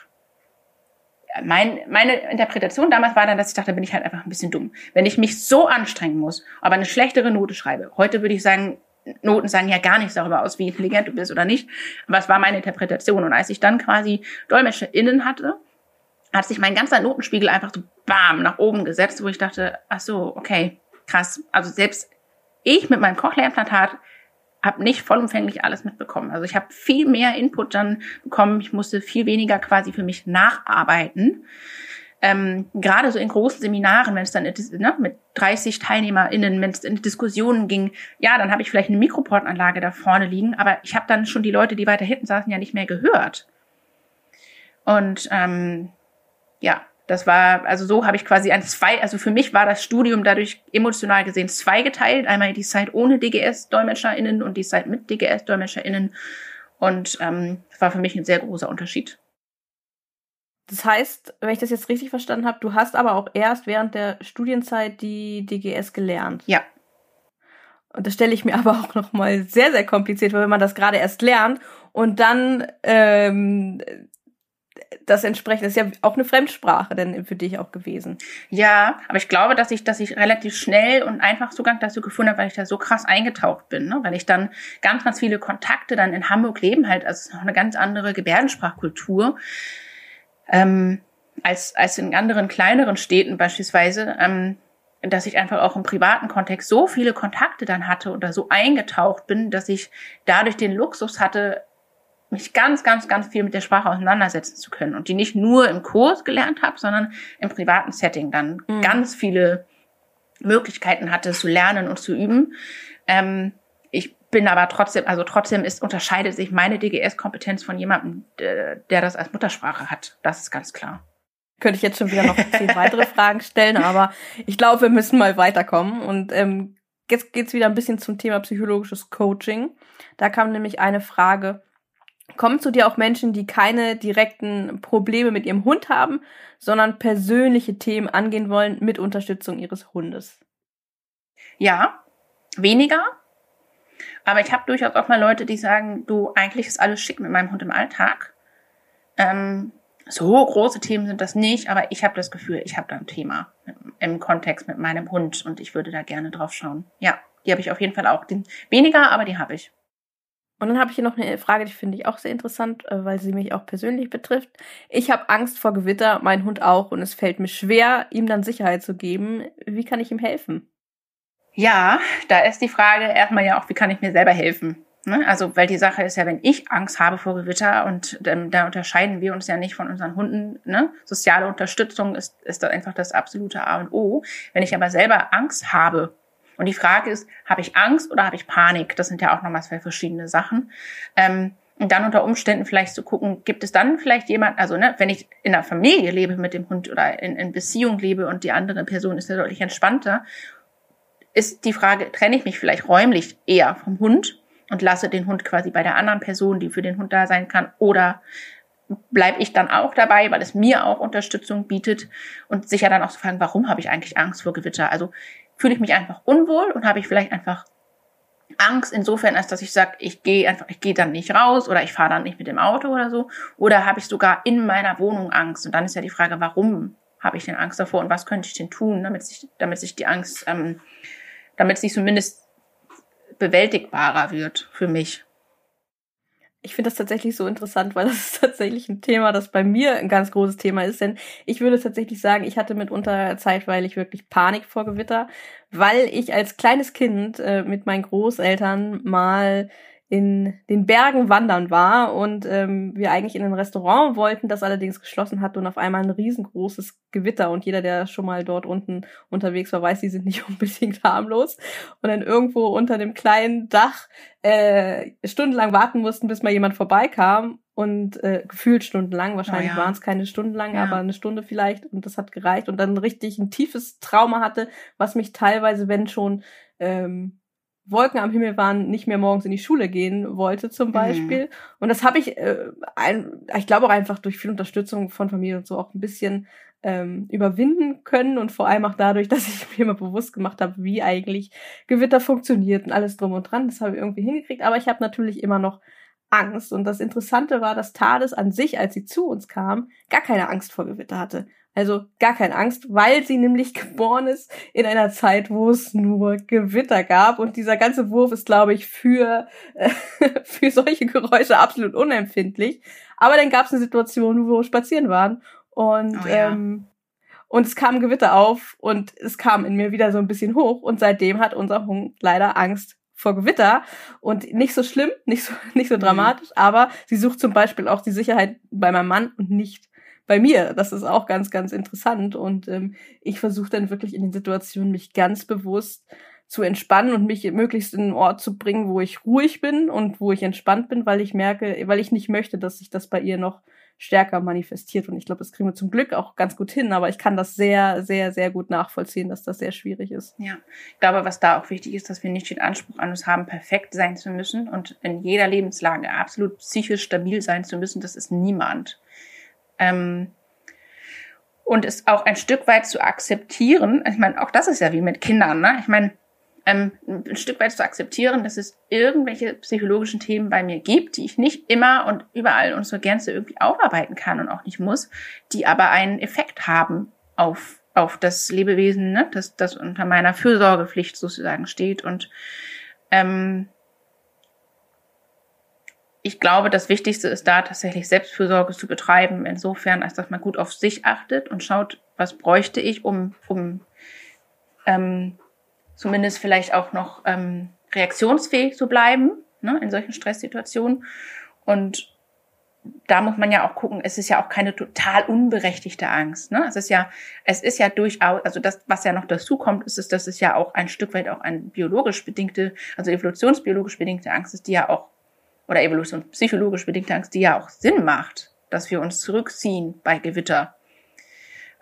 Mein, meine Interpretation damals war dann, dass ich dachte, bin ich halt einfach ein bisschen dumm. Wenn ich mich so anstrengen muss, aber eine schlechtere Note schreibe. Heute würde ich sagen, Noten sagen ja gar nichts darüber aus, wie intelligent du bist oder nicht. Aber es war meine Interpretation. Und als ich dann quasi DolmetscherInnen hatte, hat sich mein ganzer Notenspiegel einfach so bam nach oben gesetzt, wo ich dachte, ach so, okay, krass. Also selbst ich mit meinem Cochlea-Implantat habe nicht vollumfänglich alles mitbekommen. Also ich habe viel mehr Input dann bekommen. Ich musste viel weniger quasi für mich nacharbeiten. Ähm, gerade so in großen Seminaren, wenn es dann ne, mit 30 TeilnehmerInnen, wenn es in Diskussionen ging, ja, dann habe ich vielleicht eine Mikroportanlage da vorne liegen, aber ich habe dann schon die Leute, die weiter hinten saßen, ja nicht mehr gehört. Und ähm, ja, das war, also so habe ich quasi ein zwei, also für mich war das Studium dadurch emotional gesehen zweigeteilt. Einmal die Zeit ohne DGS-DolmetscherInnen und die Zeit mit DGS-DolmetscherInnen. Und ähm, das war für mich ein sehr großer Unterschied. Das heißt, wenn ich das jetzt richtig verstanden habe, du hast aber auch erst während der Studienzeit die DGS gelernt. Ja. Und das stelle ich mir aber auch noch mal sehr, sehr kompliziert vor, wenn man das gerade erst lernt und dann ähm, das entsprechend ist ja auch eine Fremdsprache denn für dich auch gewesen. Ja, aber ich glaube, dass ich, dass ich relativ schnell und einfach Zugang dazu gefunden habe, weil ich da so krass eingetaucht bin, ne? weil ich dann ganz, ganz viele Kontakte dann in Hamburg leben halt, also noch eine ganz andere Gebärdensprachkultur ähm, als als in anderen kleineren Städten beispielsweise. Ähm, dass ich einfach auch im privaten Kontext so viele Kontakte dann hatte da so eingetaucht bin, dass ich dadurch den Luxus hatte, mich ganz, ganz, ganz viel mit der Sprache auseinandersetzen zu können und die nicht nur im Kurs gelernt habe, sondern im privaten Setting dann mhm. ganz viele Möglichkeiten hatte zu lernen und zu üben. Ähm, ich bin aber trotzdem, also trotzdem ist, unterscheidet sich meine DGS-Kompetenz von jemandem, der, der das als Muttersprache hat. Das ist ganz klar. Könnte ich jetzt schon wieder noch zehn weitere Fragen stellen, aber ich glaube, wir müssen mal weiterkommen. Und ähm, jetzt geht's wieder ein bisschen zum Thema psychologisches Coaching. Da kam nämlich eine Frage, Kommen zu dir auch Menschen, die keine direkten Probleme mit ihrem Hund haben, sondern persönliche Themen angehen wollen mit Unterstützung ihres Hundes? Ja, weniger. Aber ich habe durchaus auch mal Leute, die sagen, du, eigentlich ist alles schick mit meinem Hund im Alltag. Ähm, so große Themen sind das nicht, aber ich habe das Gefühl, ich habe da ein Thema im Kontext mit meinem Hund und ich würde da gerne drauf schauen. Ja, die habe ich auf jeden Fall auch. Den, weniger, aber die habe ich. Und dann habe ich hier noch eine Frage, die finde ich auch sehr interessant, äh, weil sie mich auch persönlich betrifft. Ich habe Angst vor Gewitter, mein Hund auch, und es fällt mir schwer, ihm dann Sicherheit zu geben. Wie kann ich ihm helfen? Ja, da ist die Frage erstmal ja auch, wie kann ich mir selber helfen? Ne? Also, weil die Sache ist ja, wenn ich Angst habe vor Gewitter und ähm, da unterscheiden wir uns ja nicht von unseren Hunden, ne? Soziale Unterstützung ist, ist da einfach das absolute A und O. Wenn ich aber selber Angst habe und die Frage ist, habe ich Angst oder habe ich Panik? Das sind ja auch nochmal zwei verschiedene Sachen. Ähm, und dann unter Umständen vielleicht zu gucken, gibt es dann vielleicht jemand, also ne, wenn ich in einer Familie lebe mit dem Hund oder in, in Beziehung lebe und die andere Person ist ja deutlich entspannter, ist die Frage, trenne ich mich vielleicht räumlich eher vom Hund und lasse den Hund quasi bei der anderen Person, die für den Hund da sein kann, oder bleibe ich dann auch dabei, weil es mir auch Unterstützung bietet und sicher dann auch zu fragen, warum habe ich eigentlich Angst vor Gewitter? Also fühle ich mich einfach unwohl und habe ich vielleicht einfach Angst insofern, als dass ich sage, ich gehe einfach, ich gehe dann nicht raus oder ich fahre dann nicht mit dem Auto oder so. Oder habe ich sogar in meiner Wohnung Angst? Und dann ist ja die Frage, warum habe ich denn Angst davor und was könnte ich denn tun, damit sich, damit sich die Angst, ähm, damit sie zumindest bewältigbarer wird für mich. Ich finde das tatsächlich so interessant, weil das ist tatsächlich ein Thema, das bei mir ein ganz großes Thema ist. Denn ich würde tatsächlich sagen, ich hatte mitunter zeitweilig wirklich Panik vor Gewitter, weil ich als kleines Kind äh, mit meinen Großeltern mal in den Bergen wandern war und ähm, wir eigentlich in ein Restaurant wollten, das allerdings geschlossen hat und auf einmal ein riesengroßes Gewitter und jeder, der schon mal dort unten unterwegs war, weiß, die sind nicht unbedingt harmlos und dann irgendwo unter dem kleinen Dach äh, stundenlang warten mussten, bis mal jemand vorbeikam und äh, gefühlt stundenlang, wahrscheinlich oh ja. waren es keine Stunden lang, ja. aber eine Stunde vielleicht und das hat gereicht und dann richtig ein tiefes Trauma hatte, was mich teilweise, wenn schon ähm, Wolken am Himmel waren, nicht mehr morgens in die Schule gehen wollte zum mhm. Beispiel. Mhm. Und das habe ich, äh, ein, ich glaube auch einfach durch viel Unterstützung von Familie und so auch ein bisschen ähm, überwinden können und vor allem auch dadurch, dass ich mir immer bewusst gemacht habe, wie eigentlich Gewitter funktioniert und alles drum und dran. Das habe ich irgendwie hingekriegt, aber ich habe natürlich immer noch Angst. Und das Interessante war, dass Thales an sich, als sie zu uns kam, gar keine Angst vor Gewitter hatte. Also gar keine Angst, weil sie nämlich geboren ist in einer Zeit, wo es nur Gewitter gab. Und dieser ganze Wurf ist, glaube ich, für, äh, für solche Geräusche absolut unempfindlich. Aber dann gab es eine Situation, wo wir spazieren waren. Und, oh ja. ähm, und es kam Gewitter auf und es kam in mir wieder so ein bisschen hoch. Und seitdem hat unser Hund leider Angst vor Gewitter und nicht so schlimm, nicht so, nicht so mhm. dramatisch, aber sie sucht zum Beispiel auch die Sicherheit bei meinem Mann und nicht bei mir. Das ist auch ganz, ganz interessant. Und ähm, ich versuche dann wirklich in den Situationen mich ganz bewusst zu entspannen und mich möglichst in einen Ort zu bringen, wo ich ruhig bin und wo ich entspannt bin, weil ich merke, weil ich nicht möchte, dass sich das bei ihr noch stärker manifestiert. Und ich glaube, das kriegen wir zum Glück auch ganz gut hin, aber ich kann das sehr, sehr, sehr gut nachvollziehen, dass das sehr schwierig ist. Ja, ich glaube, was da auch wichtig ist, dass wir nicht den Anspruch an uns haben, perfekt sein zu müssen und in jeder Lebenslage absolut psychisch stabil sein zu müssen. Das ist niemand. Ähm, und es auch ein Stück weit zu akzeptieren, ich meine, auch das ist ja wie mit Kindern, ne? Ich meine, ähm, ein Stück weit zu akzeptieren, dass es irgendwelche psychologischen Themen bei mir gibt, die ich nicht immer und überall und zur Gänze irgendwie aufarbeiten kann und auch nicht muss, die aber einen Effekt haben auf auf das Lebewesen, ne, das das unter meiner Fürsorgepflicht sozusagen steht. Und ähm, ich glaube, das Wichtigste ist da tatsächlich Selbstfürsorge zu betreiben, insofern, als dass man gut auf sich achtet und schaut, was bräuchte ich, um, um ähm, zumindest vielleicht auch noch ähm, reaktionsfähig zu bleiben ne, in solchen Stresssituationen. Und da muss man ja auch gucken, es ist ja auch keine total unberechtigte Angst. Ne? Es ist ja, es ist ja durchaus, also das, was ja noch dazu kommt, ist, ist, dass es ja auch ein Stück weit auch eine biologisch bedingte, also evolutionsbiologisch bedingte Angst ist, die ja auch oder evolutionspsychologisch bedingte Angst, die ja auch Sinn macht, dass wir uns zurückziehen bei Gewitter.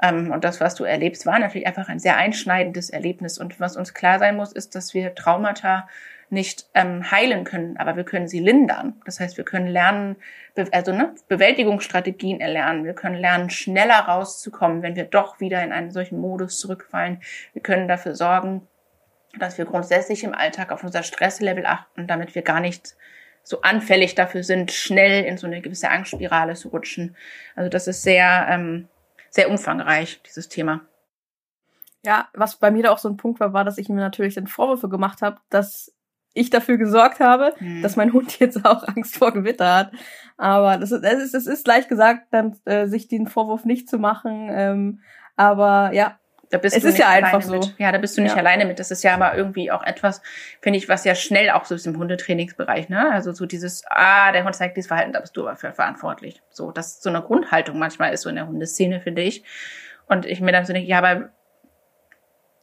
Ähm, und das, was du erlebst, war natürlich einfach ein sehr einschneidendes Erlebnis. Und was uns klar sein muss, ist, dass wir Traumata nicht ähm, heilen können, aber wir können sie lindern. Das heißt, wir können lernen, also ne, Bewältigungsstrategien erlernen. Wir können lernen, schneller rauszukommen, wenn wir doch wieder in einen solchen Modus zurückfallen. Wir können dafür sorgen, dass wir grundsätzlich im Alltag auf unser Stresslevel achten, damit wir gar nicht so anfällig dafür sind, schnell in so eine gewisse Angstspirale zu rutschen. Also das ist sehr, ähm, sehr umfangreich, dieses Thema. Ja, was bei mir da auch so ein Punkt war, war, dass ich mir natürlich dann Vorwürfe gemacht habe, dass ich dafür gesorgt habe, hm. dass mein Hund jetzt auch Angst vor Gewitter hat. Aber das ist, das ist, das ist leicht gesagt, dann äh, sich den Vorwurf nicht zu machen. Ähm, aber ja, da bist es du ist nicht ja einfach so. Mit. Ja, da bist du nicht ja. alleine mit. Das ist ja aber irgendwie auch etwas, finde ich, was ja schnell auch so ist im Hundetrainingsbereich, ne? Also so dieses, ah, der Hund zeigt dieses Verhalten, da bist du aber für verantwortlich. So, das so eine Grundhaltung manchmal ist so in der Hundeszene, finde ich. Und ich mir dann so denke, ja, aber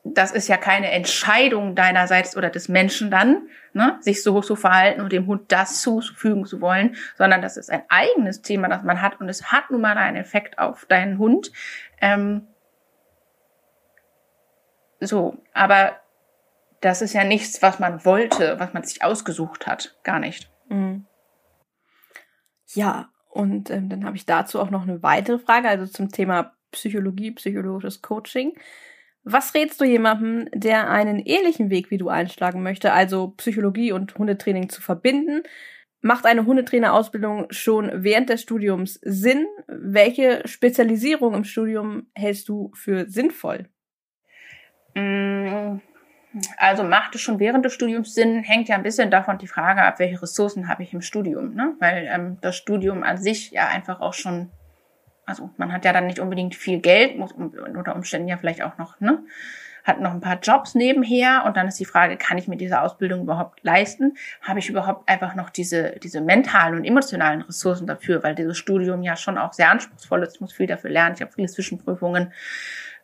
das ist ja keine Entscheidung deinerseits oder des Menschen dann, ne, sich so zu verhalten und dem Hund das zufügen zu wollen, sondern das ist ein eigenes Thema, das man hat und es hat nun mal einen Effekt auf deinen Hund. Ähm, so, aber das ist ja nichts, was man wollte, was man sich ausgesucht hat. Gar nicht. Mhm. Ja, und ähm, dann habe ich dazu auch noch eine weitere Frage, also zum Thema Psychologie, psychologisches Coaching. Was rätst du jemandem, der einen ähnlichen Weg wie du einschlagen möchte, also Psychologie und Hundetraining zu verbinden? Macht eine Hundetrainerausbildung schon während des Studiums Sinn? Welche Spezialisierung im Studium hältst du für sinnvoll? Mm, also macht es schon während des Studiums Sinn, hängt ja ein bisschen davon die Frage ab, welche Ressourcen habe ich im Studium. Ne? Weil ähm, das Studium an sich ja einfach auch schon, also man hat ja dann nicht unbedingt viel Geld, muss unter Umständen ja vielleicht auch noch, ne? hat noch ein paar Jobs nebenher und dann ist die Frage, kann ich mir diese Ausbildung überhaupt leisten? Habe ich überhaupt einfach noch diese, diese mentalen und emotionalen Ressourcen dafür, weil dieses Studium ja schon auch sehr anspruchsvoll ist, ich muss viel dafür lernen, ich habe viele Zwischenprüfungen.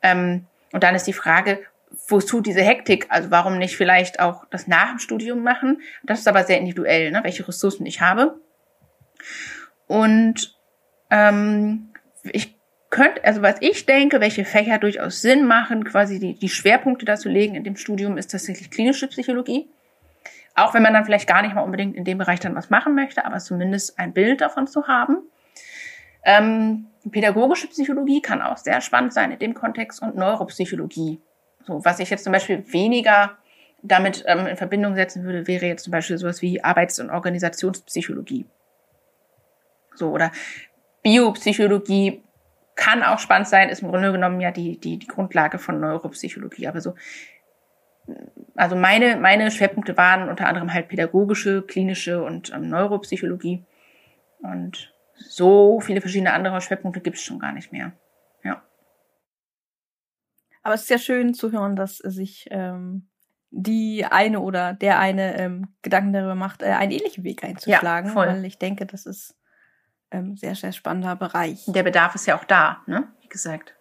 Ähm, und dann ist die Frage, wozu diese Hektik? Also warum nicht vielleicht auch das nach dem Studium machen? Das ist aber sehr individuell, ne? welche Ressourcen ich habe. Und ähm, ich könnte, also was ich denke, welche Fächer durchaus Sinn machen, quasi die, die Schwerpunkte dazu legen in dem Studium, ist tatsächlich klinische Psychologie. Auch wenn man dann vielleicht gar nicht mal unbedingt in dem Bereich dann was machen möchte, aber zumindest ein Bild davon zu haben. Ähm, pädagogische Psychologie kann auch sehr spannend sein in dem Kontext und Neuropsychologie so, was ich jetzt zum Beispiel weniger damit ähm, in Verbindung setzen würde, wäre jetzt zum Beispiel sowas wie Arbeits- und Organisationspsychologie. So, oder Biopsychologie kann auch spannend sein, ist im Grunde genommen ja die, die, die Grundlage von Neuropsychologie. Aber so, also meine, meine Schwerpunkte waren unter anderem halt pädagogische, klinische und ähm, Neuropsychologie. Und so viele verschiedene andere Schwerpunkte gibt es schon gar nicht mehr. Aber es ist ja schön zu hören, dass sich ähm, die eine oder der eine ähm, Gedanken darüber macht, äh, einen ähnlichen Weg einzuschlagen. Ja, voll. Weil ich denke, das ist ähm, sehr, sehr spannender Bereich. Der Bedarf ist ja auch da, ne? Wie gesagt.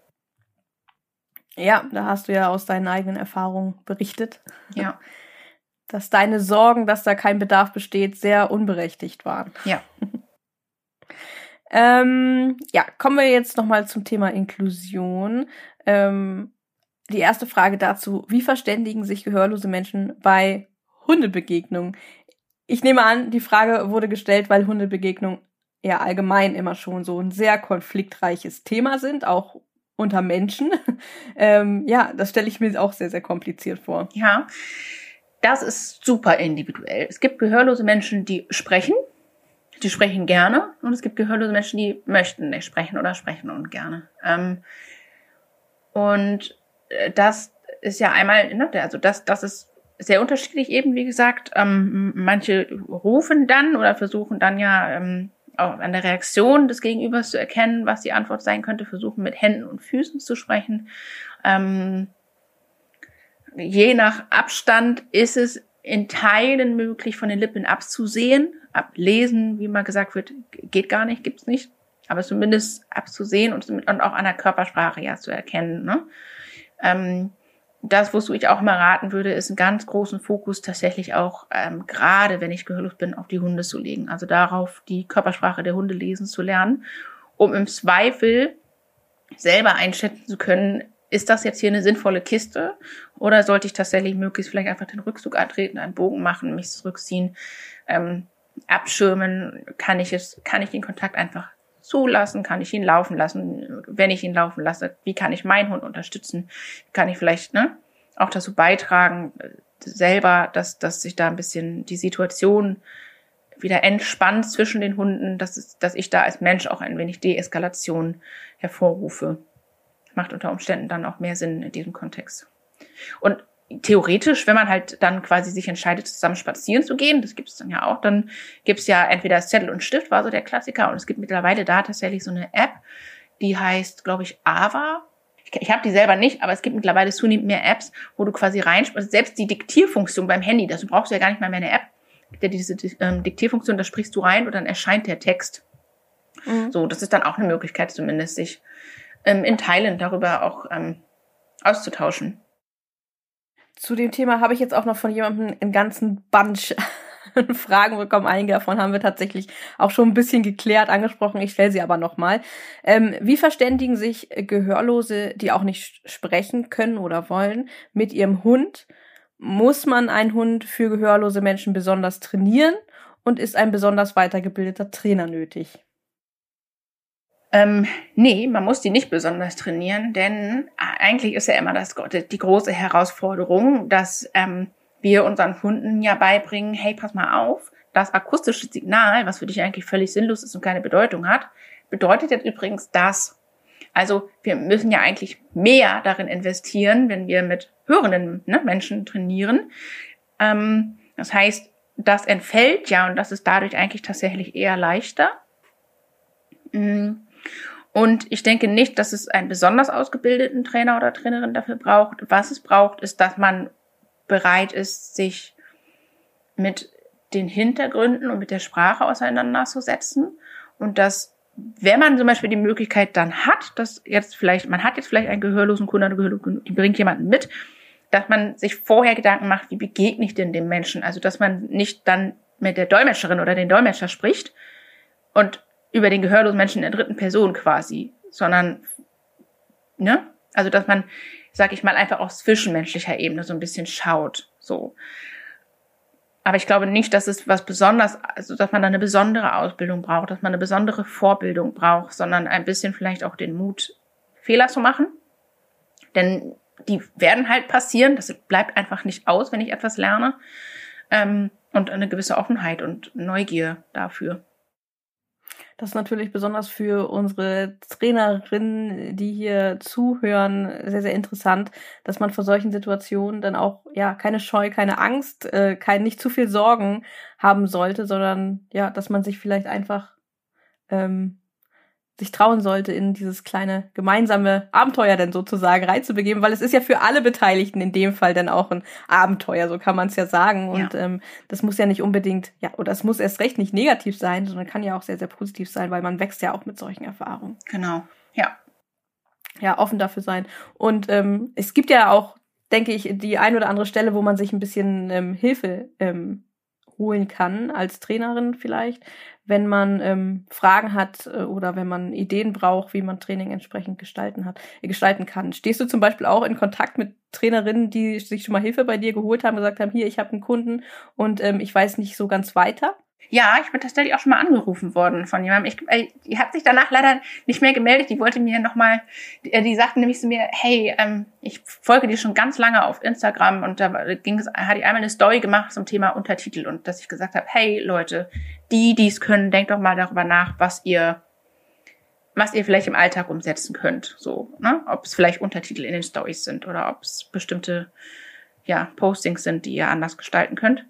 Ja, da hast du ja aus deinen eigenen Erfahrungen berichtet. Ja. Dass deine Sorgen, dass da kein Bedarf besteht, sehr unberechtigt waren. Ja. ähm, ja, kommen wir jetzt nochmal zum Thema Inklusion. Ähm, die erste Frage dazu, wie verständigen sich gehörlose Menschen bei Hundebegegnungen? Ich nehme an, die Frage wurde gestellt, weil Hundebegegnungen ja allgemein immer schon so ein sehr konfliktreiches Thema sind, auch unter Menschen. ähm, ja, das stelle ich mir auch sehr, sehr kompliziert vor. Ja, das ist super individuell. Es gibt gehörlose Menschen, die sprechen, die sprechen gerne, und es gibt gehörlose Menschen, die möchten nicht sprechen oder sprechen und gerne. Ähm, und das ist ja einmal, ne, also das, das ist sehr unterschiedlich eben, wie gesagt. Ähm, manche rufen dann oder versuchen dann ja ähm, auch an der Reaktion des Gegenübers zu erkennen, was die Antwort sein könnte, versuchen mit Händen und Füßen zu sprechen. Ähm, je nach Abstand ist es in Teilen möglich, von den Lippen abzusehen. Ablesen, wie mal gesagt wird, geht gar nicht, gibt's nicht. Aber zumindest abzusehen und, und auch an der Körpersprache ja zu erkennen. Ne? Ähm, das, wozu ich auch mal raten würde, ist einen ganz großen Fokus tatsächlich auch, ähm, gerade wenn ich gehörlos bin, auf die Hunde zu legen. Also darauf, die Körpersprache der Hunde lesen zu lernen, um im Zweifel selber einschätzen zu können, ist das jetzt hier eine sinnvolle Kiste oder sollte ich tatsächlich möglichst vielleicht einfach den Rückzug antreten, einen Bogen machen, mich zurückziehen, ähm, abschirmen, kann ich es, kann ich den Kontakt einfach zulassen? Kann ich ihn laufen lassen? Wenn ich ihn laufen lasse, wie kann ich meinen Hund unterstützen? Kann ich vielleicht ne, auch dazu beitragen, selber, dass, dass sich da ein bisschen die Situation wieder entspannt zwischen den Hunden, dass, dass ich da als Mensch auch ein wenig Deeskalation hervorrufe. Macht unter Umständen dann auch mehr Sinn in diesem Kontext. Und theoretisch, wenn man halt dann quasi sich entscheidet, zusammen spazieren zu gehen, das gibt es dann ja auch, dann gibt es ja entweder Zettel und Stift, war so der Klassiker, und es gibt mittlerweile da tatsächlich so eine App, die heißt, glaube ich, Ava. Ich, ich habe die selber nicht, aber es gibt mittlerweile zunehmend mehr Apps, wo du quasi rein, also selbst die Diktierfunktion beim Handy, das brauchst du ja gar nicht mal mehr eine App, der diese ähm, Diktierfunktion, da sprichst du rein und dann erscheint der Text. Mhm. So, das ist dann auch eine Möglichkeit zumindest, sich ähm, in Teilen darüber auch ähm, auszutauschen. Zu dem Thema habe ich jetzt auch noch von jemandem einen ganzen Bunch Fragen bekommen. Einige davon haben wir tatsächlich auch schon ein bisschen geklärt, angesprochen. Ich stelle sie aber nochmal. Ähm, wie verständigen sich Gehörlose, die auch nicht sprechen können oder wollen, mit ihrem Hund? Muss man einen Hund für gehörlose Menschen besonders trainieren? Und ist ein besonders weitergebildeter Trainer nötig? Ähm, nee, man muss die nicht besonders trainieren, denn eigentlich ist ja immer das, die große Herausforderung, dass ähm, wir unseren Hunden ja beibringen, hey, pass mal auf, das akustische Signal, was für dich eigentlich völlig sinnlos ist und keine Bedeutung hat, bedeutet jetzt übrigens das. Also wir müssen ja eigentlich mehr darin investieren, wenn wir mit hörenden ne, Menschen trainieren. Ähm, das heißt, das entfällt ja und das ist dadurch eigentlich tatsächlich eher leichter. Mm. Und ich denke nicht, dass es einen besonders ausgebildeten Trainer oder Trainerin dafür braucht. Was es braucht, ist, dass man bereit ist, sich mit den Hintergründen und mit der Sprache auseinanderzusetzen und dass wenn man zum Beispiel die Möglichkeit dann hat, dass jetzt vielleicht, man hat jetzt vielleicht einen gehörlosen Kunden, eine Gehörlosen, bringt jemanden mit, dass man sich vorher Gedanken macht, wie begegne ich denn dem Menschen? Also, dass man nicht dann mit der Dolmetscherin oder den Dolmetscher spricht und über den gehörlosen Menschen in der dritten Person quasi, sondern, ne? Also, dass man, sag ich mal, einfach auf zwischenmenschlicher Ebene so ein bisschen schaut, so. Aber ich glaube nicht, dass es was besonders, also dass man da eine besondere Ausbildung braucht, dass man eine besondere Vorbildung braucht, sondern ein bisschen vielleicht auch den Mut, Fehler zu machen. Denn die werden halt passieren. Das bleibt einfach nicht aus, wenn ich etwas lerne. Ähm, und eine gewisse Offenheit und Neugier dafür. Das ist natürlich besonders für unsere Trainerinnen, die hier zuhören, sehr, sehr interessant, dass man vor solchen Situationen dann auch, ja, keine Scheu, keine Angst, äh, kein, nicht zu viel Sorgen haben sollte, sondern, ja, dass man sich vielleicht einfach, ähm, sich trauen sollte, in dieses kleine gemeinsame Abenteuer denn sozusagen reinzubegeben, weil es ist ja für alle Beteiligten in dem Fall dann auch ein Abenteuer, so kann man es ja sagen. Und ja. ähm, das muss ja nicht unbedingt, ja, oder es muss erst recht nicht negativ sein, sondern kann ja auch sehr, sehr positiv sein, weil man wächst ja auch mit solchen Erfahrungen. Genau, ja. Ja, offen dafür sein. Und ähm, es gibt ja auch, denke ich, die ein oder andere Stelle, wo man sich ein bisschen ähm, Hilfe ähm, holen kann, als Trainerin vielleicht, wenn man ähm, Fragen hat äh, oder wenn man Ideen braucht, wie man Training entsprechend gestalten hat, äh, gestalten kann. Stehst du zum Beispiel auch in Kontakt mit Trainerinnen, die sich schon mal Hilfe bei dir geholt haben, gesagt haben, hier, ich habe einen Kunden und ähm, ich weiß nicht so ganz weiter? Ja, ich bin tatsächlich auch schon mal angerufen worden von jemandem. Ich, äh, die hat sich danach leider nicht mehr gemeldet. Die wollte mir nochmal, die, äh, die sagte nämlich zu mir, hey, ähm, ich folge dir schon ganz lange auf Instagram und da ging es, hat die einmal eine Story gemacht zum Thema Untertitel und dass ich gesagt habe, hey Leute, die, die es können, denkt doch mal darüber nach, was ihr was ihr vielleicht im Alltag umsetzen könnt. So, ne? Ob es vielleicht Untertitel in den Stories sind oder ob es bestimmte ja, Postings sind, die ihr anders gestalten könnt.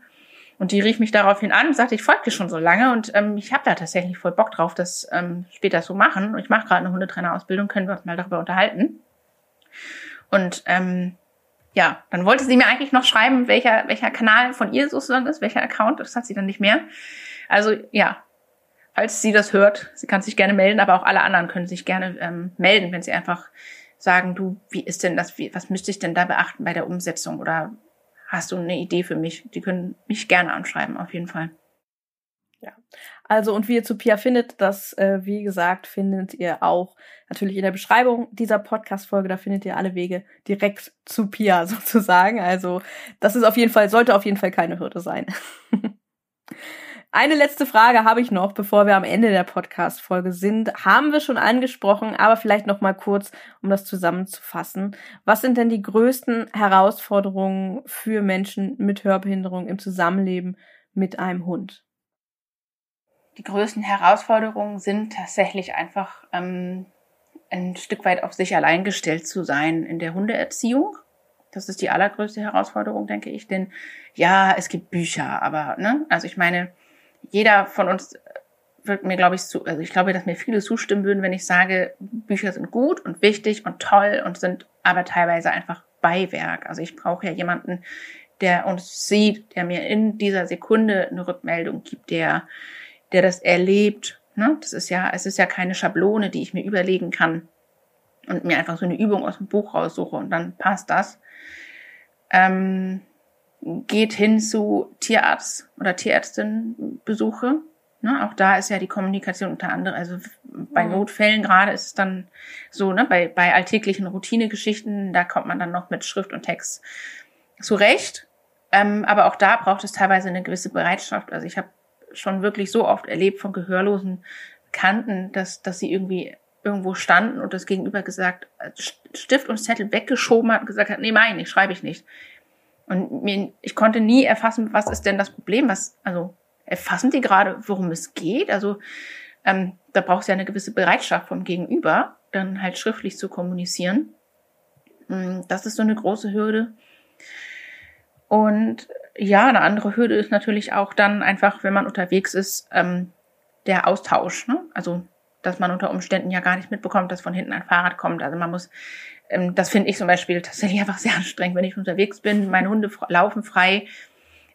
Und die rief mich daraufhin an und sagte, ich folge dir schon so lange und ähm, ich habe da tatsächlich voll Bock drauf, das ähm, später so machen. Und ich mache gerade eine Hundetrainerausbildung, können wir uns mal darüber unterhalten. Und ähm, ja, dann wollte sie mir eigentlich noch schreiben, welcher, welcher Kanal von ihr sozusagen ist, welcher Account. Das hat sie dann nicht mehr. Also ja, falls sie das hört, sie kann sich gerne melden, aber auch alle anderen können sich gerne ähm, melden, wenn sie einfach sagen, du, wie ist denn das, wie, was müsste ich denn da beachten bei der Umsetzung oder hast du eine Idee für mich? Die können mich gerne anschreiben, auf jeden Fall. Ja, also und wie ihr zu Pia findet, das, äh, wie gesagt, findet ihr auch natürlich in der Beschreibung dieser Podcast-Folge. Da findet ihr alle Wege direkt zu Pia sozusagen. Also das ist auf jeden Fall, sollte auf jeden Fall keine Hürde sein. Eine letzte Frage habe ich noch, bevor wir am Ende der Podcast-Folge sind. Haben wir schon angesprochen, aber vielleicht noch mal kurz, um das zusammenzufassen. Was sind denn die größten Herausforderungen für Menschen mit Hörbehinderung im Zusammenleben mit einem Hund? Die größten Herausforderungen sind tatsächlich einfach ähm, ein Stück weit auf sich allein gestellt zu sein in der Hundeerziehung. Das ist die allergrößte Herausforderung, denke ich. Denn ja, es gibt Bücher, aber ne, also ich meine, jeder von uns wird mir, glaube ich, zu, also ich glaube, dass mir viele zustimmen würden, wenn ich sage, Bücher sind gut und wichtig und toll und sind aber teilweise einfach Beiwerk. Also ich brauche ja jemanden, der uns sieht, der mir in dieser Sekunde eine Rückmeldung gibt, der, der das erlebt. Ne? Das ist ja, es ist ja keine Schablone, die ich mir überlegen kann und mir einfach so eine Übung aus dem Buch raussuche und dann passt das. Ähm, geht hin zu Tierarzt oder Tierärztin-Besuche. Ne, auch da ist ja die Kommunikation unter anderem, also bei mhm. Notfällen gerade ist es dann so, ne, bei, bei alltäglichen Routinegeschichten, da kommt man dann noch mit Schrift und Text zurecht. Ähm, aber auch da braucht es teilweise eine gewisse Bereitschaft. Also ich habe schon wirklich so oft erlebt von gehörlosen Bekannten, dass, dass sie irgendwie irgendwo standen und das Gegenüber gesagt, Stift und Zettel weggeschoben hat und gesagt hat, nee, meine ich, schreibe ich nicht. Und mir, ich konnte nie erfassen, was ist denn das Problem, was, also erfassen die gerade, worum es geht? Also ähm, da braucht es ja eine gewisse Bereitschaft vom Gegenüber, dann halt schriftlich zu kommunizieren. Mm, das ist so eine große Hürde. Und ja, eine andere Hürde ist natürlich auch dann einfach, wenn man unterwegs ist, ähm, der Austausch. Ne? Also, dass man unter Umständen ja gar nicht mitbekommt, dass von hinten ein Fahrrad kommt. Also man muss, ähm, das finde ich zum Beispiel tatsächlich einfach sehr anstrengend, wenn ich unterwegs bin. Meine Hunde laufen frei.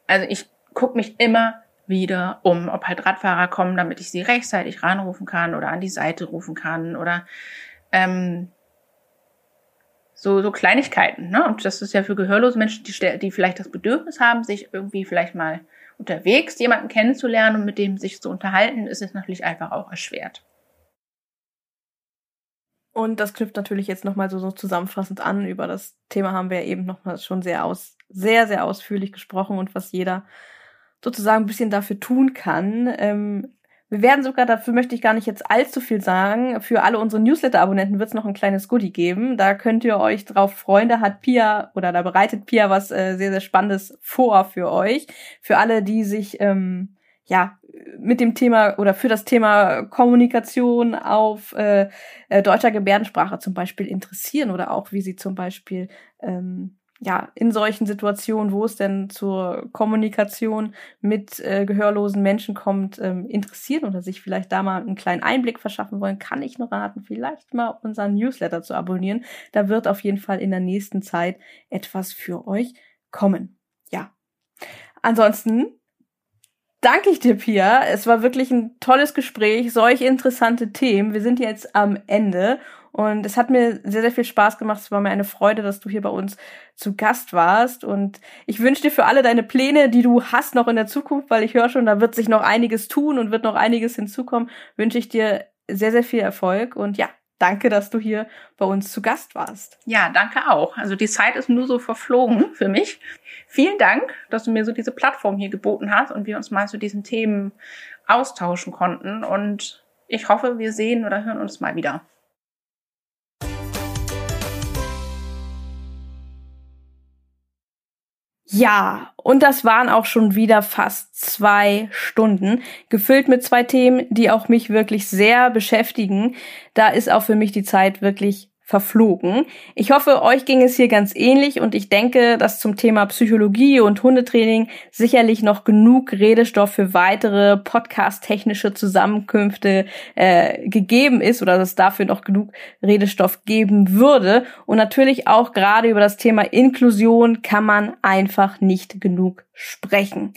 Also ich gucke mich immer wieder um, ob halt Radfahrer kommen, damit ich sie rechtzeitig ranrufen kann oder an die Seite rufen kann oder ähm, so, so Kleinigkeiten. Ne? Und das ist ja für gehörlose Menschen, die, die vielleicht das Bedürfnis haben, sich irgendwie vielleicht mal unterwegs jemanden kennenzulernen und mit dem sich zu unterhalten, ist es natürlich einfach auch erschwert. Und das knüpft natürlich jetzt nochmal so, so zusammenfassend an. Über das Thema haben wir eben nochmal schon sehr aus, sehr, sehr ausführlich gesprochen und was jeder sozusagen ein bisschen dafür tun kann. Ähm, wir werden sogar, dafür möchte ich gar nicht jetzt allzu viel sagen, für alle unsere Newsletter-Abonnenten wird es noch ein kleines Goodie geben. Da könnt ihr euch drauf freuen. Da hat Pia oder da bereitet Pia was äh, sehr, sehr Spannendes vor für euch. Für alle, die sich ähm, ja mit dem Thema oder für das Thema Kommunikation auf äh, äh, deutscher Gebärdensprache zum Beispiel interessieren oder auch wie sie zum Beispiel ähm, ja, in solchen Situationen, wo es denn zur Kommunikation mit äh, gehörlosen Menschen kommt, ähm, interessieren oder sich vielleicht da mal einen kleinen Einblick verschaffen wollen, kann ich nur raten, vielleicht mal unseren Newsletter zu abonnieren. Da wird auf jeden Fall in der nächsten Zeit etwas für euch kommen. Ja. Ansonsten danke ich dir, Pia. Es war wirklich ein tolles Gespräch, solch interessante Themen. Wir sind jetzt am Ende und es hat mir sehr, sehr viel Spaß gemacht. Es war mir eine Freude, dass du hier bei uns zu Gast warst. Und ich wünsche dir für alle deine Pläne, die du hast noch in der Zukunft, weil ich höre schon, da wird sich noch einiges tun und wird noch einiges hinzukommen, wünsche ich dir sehr, sehr viel Erfolg. Und ja, danke, dass du hier bei uns zu Gast warst. Ja, danke auch. Also die Zeit ist nur so verflogen für mich. Vielen Dank, dass du mir so diese Plattform hier geboten hast und wir uns mal zu diesen Themen austauschen konnten. Und ich hoffe, wir sehen oder hören uns mal wieder. Ja, und das waren auch schon wieder fast zwei Stunden, gefüllt mit zwei Themen, die auch mich wirklich sehr beschäftigen. Da ist auch für mich die Zeit wirklich verflogen. Ich hoffe, euch ging es hier ganz ähnlich und ich denke, dass zum Thema Psychologie und Hundetraining sicherlich noch genug Redestoff für weitere podcast-technische Zusammenkünfte äh, gegeben ist oder dass es dafür noch genug Redestoff geben würde. Und natürlich auch gerade über das Thema Inklusion kann man einfach nicht genug sprechen.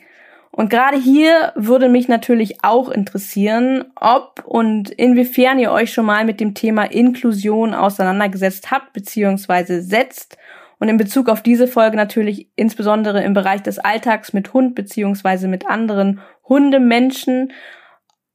Und gerade hier würde mich natürlich auch interessieren, ob und inwiefern ihr euch schon mal mit dem Thema Inklusion auseinandergesetzt habt bzw. setzt. Und in Bezug auf diese Folge natürlich insbesondere im Bereich des Alltags mit Hund bzw. mit anderen Hundemenschen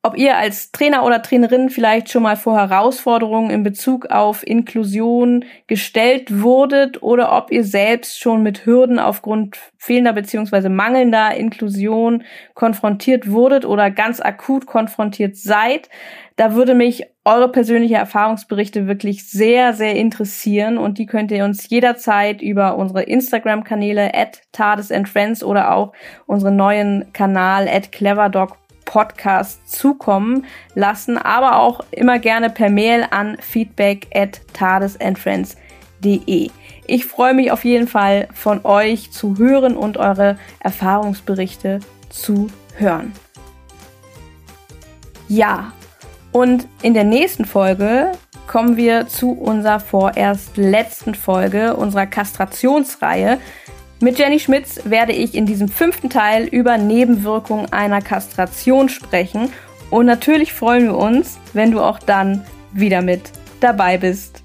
ob ihr als Trainer oder Trainerin vielleicht schon mal vor Herausforderungen in Bezug auf Inklusion gestellt wurdet oder ob ihr selbst schon mit Hürden aufgrund fehlender beziehungsweise mangelnder Inklusion konfrontiert wurdet oder ganz akut konfrontiert seid. Da würde mich eure persönliche Erfahrungsberichte wirklich sehr, sehr interessieren und die könnt ihr uns jederzeit über unsere Instagram-Kanäle at Tades and Friends oder auch unseren neuen Kanal at cleverdog Podcast zukommen lassen, aber auch immer gerne per Mail an feedback at tadesandfriends.de. Ich freue mich auf jeden Fall von euch zu hören und eure Erfahrungsberichte zu hören. Ja, und in der nächsten Folge kommen wir zu unserer vorerst letzten Folge unserer Kastrationsreihe. Mit Jenny Schmitz werde ich in diesem fünften Teil über Nebenwirkungen einer Kastration sprechen. Und natürlich freuen wir uns, wenn du auch dann wieder mit dabei bist.